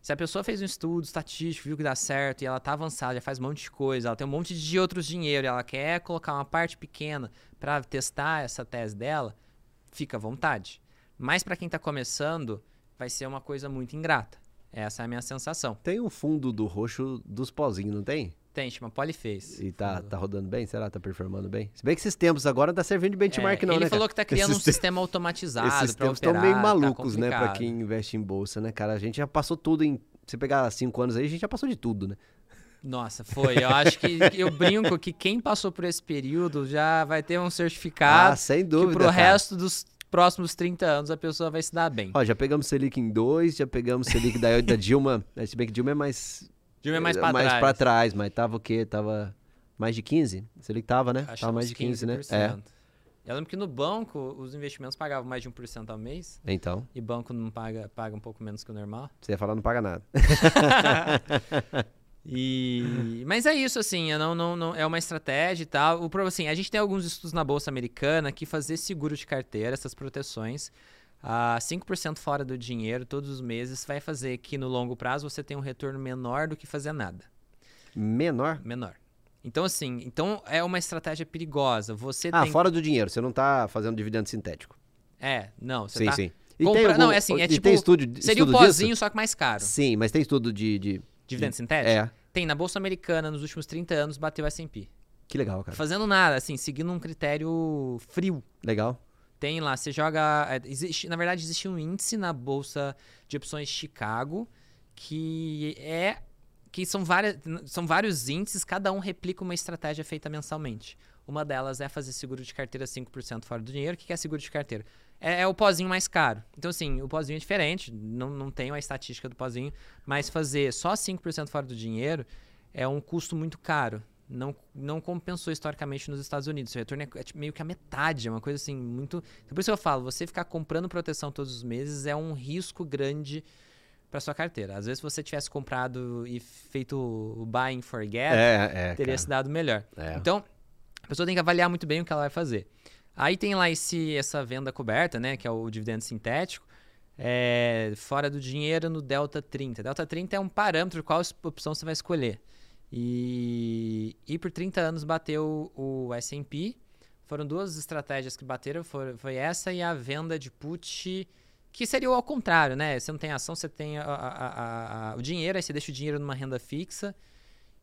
Se a pessoa fez um estudo estatístico, viu que dá certo, e ela tá avançada, já faz um monte de coisa, ela tem um monte de outros dinheiro, e ela quer colocar uma parte pequena para testar essa tese dela, fica à vontade. Mas para quem tá começando, vai ser uma coisa muito ingrata. Essa é a minha sensação. Tem um fundo do roxo dos pozinhos, não tem? Tem, chama Polyface. E tá, tá rodando bem? Será? Tá performando bem? Se bem que esses tempos agora não tá servindo de benchmark, é, não, ele né? Ele falou que tá criando esses um sistema automatizado. Esses tempos estão meio tá malucos, tá né? Pra quem investe em bolsa, né, cara? A gente já passou tudo em. Se pegar cinco anos aí, a gente já passou de tudo, né? Nossa, foi. Eu acho que eu brinco que quem passou por esse período já vai ter um certificado. Ah, sem dúvida. Que pro cara. resto dos próximos 30 anos a pessoa vai se dar bem. Ó, já pegamos Selic em 2, já pegamos Selic da, da Dilma. Se bem que Dilma é mais Dilma é mais pra mais trás. pra trás, mas tava o quê? Tava mais de 15? Se ele tava, né? Acho tava mais de 15, 15% né? É. Eu lembro que no banco os investimentos pagavam mais de 1% ao mês. Então. E banco não paga, paga um pouco menos que o normal. Você ia falar não paga nada. e... Mas é isso, assim, não, não, não, é uma estratégia e tal. O, assim, a gente tem alguns estudos na Bolsa Americana que fazer seguro de carteira, essas proteções, a 5% fora do dinheiro todos os meses vai fazer que no longo prazo você tenha um retorno menor do que fazer nada. Menor? Menor. Então, assim, então é uma estratégia perigosa. Você ah, tem... fora do dinheiro, você não tá fazendo dividendo sintético. É, não, você sim, tá... sim. E Compra... tem algum... Não, é assim, é tipo... tem estudo, Seria o pozinho, disso? só que mais caro. Sim, mas tem estudo de... de... Dividendo sintético? É, Tem, na Bolsa Americana, nos últimos 30 anos, bateu o S&P. que legal, cara. Fazendo nada, assim, seguindo um critério frio. Legal. Tem lá, você joga. é, Existe, na verdade, existe um índice na Bolsa de Opções Chicago que é. que são, várias, são vários índices, cada um replica uma estratégia feita mensalmente. Uma delas é fazer seguro de carteira 5% fora do dinheiro. O que é seguro de carteira? É, é o pozinho mais caro. Então, assim, o pozinho é diferente, não, não tenho a estatística do pozinho, mas fazer só 5% fora do dinheiro é um custo muito caro. Não, não compensou historicamente nos Estados Unidos. O retorno é, é meio que a metade, é uma coisa assim, muito. Então, por isso que eu falo, você ficar comprando proteção todos os meses é um risco grande para sua carteira. Às vezes, se você tivesse comprado e feito o buy and forget, É, é, teria cara. se dado melhor. É. Então, a pessoa tem que avaliar muito bem o que ela vai fazer. Aí tem lá esse, essa venda coberta, né? Que é o dividendo sintético. é, fora do dinheiro no Delta 30. Delta 30 é um parâmetro qual opção você vai escolher. E, e por 30 anos bateu o S&P. Foram duas estratégias que bateram. Foi, foi essa e a venda de put, que seria o contrário, né? Você não tem ação, você tem a- a- a- o dinheiro, aí você deixa o dinheiro numa renda fixa.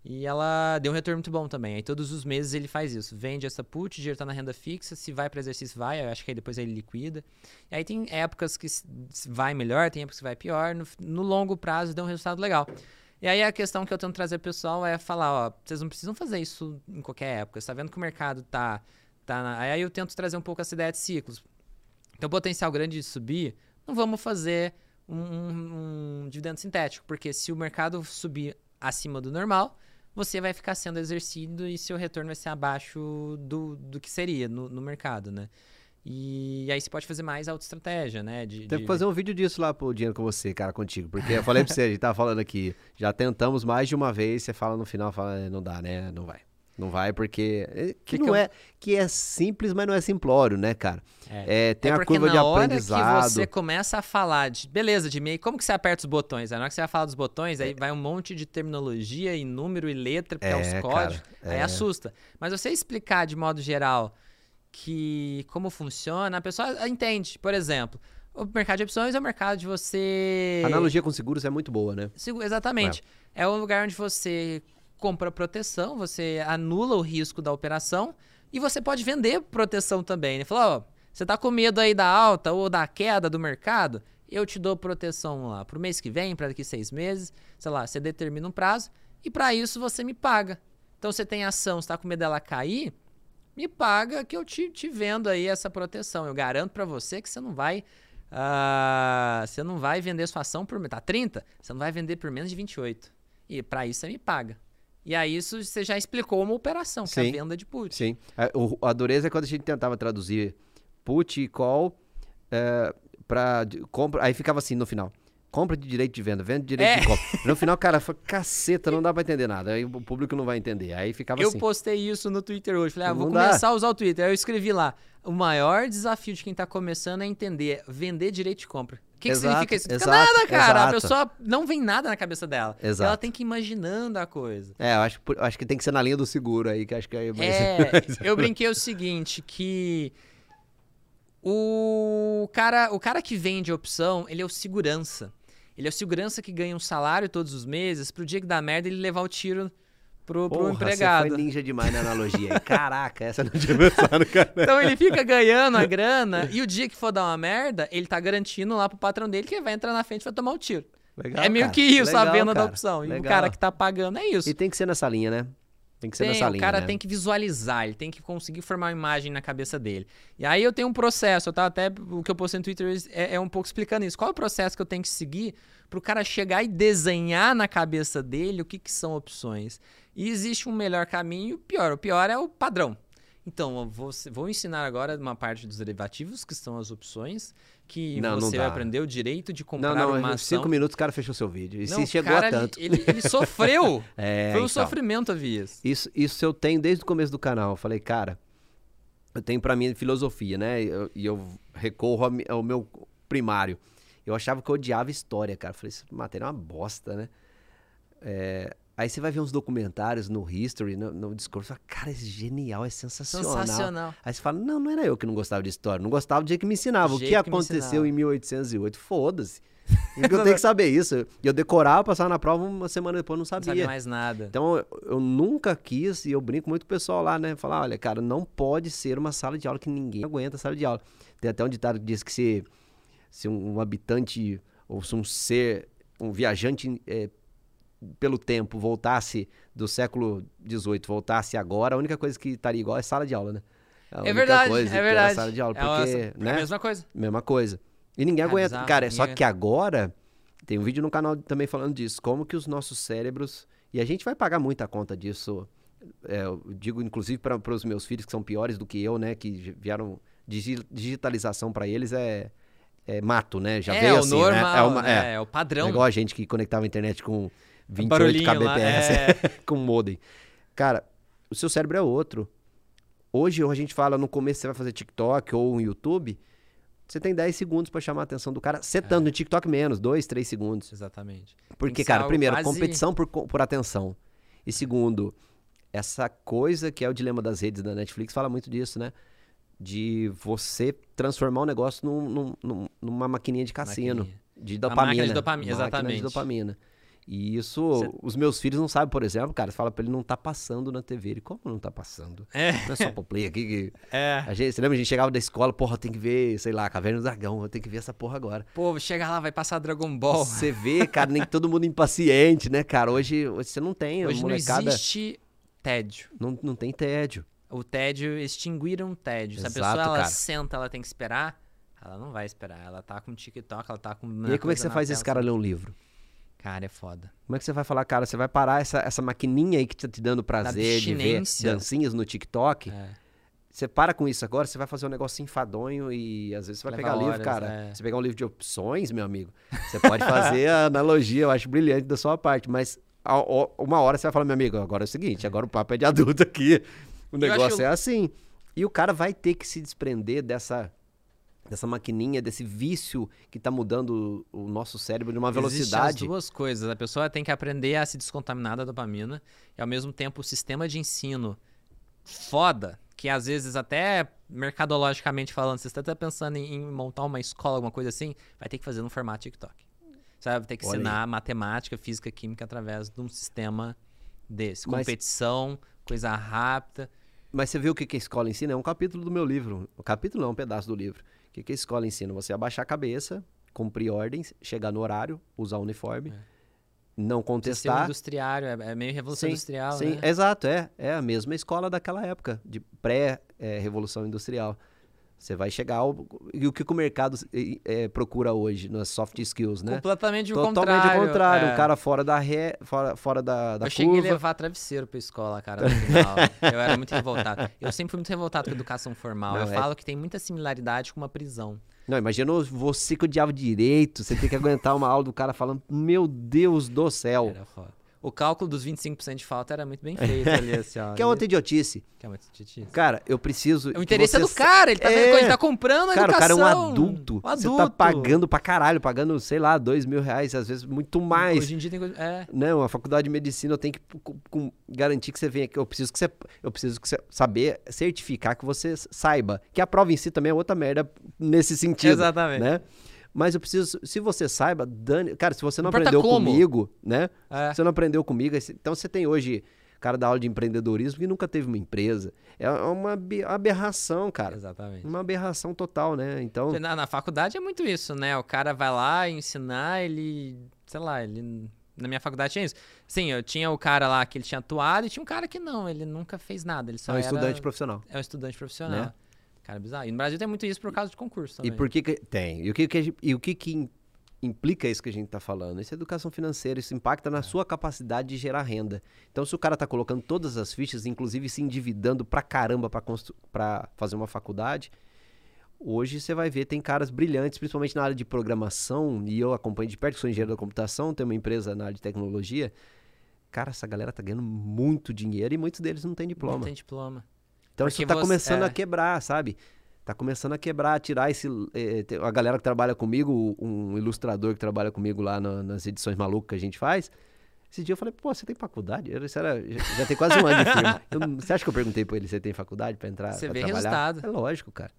E ela deu um retorno muito bom também. Aí todos os meses ele faz isso. Vende essa put, dinheiro tá na renda fixa. Se vai para exercício, vai. Eu acho que aí depois ele liquida. E aí tem épocas que vai melhor, tem épocas que vai pior. No, no longo prazo deu um resultado legal. E aí a questão que eu tento trazer pro pessoal é falar, ó, vocês não precisam fazer isso em qualquer época. Você tá vendo que o mercado tá... tá na... Aí eu tento trazer um pouco essa ideia de ciclos. Então, potencial grande de subir, não vamos fazer um, um- um dividendo sintético, porque se o mercado subir acima do normal, você vai ficar sendo exercido e seu retorno vai ser abaixo do, do que seria no, no mercado, né? E aí você pode fazer mais auto-estratégia, né? De, Tem de- que fazer um vídeo disso lá pro Dinheiro com você, cara, contigo. Porque eu falei pra você, a gente tava falando aqui, já tentamos mais de uma vez, você fala no final, fala, "É, não dá, né? Não vai. Não vai porque. é, Que, Que não que eu- é. Que é simples, mas não é simplório, né, cara? É, tem é a curva na de hora aprendizado. que você começa a falar de beleza de meio, como que você aperta os botões? Aí na hora que você vai falar dos botões, aí vai um monte de terminologia e número e letra, porque é, É, os cara, códigos, aí é. assusta. Mas você explicar de modo geral que como funciona, a pessoa entende. Por exemplo, o mercado de opções é o mercado de você A analogia com seguros é muito boa, né? Exatamente. É. um lugar onde você compra proteção, você anula o risco da operação e você pode vender proteção também. Né? Fala, ó, você tá com medo aí da alta ou da queda do mercado? Eu te dou proteção lá pro mês que vem, para daqui seis meses, sei lá, você determina um prazo e para isso você me paga. Então você tem ação, você tá com medo dela cair, me paga que eu te, te vendo aí essa proteção. Eu garanto para você que você não vai ah, você não vai vender sua ação por tá 30, você não vai vender por menos de 28. E para isso você me paga. E aí isso você já explicou uma operação, que é a venda de put. Sim. A, o- a dureza é quando a gente tentava traduzir put e call é, pra de- compra. Aí ficava assim no final. Compra de direito de venda, venda de direito É. de compra. No final, cara, foi caceta, não dá pra entender nada. Aí o público não vai entender. Aí ficava Eu assim. postei isso no Twitter hoje. Falei, ah, vou Não dá. começar a usar o Twitter. Aí eu escrevi lá: o maior desafio de quem tá começando é entender vender direito de compra. O que, que Exato, significa isso? Não exato, nada, cara. A exato. pessoa não vem nada na cabeça dela. Exato. Ela tem que ir imaginando a coisa. É, eu acho, que eu acho que tem que ser na linha do seguro aí, que acho que aí É, ser- eu brinquei o seguinte, que o cara, o cara que vende opção, ele é o segurança. Ele é o segurança que ganha um salário todos os meses pro dia que dá merda ele levar o tiro pro, pro Porra, empregado. Você foi ninja demais na analogia. Caraca, essa não tinha pensado, cara. Então ele fica ganhando a grana e o dia que for dar uma merda, ele tá garantindo lá pro patrão dele que ele vai entrar na frente e vai tomar o tiro. Legal, é meio cara. que isso a Legal, venda da cara. opção. E o cara que tá pagando é isso. E tem que ser nessa linha, né? Tem que ser Tem, nessa o linha. cara né? tem que visualizar, ele tem que conseguir formar uma imagem na cabeça dele. E aí eu tenho um processo, eu tava até o que eu postei no Twitter é, é um pouco explicando isso. Qual é o processo que eu tenho que seguir pro cara chegar e desenhar na cabeça dele o que, que são opções? E existe um melhor caminho e o pior. O pior é o padrão. Então, vou, vou ensinar agora uma parte dos derivativos, que são as opções, que Não, não você vai dá. aprender o direito de comprar Não, não, uma em ação. cinco minutos o cara fechou seu vídeo. E Não, se chegou cara, a tanto. Ele, ele, ele sofreu. É, Foi um então. sofrimento a vias. Isso, isso eu tenho desde o começo do canal. Eu falei, cara, eu tenho pra mim filosofia, né? E eu, eu recorro ao meu primário. Eu achava que eu odiava história, cara. Eu falei, isso matéria é uma bosta, né? É, aí você vai ver uns documentários no History, no, no discurso, fala, cara, é genial, é sensacional. Sensacional. Aí você fala, não, não era eu que não gostava de história, não gostava do jeito que me ensinava. O que que aconteceu em 1808? Foda-se. Eu tenho que saber isso. E eu decorava, passava na prova, uma semana depois eu não Não sabia. mais nada. Então, eu, eu nunca quis, e eu brinco muito com o pessoal lá, né? Falar, olha, cara, não pode ser uma sala de aula que ninguém aguenta a sala de aula. Tem até um ditado que diz que se, se um, um habitante, ou se um ser, um viajante é, pelo tempo voltasse do século XVIII, voltasse agora, a única coisa que estaria igual é sala de aula, né? É verdade, é era verdade. sala de aula, É uma- porque, é né? a mesma coisa. Mesma coisa. E ninguém É aguenta. bizarro, Cara, só ninguém que agora tem um vídeo no canal também falando disso. Como que os nossos cérebros. E a gente vai pagar muita conta disso. é, eu digo, inclusive, para os meus filhos que são piores do que eu, né? Que vieram. digi- Digitalização para eles é, é mato, né? Já é veio assim, normal, né? É, uma, né? é, É o é padrão. igual a gente que conectava a internet com 28 Barulhinho kbps é. com modem. Cara, o seu cérebro é outro. Hoje a gente fala no começo você vai fazer TikTok ou um YouTube, você tem 10 segundos pra chamar a atenção do cara, setando no TikTok menos, 2, 3 segundos. Exatamente. Porque, cara, primeiro, quase- competição por, por atenção. E segundo, essa coisa que é o dilema das redes da Netflix fala muito disso, né? De você transformar o negócio num- num- num- numa maquininha de cassino. Maquininha. De dopamina. máquina de dopamina, exatamente. de dopamina. E isso, Cê- os meus filhos não sabem, por exemplo, cara, você fala pra ele não tá passando na TV. Ele, como não tá passando? É, Não é só pro play aqui que... é. A gente, você lembra, a gente chegava da escola, porra, tem que ver, sei lá, Caverna do Dragão, eu tenho que ver essa porra agora. Pô, chega lá, vai passar Dragon Ball. Você vê, cara, nem todo mundo impaciente, né, cara? Hoje, hoje você não tem, Hoje não molecada existe tédio. não, não tem tédio. O tédio, extinguiram o tédio. Se a Exato, pessoa ela cara. senta, ela tem que esperar, ela não vai esperar. Ela tá com TikTok, ela tá com. e aí, como é que você faz esse cara ler um livro? Cara, é foda. Como é que você vai falar, cara, você vai parar essa, essa maquininha aí que tá te dando prazer de ver dancinhas no TikTok? É. Você para com isso agora, você vai fazer um negócio enfadonho e às vezes você vai Leva pegar livro, horas, cara. é. Você pegar um livro de opções, meu amigo, você pode fazer a analogia, eu acho brilhante da sua parte, mas a- a- uma hora você vai falar, meu amigo, agora é o seguinte, agora o papo é de adulto aqui. O negócio acho- é assim. E o cara vai ter que se desprender dessa dessa maquininha, desse vício que tá mudando o nosso cérebro de uma Existem velocidade. as duas coisas. A pessoa tem que aprender a se descontaminar da dopamina e, ao mesmo tempo, o sistema de ensino foda, que às vezes até mercadologicamente falando, você está até pensando em, em montar uma escola, alguma coisa assim, vai ter que fazer no formato TikTok. Sabe? Vai ter que Olha aí. ensinar matemática, física, química através de um sistema desse. Mas- Competição, coisa rápida. Mas você viu o que, que a escola ensina? É um capítulo do meu livro. O capítulo não, é um pedaço do livro. O que, que a escola ensina? Você abaixar a cabeça, cumprir ordens, chegar no horário, usar o uniforme, não Sistema contestar. industriário, é, é meio revolução Sim, industrial, Sim, né? exato, é. É a mesma escola daquela época, de pré-revolução industrial. Você vai chegar ao... E o que, o mercado eh, procura hoje nas soft skills, né? Completamente o Totalmente contrário. ao contrário. é. Um cara fora da ré, fora, fora da, da eu cheguei a curva. levar travesseiro pra escola, cara, no final. eu era muito revoltado. Eu sempre fui muito revoltado com a educação formal. Não, eu é- falo que tem muita similaridade com uma prisão. Não, imagina você que odiava direito, você tem que aguentar uma aula do cara falando, meu Deus do céu. Era foda. O cálculo dos 25% de falta era muito bem feito ali, assim, ó. Que é outra idiotice. Que é muito titice. Cara, eu preciso. O que interesse é você do cara, ele tá, É. vendo, ele tá comprando a Cara, o cara é um educação. adulto. Um Você adulto. tá pagando pra caralho, pagando, sei lá, dois mil reais, às vezes muito mais. Hoje em dia tem coisa... É, Não, a faculdade de medicina eu tenho que garantir que você venha aqui. Eu preciso que você. Eu preciso que você saber certificar que você saiba. Que a prova em si também é outra merda nesse sentido. exatamente. Né? Mas eu preciso. Se você saiba, dane. Cara, se você não aprendeu como. comigo, né? É. Você não aprendeu comigo. Então você tem hoje cara da aula de empreendedorismo que nunca teve uma empresa. É uma abi- aberração, cara. Exatamente. Uma aberração total, né? Então. Na, na faculdade é muito isso, né? O cara vai lá ensinar, ele. Sei lá, ele. Na minha faculdade tinha isso. Sim, eu tinha o cara lá que ele tinha atuado e tinha um cara que não, ele nunca fez nada. Ele É só um era- estudante profissional. É um estudante profissional. Né? Cara, bizarro. E no Brasil tem muito isso por causa de concurso também. E por que, que tem? E o que, que, e o que, que im- implica isso que a gente está falando? Isso é educação financeira, isso impacta na sua capacidade de gerar renda. Então, se o cara está colocando todas as fichas, inclusive se endividando pra caramba para fazer uma faculdade, hoje você vai ver, tem caras brilhantes, principalmente na área de programação, e eu acompanho de perto, sou engenheiro da computação, tenho uma empresa na área de tecnologia. Cara, essa galera tá ganhando muito dinheiro e muitos deles não têm diploma. Não tem diploma. Então Porque isso tá você- começando é. a quebrar, sabe? tá começando a quebrar, tirar esse. eh, a galera que trabalha comigo, um ilustrador que trabalha comigo lá na- nas edições malucas que a gente faz. Esse dia eu falei, pô, você tem faculdade? Eu- Isso era, já, tem quase um ano de firma. Eu você acha que eu perguntei pra ele se tem faculdade pra entrar? Você pra vê trabalhar? resultado. É lógico, cara.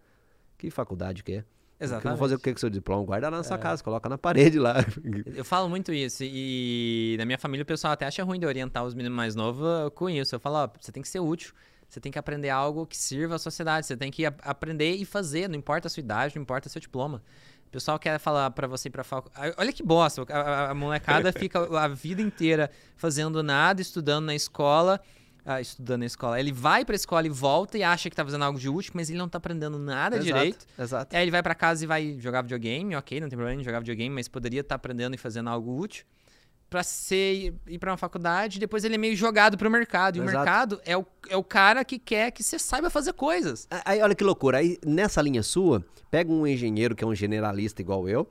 Que faculdade que é? Eu Exatamente. vou fazer o que com seu diploma? Guarda lá na sua casa, coloca na parede lá. Eu falo muito isso. E na minha família o pessoal até acha ruim de orientar os meninos mais novos uh, com isso. Eu falo, ó, você tem que ser útil. Você tem que aprender algo que sirva à sociedade. Você tem que aprender e fazer. Não importa a sua idade, não importa seu diploma. O pessoal quer falar pra você ir pra faculdade. Olha que bosta. A, a- a molecada fica a vida inteira fazendo nada, estudando na escola. ah, estudando na escola. Ele vai pra escola e volta e acha que tá fazendo algo de útil, mas ele não tá aprendendo nada Exato, direito. Exato. Aí ele vai pra casa e vai jogar videogame, ok, não tem problema em jogar videogame, mas poderia estar aprendendo e fazendo algo útil pra ser ir pra uma faculdade, depois ele é meio jogado pro mercado. E o Exato. mercado é o, é o cara que quer que você saiba fazer coisas. Aí, olha que loucura. Aí, nessa linha sua, pega um engenheiro que é um generalista igual eu,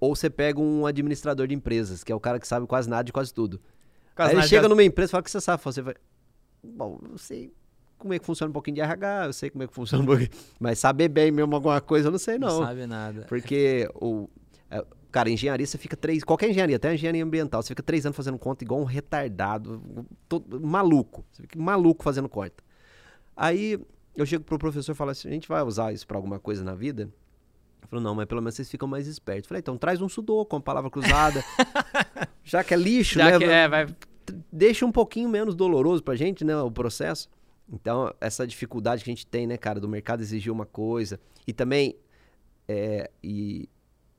ou você pega um administrador de empresas, que é o cara que sabe quase nada de quase tudo. Quase Aí ele chega de- numa empresa e fala o que você sabe. Você vai. Bom, eu sei como é que funciona um pouquinho de RH, eu sei como é que funciona um pouquinho. Mas saber bem mesmo alguma coisa, eu não sei, Não, não. sabe nada. Porque o. Cara, engenharia você fica três. Qualquer engenharia, até engenharia ambiental, você fica três anos fazendo conta igual um retardado. todo- maluco. Você fica maluco fazendo conta. Aí eu chego pro professor e falo assim: a gente vai usar isso pra alguma coisa na vida? Ele falou, não, mas pelo menos vocês ficam mais espertos. Eu falei, então traz um sudoku, uma palavra cruzada. Já que é lixo, Já né? que é, vai. deixa um pouquinho menos doloroso pra gente, né, o processo. Então, essa dificuldade que a gente tem, né, cara, do mercado exigir uma coisa. E também, é, e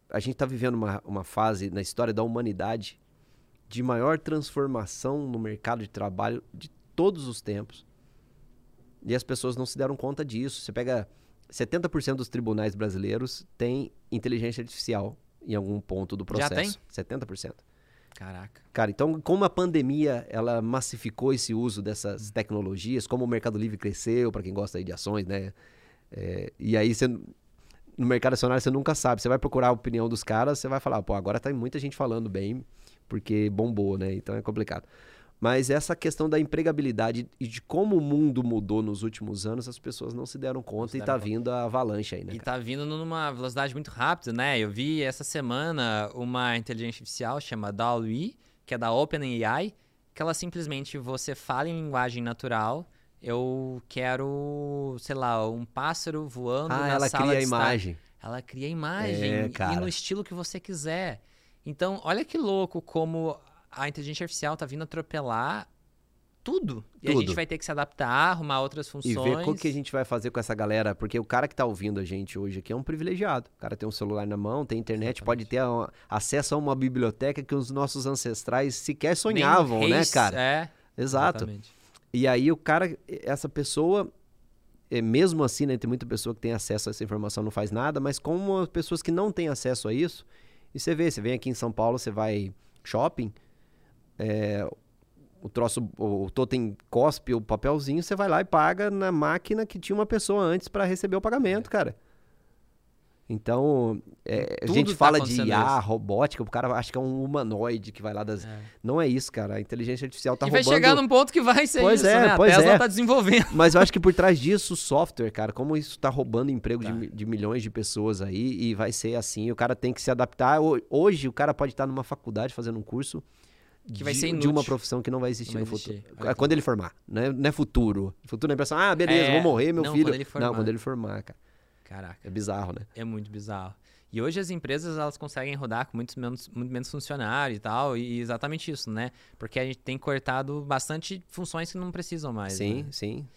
a gente tá vivendo uma, uma fase na história da humanidade de maior transformação no mercado de trabalho de todos os tempos. E as pessoas não se deram conta disso. Você pega 70% dos tribunais brasileiros tem inteligência artificial em algum ponto do Já processo. 70%. Caraca. Cara, então como a pandemia ela massificou esse uso dessas tecnologias, como o Mercado Livre cresceu, para quem gosta de ações, né? É, e aí você no mercado acionário você nunca sabe. Você vai procurar a opinião dos caras, você vai falar, pô, agora tá muita gente falando bem, porque bombou, né? Então é complicado. Mas essa questão da empregabilidade e de como o mundo mudou nos últimos anos, as pessoas não se deram conta se e deram tá conta. vindo a avalanche aí, né? E cara? tá vindo numa velocidade muito rápida, né? Eu vi essa semana uma inteligência artificial chamada DALL-E, que é da OpenAI, que ela simplesmente, você fala em linguagem natural, eu quero, sei lá, um pássaro voando Ah, na ela sala cria a de estar. imagem. Ela cria a imagem É, e no estilo que você quiser. Então, olha que louco como a inteligência artificial tá vindo atropelar tudo. E a Tudo. gente vai ter que se adaptar, arrumar outras E funções. ver o que a gente vai fazer com essa galera, porque o cara que tá ouvindo a gente hoje aqui é um privilegiado. O cara tem um celular na mão, tem internet, pode ter a- acesso a uma biblioteca que os nossos ancestrais sequer Nem sonhavam, né, reis- cara? É, Exato. exatamente. E aí o cara, essa pessoa, é, mesmo assim, né, tem muita pessoa que tem acesso a essa informação não faz nada, mas como as pessoas que não têm acesso a isso, e você vê, você vem aqui em São Paulo, você vai shopping, é, o troço, o, totem cospe o papelzinho, você vai lá e paga na máquina que tinha uma pessoa antes para receber o pagamento, cara. Então, é, a gente tá fala de IA, isso. robótica, o cara acha que é um humanoide que vai lá das... É. Não é isso, cara. A inteligência artificial tá e vai roubando... chegar num ponto que vai ser Pois isso, é, né? A pois Tesla é. tá desenvolvendo. Mas eu acho que por trás disso, o software, cara, como isso tá roubando emprego Tá. de, de milhões de pessoas aí, e vai ser assim, o cara tem que se adaptar. Ho- Hoje, o cara pode estar numa faculdade fazendo um curso Que vai de, ser de inútil. uma profissão que não vai existir Não no vai futuro. existir. Que Quando ele formar, né? não é futuro. Futuro é a impressão, ah, beleza, É, vou morrer, meu não, filho. quando ele formar. Não, quando ele formar, cara. Caraca, É bizarro, né? é muito bizarro. E hoje as empresas elas conseguem rodar com muitos menos, muito menos funcionário e tal, e exatamente isso, né? Porque a gente tem cortado bastante funções que não precisam mais. sim, né? sim.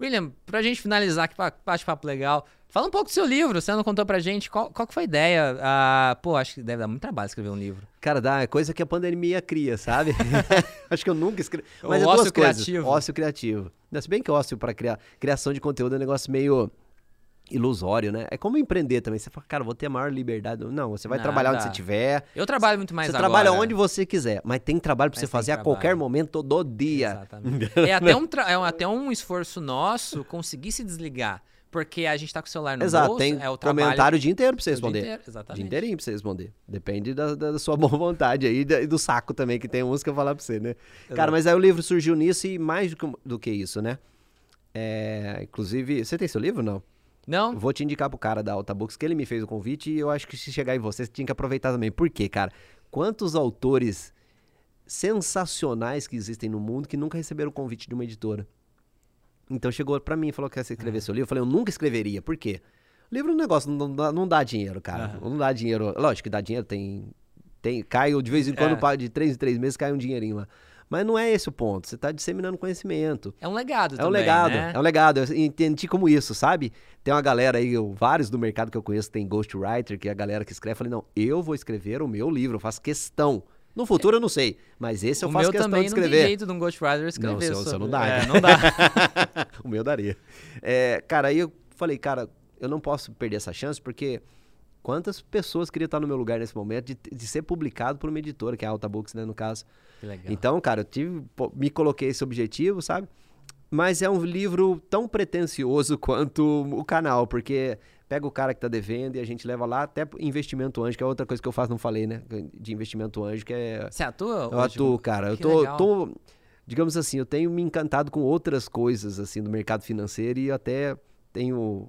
William, pra gente finalizar, que pa- bate-papo legal, fala um pouco do seu livro, você não contou pra gente, qual, qual que foi a ideia? Ah, pô, acho que deve dar muito trabalho escrever um livro. Cara, dá, é coisa que a pandemia cria, sabe? Acho que eu nunca escrevi. O Mas é ócio duas coisas. criativo. Ócio criativo. Se bem que ócio pra criar, criação de conteúdo é um negócio meio ilusório, né? É como empreender também. Você fala, cara, vou ter a maior liberdade. Não, você vai Nada. trabalhar onde você estiver. Eu trabalho muito mais você agora. trabalha onde você quiser, mas tem trabalho pra Mas você fazer a qualquer momento do dia. Exatamente. É até, um tra- é até um esforço nosso conseguir se desligar. Porque a gente tá com o celular no Exato, bolso, tem é o trabalho comentário o dia inteiro pra você o dia responder. inteiro, Dia exatamente. inteirinho pra você responder. Depende da, da- sua boa vontade aí e do saco também, que tem uns que eu falar pra você, né? Cara, Exato. mas aí o livro surgiu nisso e mais do que, do que isso, né? É, inclusive, você tem seu livro não? Não? Vou te indicar pro cara da Alta Books, que ele me fez o convite e eu acho que se chegar em você, você tinha que aproveitar também. Por quê, cara? Quantos autores sensacionais que existem no mundo que nunca receberam o convite de uma editora? Então chegou para mim e falou que quer escrever Ah. seu livro. Eu falei, eu nunca escreveria. Por quê? Livro é um negócio, não dá, não dá dinheiro, cara. Aham. Não dá dinheiro. Lógico que dá dinheiro, tem. tem cai de vez em quando, É. de três em três meses, cai um dinheirinho lá. Mas não é esse o ponto. Você tá disseminando conhecimento. É um legado É também, um legado, né? é um legado. Eu entendi como isso, sabe? Tem uma galera aí, eu- vários do mercado que eu conheço tem ghostwriter, que é a galera que escreve. Eu falei, não, eu vou escrever o meu livro, eu faço questão. No futuro eu não sei, mas esse eu o faço meu questão também de não tem escrever. jeito de um Ghostwriter escrever. Não, seu- seu sobre- não dá, É, né? não dá. o meu daria. É, cara, aí eu falei, cara, eu não posso perder essa chance, porque quantas pessoas queriam estar no meu lugar nesse momento de, de ser publicado por uma editora, que é a Alta Books, né, no caso. Que legal. Então, cara, eu tive, me coloquei esse objetivo, sabe? Mas é um livro tão pretencioso quanto o canal, porque pega o cara que tá devendo e a gente leva lá até investimento anjo, que é outra coisa que eu faço, não falei, né? De investimento anjo, que é. Você atua? Eu atuo, cara. Eu Que tô, legal. tô. Digamos assim, eu tenho me encantado com outras coisas, assim, do mercado financeiro e até tenho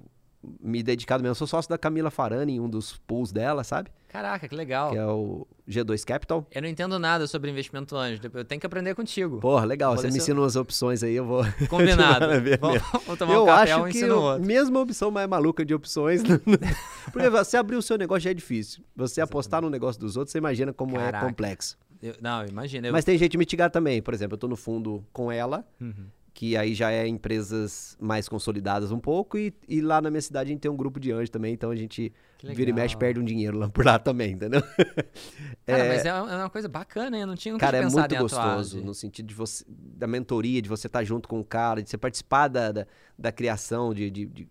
me dedicado mesmo. Eu sou sócio da Camila Farani em um dos pools dela, sabe? Caraca, que legal. Que é o G2 Capital. Eu não entendo nada sobre investimento anjo. Eu tenho que aprender contigo. Porra, legal. Você me eu- ensina umas opções aí, eu vou. Combinado. Vamos, tomar eu um café, acho um que ensina o eu- outro. mesmo a opção mais maluca de opções. Porque você abrir o seu negócio já é difícil. Você apostar no negócio dos outros, você imagina como Caraca. é complexo. Eu- não, imagina. Eu... Mas tem jeito de mitigar também. Por exemplo, eu tô no fundo com ela, Uhum. Que aí já é empresas mais consolidadas um pouco, e, e lá na minha cidade a gente tem um grupo de anjos também, então a gente vira e mexe, perde um dinheiro lá por lá também, entendeu? Cara, mas é uma é uma coisa bacana? Eu não tinha nunca Cara, é muito gostoso, de- no sentido de você, da mentoria, de você estar junto com o cara, de você participar da, da, da criação, de, de, de-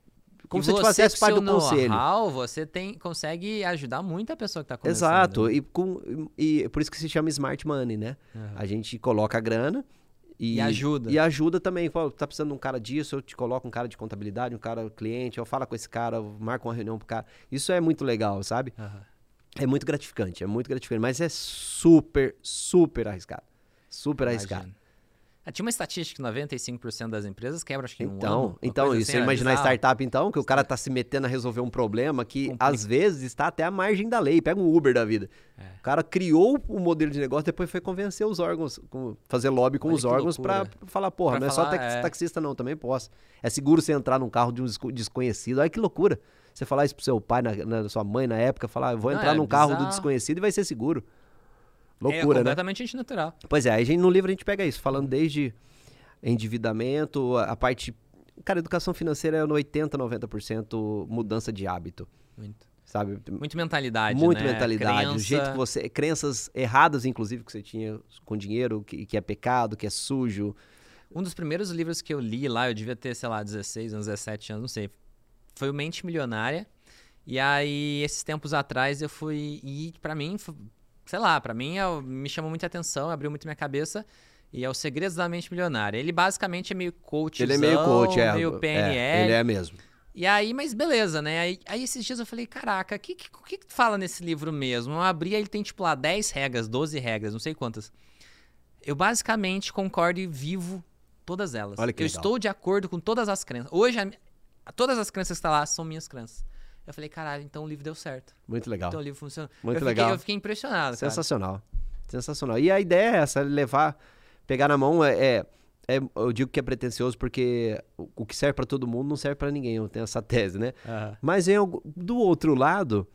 como E se você fizesse parte do conselho. você tem, consegue ajudar muito a pessoa que tá começando. Exato, né? e, com, e por isso que se chama Smart Money, né? Aham. A gente coloca a grana e, E ajuda. E ajuda também. Fala, tá precisando de um cara disso, eu te coloco um cara de contabilidade, um cara cliente, eu falo com esse cara, eu marco uma reunião pro cara. Isso é muito legal, sabe? Aham. É muito gratificante, é muito gratificante, mas é super, super arriscado. Super arriscado. Ah, tinha uma estatística que 95% das empresas quebram, acho que em um ano. Então, então isso, assim, você era imagina a bizarro. startup, então, que o cara tá se metendo a resolver um problema que Complica. às vezes está até à margem da lei. Pega um Uber da vida. É. O cara criou o modelo de negócio, depois foi convencer os órgãos, fazer lobby com Olha os órgãos loucura. falar, porra, Pra não é só falar, tax- é. taxista não, também posso. É seguro você entrar num carro de um desco- desconhecido. Olha que loucura. Você falar isso pro seu pai, na, na sua mãe na época, falar, eu vou Não, entrar é num carro do bizarro. desconhecido e vai ser seguro. É Loucura, né? completamente antinatural. Pois é, aí a gente, no livro a gente pega isso, falando desde endividamento, a, a parte. Cara, educação financeira é no 80%, 90% mudança de hábito, Muito. sabe? Muito mentalidade, Muito né? mentalidade. O Crença. jeito que você. Crenças erradas, inclusive, que você tinha com dinheiro, que, que é pecado, que é sujo. Um dos primeiros livros que eu li lá, eu devia ter, sei lá, 16 anos, 17 anos, não sei. Foi o Mente Milionária. E aí, esses tempos atrás, eu fui. E pra mim, sei lá, pra mim é- me chamou muita atenção, abriu muito minha cabeça. E é o Segredos da Mente Milionária. Ele basicamente é meio coach, Ele é meio coach, é. meio PNL. é, ele é mesmo. E aí, mas beleza, né? Aí, aí esses dias eu falei, caraca, o que, que, que fala nesse livro mesmo? Eu abri, ele tem, tipo, lá 10 regras, 12 regras, não sei quantas. Eu basicamente concordo e vivo todas elas. Olha que eu legal. estou de acordo com todas as crenças. Hoje, a todas as crenças que estão lá são minhas crenças. Eu falei, caralho, então o livro deu certo. Muito legal. Então o livro funcionou. Muito eu fiquei, legal. Eu fiquei impressionado, cara. Sensacional. Sensacional. E a ideia é essa, levar, pegar na mão é, é- é- eu digo que é pretencioso porque o, que serve pra todo mundo não serve pra ninguém. Eu tenho essa tese, né? Aham. Mas em do outro lado,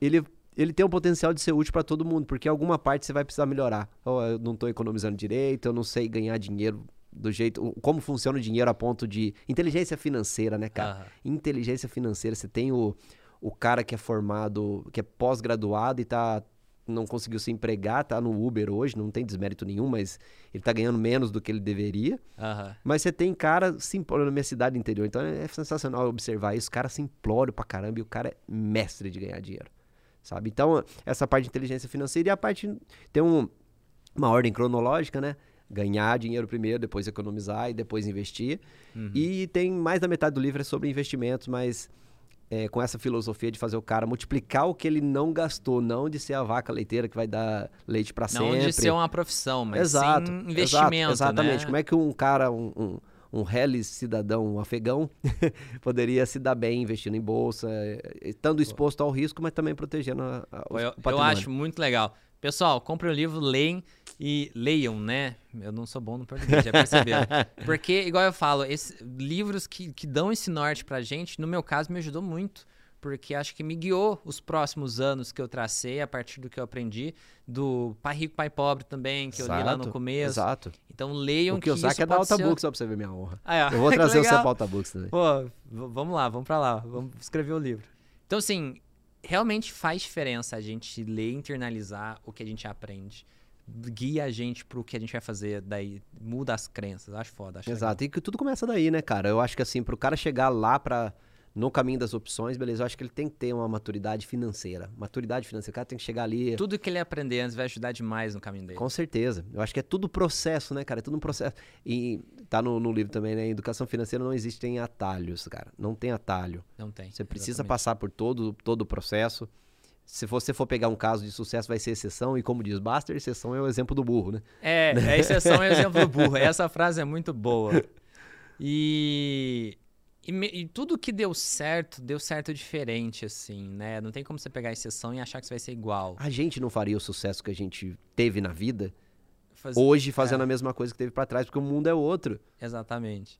ele, ele tem o potencial de ser útil pra todo mundo, porque alguma parte você vai precisar melhorar. Eu não tô economizando direito, eu não sei ganhar dinheiro do jeito, como funciona o dinheiro a ponto de inteligência financeira, né, cara? Aham. inteligência financeira. Você tem o, o cara que é formado, que é pós-graduado e tá não conseguiu se empregar, tá no Uber hoje, não tem desmérito nenhum, mas ele tá ganhando menos do que ele deveria. Aham. Mas você tem cara simplório na minha cidade interior, então é sensacional observar isso. O cara simplório pra caramba e o cara é mestre de ganhar dinheiro, sabe? Então, essa parte de inteligência financeira e a parte tem um, uma ordem cronológica, né? Ganhar dinheiro primeiro, depois economizar e depois investir. Uhum. E tem mais da metade do livro é sobre investimentos, mas é, com essa filosofia de fazer o cara multiplicar o que ele não gastou, não de ser a vaca leiteira que vai dar leite para Não sempre. de ser uma profissão, mas exato, sim exato, investimento, exatamente. né? Como é que um cara, um, um, um reles cidadão afegão poderia se dar bem investindo em bolsa, estando exposto ao risco, mas também protegendo a, a, o eu, eu acho muito legal. Pessoal, comprem o livro, leiam e leiam, né? Eu não sou bom no português, já perceberam. Porque, igual eu falo, esses livros que, que dão esse norte pra gente, no meu caso, me ajudou muito porque acho que me guiou os próximos anos que eu tracei a partir do que eu aprendi do Pai Rico, Pai Pobre também, que exato, eu li lá no começo. Exato. Então leiam o que, que isso é da Alta ser... Books, só pra você ver minha honra. Ah, é. Eu vou trazer o seu Alta Books também. Pô, vamos lá, vamos pra lá, vamos escrever o livro. Então, assim, realmente faz diferença a gente ler e internalizar o que a gente aprende guia a gente pro que a gente vai fazer, daí muda as crenças, acho foda. Acho Exato, legal. e que tudo começa daí, né, cara? Eu acho que assim, pro cara chegar lá pra no caminho das opções, beleza, eu acho que ele tem que ter uma maturidade financeira. Maturidade financeira, o cara tem que chegar ali. Tudo que ele aprender antes vai ajudar demais no caminho dele. Com certeza. Eu acho que é tudo processo, né, cara? É tudo um processo. E tá no, no livro também, né? Educação financeira não existem atalhos, cara. Não tem atalho. Não tem. Você precisa exatamente. passar por todo, todo o processo. Se você for pegar um caso de sucesso, vai ser exceção, e como diz Baster, exceção é o exemplo do burro, né? É, é exceção é o exemplo do burro. Essa frase é muito boa. E e, e, tudo que deu certo, deu certo diferente, assim, né? Não tem como você pegar a exceção e achar que você vai ser igual. A gente não faria o sucesso que a gente teve na vida Faz... hoje fazendo é. a mesma coisa que teve para trás, porque o mundo é outro. Exatamente.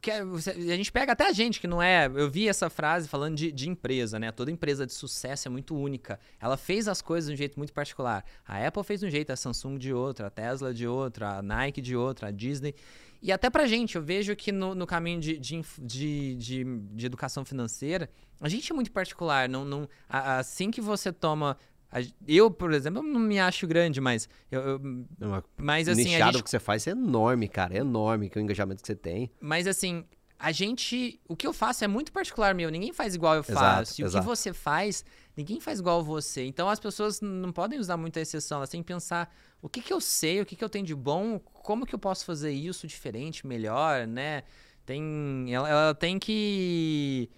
Que é, a gente pega até a gente que não é. Eu vi essa frase falando de, de, empresa, né? Toda empresa de sucesso é muito única. Ela fez as coisas de um jeito muito particular. A Apple fez de um jeito, a Samsung de outro, a Tesla de outro, a Nike de outro, a Disney. E até pra gente, eu vejo que no, no caminho de, de, de, de, educação financeira, a gente é muito particular. Não, não, assim que você toma eu, por exemplo, não me acho grande, mas eu, eu mas assim, nichado gente... que você faz é enorme, cara, é enorme que o engajamento que você tem. Mas assim, a gente, o que eu faço é muito particular meu, ninguém faz igual eu faço. Exato, e exato. o que você faz, ninguém faz igual você. Então as pessoas não podem usar muita exceção, elas têm que pensar o que que eu sei, o que que eu tenho de bom, como que eu posso fazer isso diferente, melhor, né? Tem ela, ela tem que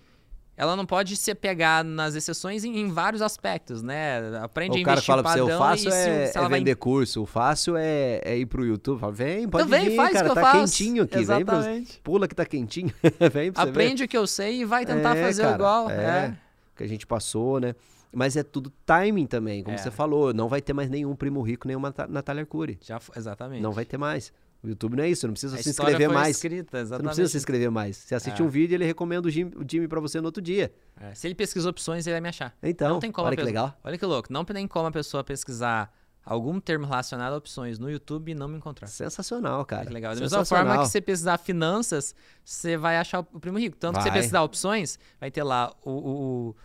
ela não pode se pegar nas exceções em, em vários aspectos, né? Aprende o a cara fala pra você, o fácil é, se é vender vai... curso, o fácil é, é ir pro YouTube. Fala, vem, pode então, vem, vir, faz cara, tá faço. quentinho aqui. Exatamente. Vem, pula que tá quentinho. vem pra Aprende ver. o que eu sei e vai tentar é, fazer cara, igual. É, é, que a gente passou, né? Mas é tudo timing também, como é. você falou. Não vai ter mais nenhum primo rico, nenhuma Natália Arcuri. Já, exatamente. Não vai ter mais. O YouTube não é isso, você não precisa a se inscrever mais. Escrita, você não precisa se inscrever mais. Você assiste é. um vídeo, ele recomenda o Jimmy, o Jimmy pra você no outro dia. É. Se ele pesquisa opções, ele vai me achar. Então, não tem como olha que legal. Olha que louco. Não tem como a pessoa pesquisar algum termo relacionado a opções no YouTube e não me encontrar. Sensacional, cara. Que legal. Da mesma forma que você pesquisar finanças, você vai achar o primo rico. Tanto vai. que você pesquisar opções, vai ter lá o, o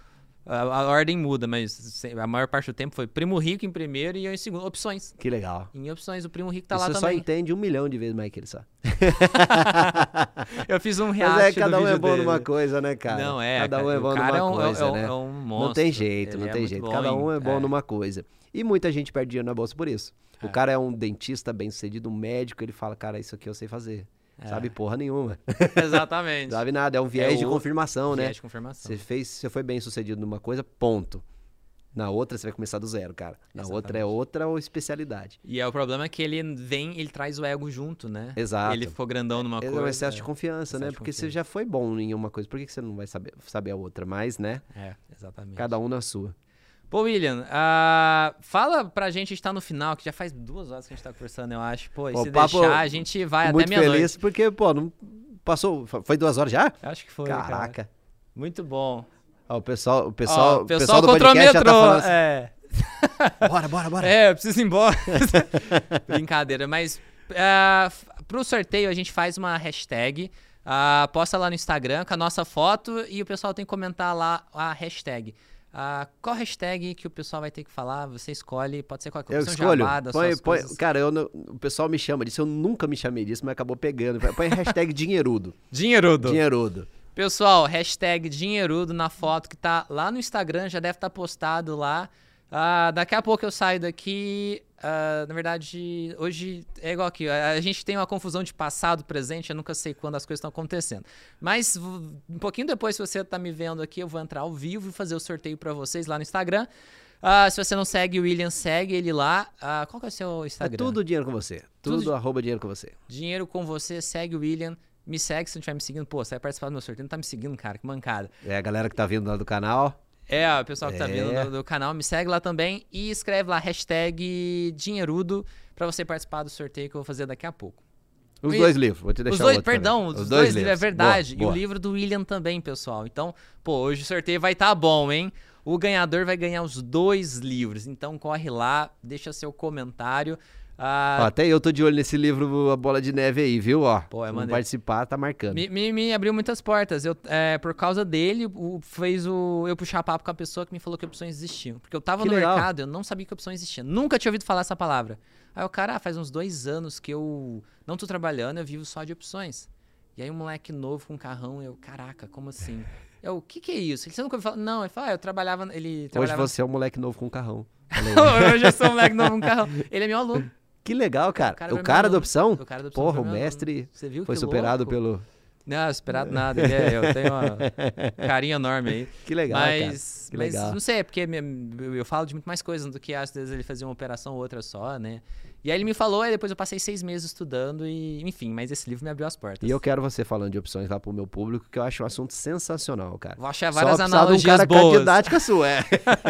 a, a, ordem muda, mas a maior parte do tempo foi Primo Rico em primeiro e eu em segundo. Opções. Que legal. Em opções, o Primo Rico tá Isso lá você também. Você só entende um milhão de vezes mais que ele só. eu fiz um react Mas é, cada um é bom dele. numa coisa, né, cara? Não, é. Cada um é bom numa é um, coisa, é um, né? É um monstro. Não tem jeito, não ele tem é jeito. Cada um é bom é. numa coisa. E muita gente perde dinheiro na bolsa por isso. O é. cara é um dentista bem sucedido, um médico, ele fala, cara, isso aqui eu sei fazer. É. Sabe porra nenhuma. Exatamente. Sabe nada, é um viés é de confirmação, viés né? Viés de confirmação. Você fez, você foi bem sucedido numa coisa, ponto. Na outra você vai começar do zero, cara. Na Exatamente. outra é outra ou especialidade. E é o problema é que ele vem, ele traz o ego junto, né? Exato. Ele ficou grandão numa é, coisa. É um excesso de confiança, né? Porque confiança. você já foi bom em uma coisa, por que você não vai saber, saber a outra mais, né? É, exatamente. Cada um na sua. Pô, William, uh, fala pra gente, a gente tá no final, que já faz duas horas que a gente tá conversando, eu acho. Pô, e pô, se papo, deixar, a gente vai até meia-noite. Muito feliz, porque, pô, não passou, foi duas horas já? Acho que foi, Caraca. Cara. Muito bom. Ó, o pessoal, o pessoal, Ó, o pessoal, pessoal do podcast já tá falando assim, é. Bora, bora, bora. É, eu preciso ir embora. Brincadeira, mas uh, pro sorteio a gente faz uma hashtag, uh, posta lá no Instagram com a nossa foto e o pessoal tem que comentar lá a hashtag. Uh, qual hashtag que o pessoal vai ter que falar? Você escolhe, pode ser qualquer coisa. Eu escolho. Jabá, põe, põe, cara, eu não, o pessoal me chama disso, eu nunca me chamei disso, mas acabou pegando. Põe hashtag dinheirudo. dinheirudo. Dinheirudo. Pessoal, hashtag dinheirudo na foto que tá lá no Instagram, já deve estar tá postado lá. Uh, daqui a pouco eu saio daqui. Uh, na verdade, hoje é igual aqui. A gente tem uma confusão de passado, presente. Eu nunca sei quando as coisas estão acontecendo. Mas um pouquinho depois, se você está me vendo aqui, eu vou entrar ao vivo e fazer o sorteio para vocês lá no Instagram. Ah, se você não segue o William, segue ele lá. Ah, qual que é o seu É Instagram? tudo dinheiro com você. Tudo, Tudo- arroba dinheiro com você. Dinheiro com você, segue o William. Me segue se não estiver me seguindo. Pô, você vai participar do meu sorteio, não tá me seguindo, cara, que mancada. É a galera que tá vindo lá do canal. É, o pessoal que tá vindo É. do, do canal, me segue lá também e escreve lá, hashtag dinheirudo, pra você participar do sorteio que eu vou fazer daqui a pouco. Os E- dois livros. Vou te deixar Os dois, perdão, os, dois, livros, é verdade. Boa, E o boa. livro do William também, pessoal. Então, pô, hoje o sorteio vai estar bom, hein? O ganhador vai ganhar os dois livros. Então, corre lá, deixa seu comentário. Ah, Ó, até eu tô de olho nesse livro A Bola de Neve aí, viu? Ó, Pô, é maneiro. participar, tá marcando. me, me- me abriu muitas portas. Eu, é, por causa dele, o- fez o, eu puxar papo com a pessoa que me falou que opções existiam. Porque eu tava Que no legal. mercado, eu não sabia que opções existiam. Nunca tinha ouvido falar essa palavra. Aí o cara, ah, faz uns dois anos que eu não tô trabalhando, eu vivo só de opções. E aí um moleque novo com um carrão, eu, caraca, como assim? Eu, o que que é isso? Ele você nunca ouviu falar? Não, ele falou, ah, eu trabalhava, ele Hoje trabalhava... você é um moleque novo com um carrão. Hoje eu sou um moleque novo com um carrão. Ele é meu aluno. Que legal, cara. O cara O cara, da opção? O cara da opção Porra, o mestre foi superado louco? pelo. Não, esperado nada. Ele é, eu tenho uma carinha enorme aí. Que legal, cara. mas, Que mas legal. não sei, é porque eu falo de muito mais coisas do que às vezes ele fazia uma operação ou outra só, né? E aí ele me falou, e depois eu passei seis meses estudando e, enfim, mas esse livro me abriu as portas. E eu quero você falando de opções lá pro meu público, que eu acho um assunto sensacional, cara. Vou achar Só várias precisar de um analogias cara boas didática sua, é.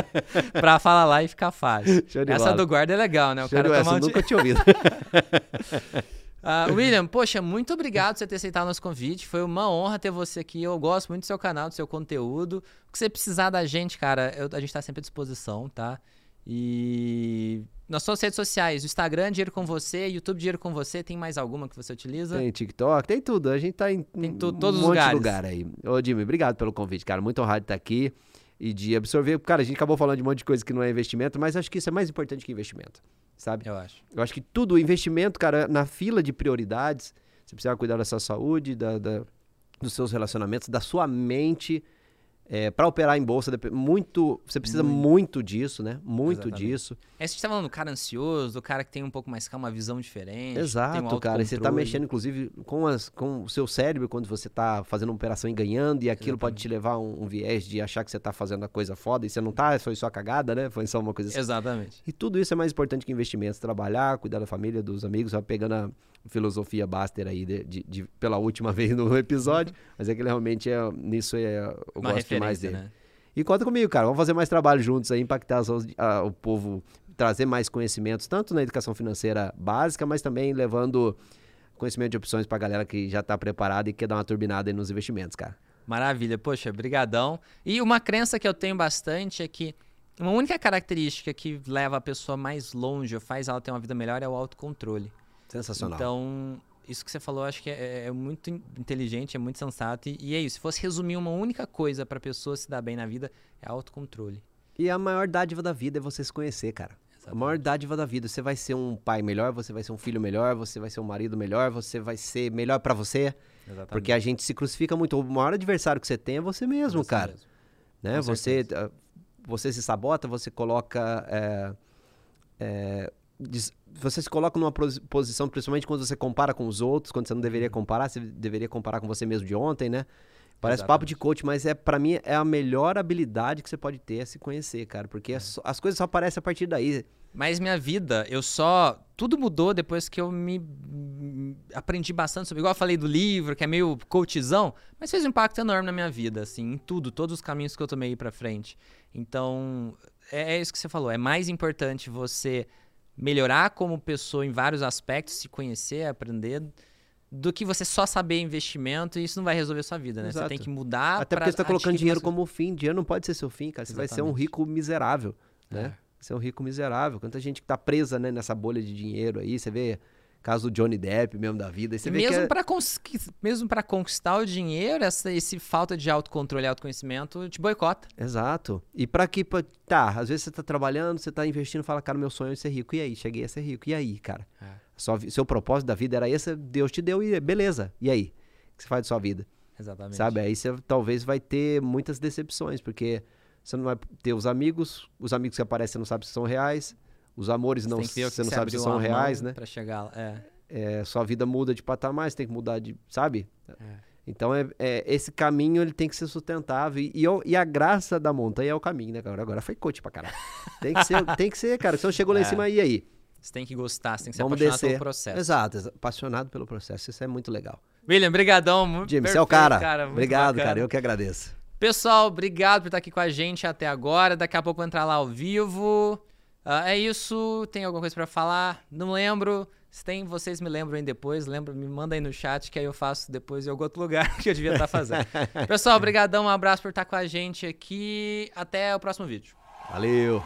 pra falar lá e ficar fácil. De Essa do guarda é legal, né? O Show de cara bola, tomar um eu nunca tinha ouvido. Ah, William, poxa, muito obrigado por você ter aceitado o nosso convite. Foi uma honra ter você aqui. Eu gosto muito do seu canal, do seu conteúdo. O que você precisar da gente, cara, eu- a gente tá sempre à disposição, tá? E nas suas redes sociais, o Instagram Dinheiro com Você, YouTube Dinheiro com Você, tem mais alguma que você utiliza? Tem TikTok, tem tudo. A gente tá em Tem um tu- todos monte de lugares. lugar aí. Ô, Jimmy, obrigado pelo convite, cara. Muito honrado de estar aqui e de absorver. Cara, a gente acabou falando de um monte de coisa que não é investimento, mas acho que isso é mais importante que investimento, sabe? Eu acho. Eu acho que tudo, investimento, cara, na fila de prioridades, você precisa cuidar da sua saúde, da, da- dos seus relacionamentos, da sua mente. É, para operar em bolsa, muito, você precisa muito, disso, né? Muito Exatamente. disso. É, você tá falando do cara ansioso, do cara que tem um pouco mais calma, uma visão diferente. tem um Exato, cara. E você tá autocontrole. mexendo, inclusive, com, as, com o seu cérebro quando você tá fazendo uma operação e ganhando, e aquilo pode te levar a um, um viés de achar que você tá fazendo a coisa foda e você não tá, foi só cagada, né? Foi só uma coisa assim. Exatamente. E tudo isso é mais importante que investimentos. Trabalhar, cuidar da família, dos amigos, vai pegando a filosofia Baster aí de, de- de- pela última vez no episódio, mas é que ele realmente é, nisso é, eu Uma gosto referência, dele. né? E conta comigo, cara. Vamos fazer mais trabalho juntos aí, impactar as- a- o povo, trazer mais conhecimentos, tanto na educação financeira básica, mas também levando conhecimento de opções pra galera que já tá preparada e quer dar uma turbinada aí nos investimentos, cara. Maravilha, poxa, brigadão. E uma crença que eu tenho bastante é que uma única característica que leva a pessoa mais longe ou faz ela ter uma vida melhor é o autocontrole. Sensacional. Então, isso que você falou, eu acho que é, é muito in- inteligente, é muito sensato. E, e é isso, se fosse resumir uma única coisa pra pessoa se dar bem na vida, é autocontrole. E a maior dádiva da vida é você se conhecer, cara. A Exatamente. maior dádiva da vida. Você vai ser um pai melhor, você vai ser um filho melhor, você vai ser um marido melhor, você vai ser melhor pra você. Exatamente. Porque a gente se crucifica muito. O maior adversário que você tem é você mesmo, Você cara. mesmo. né? Com Você, ah, você se sabota, você coloca. é, é, você se coloca numa pos- posição, principalmente quando você compara com os outros, quando você não Uhum. deveria comparar, você deveria comparar com você mesmo de ontem, né? Parece papo de coach, mas é para mim é a melhor habilidade que você pode ter é se conhecer, cara, porque é só- as coisas só aparecem a partir daí. Mas minha vida, eu só. Tudo mudou depois que eu me. Aprendi bastante sobre. Igual eu falei do livro, que é meio coachzão, mas fez um impacto enorme na minha vida, assim, em tudo, todos os caminhos que eu tomei pra frente. Então, é, é isso que você falou. É mais importante você melhorar como pessoa em vários aspectos, se conhecer, aprender, do que você só saber investimento e isso não vai resolver a sua vida, né? Você Exato. tem que mudar. Até porque você tá colocando dinheiro mais- como fim, dinheiro não pode ser seu fim, cara. Você vai ser um Exatamente. rico miserável, né? É. Ser um rico miserável. Quanta gente que tá presa, né, nessa bolha de dinheiro aí, você vê caso do Johnny Depp mesmo da vida, você E mesmo é- para conquistar o dinheiro, essa esse falta de autocontrole e autoconhecimento te boicota. Exato. E pra que. pra- Tá, às vezes você tá trabalhando, você tá investindo, fala, cara, meu sonho é ser rico. E aí? Cheguei a ser rico. E aí, cara? É. Sua seu propósito da vida era esse, Deus te deu e beleza. E aí? O que você faz da sua vida? Exatamente. Sabe? Aí você talvez vai ter muitas decepções, porque você não vai ter os amigos, os amigos que aparecem você não sabe se são reais, os amores Você não, você não sabe se são reais, né? Pra chegar lá. É. É, sua vida muda de patamar, você tem que mudar de. Sabe? É. Então, é, é, esse caminho ele tem que ser sustentável. E, e, e a graça da montanha é o caminho, né, cara? Agora foi coach pra caralho. Tem que ser, tem que ser cara. Se eu chegou lá em É. cima, e aí? Você tem que gostar, você tem que ser Vamos apaixonado descer. pelo processo. Exato, exa- apaixonado pelo processo. Isso é muito legal. William, brigadão. Jimmy, você é o perfeito, cara. muito Obrigado, bacana. cara. Eu que agradeço. Pessoal, obrigado por estar aqui com a gente até agora. Daqui a pouco eu vou entrar lá ao vivo. Ah, é isso. Tem alguma coisa pra falar? Não lembro. Se tem, vocês me lembram aí depois. Lembra, me manda aí no chat que aí eu faço depois em algum outro lugar que eu devia estar fazendo. Pessoal, obrigadão. Um abraço por estar com a gente aqui. Até o próximo vídeo. Valeu.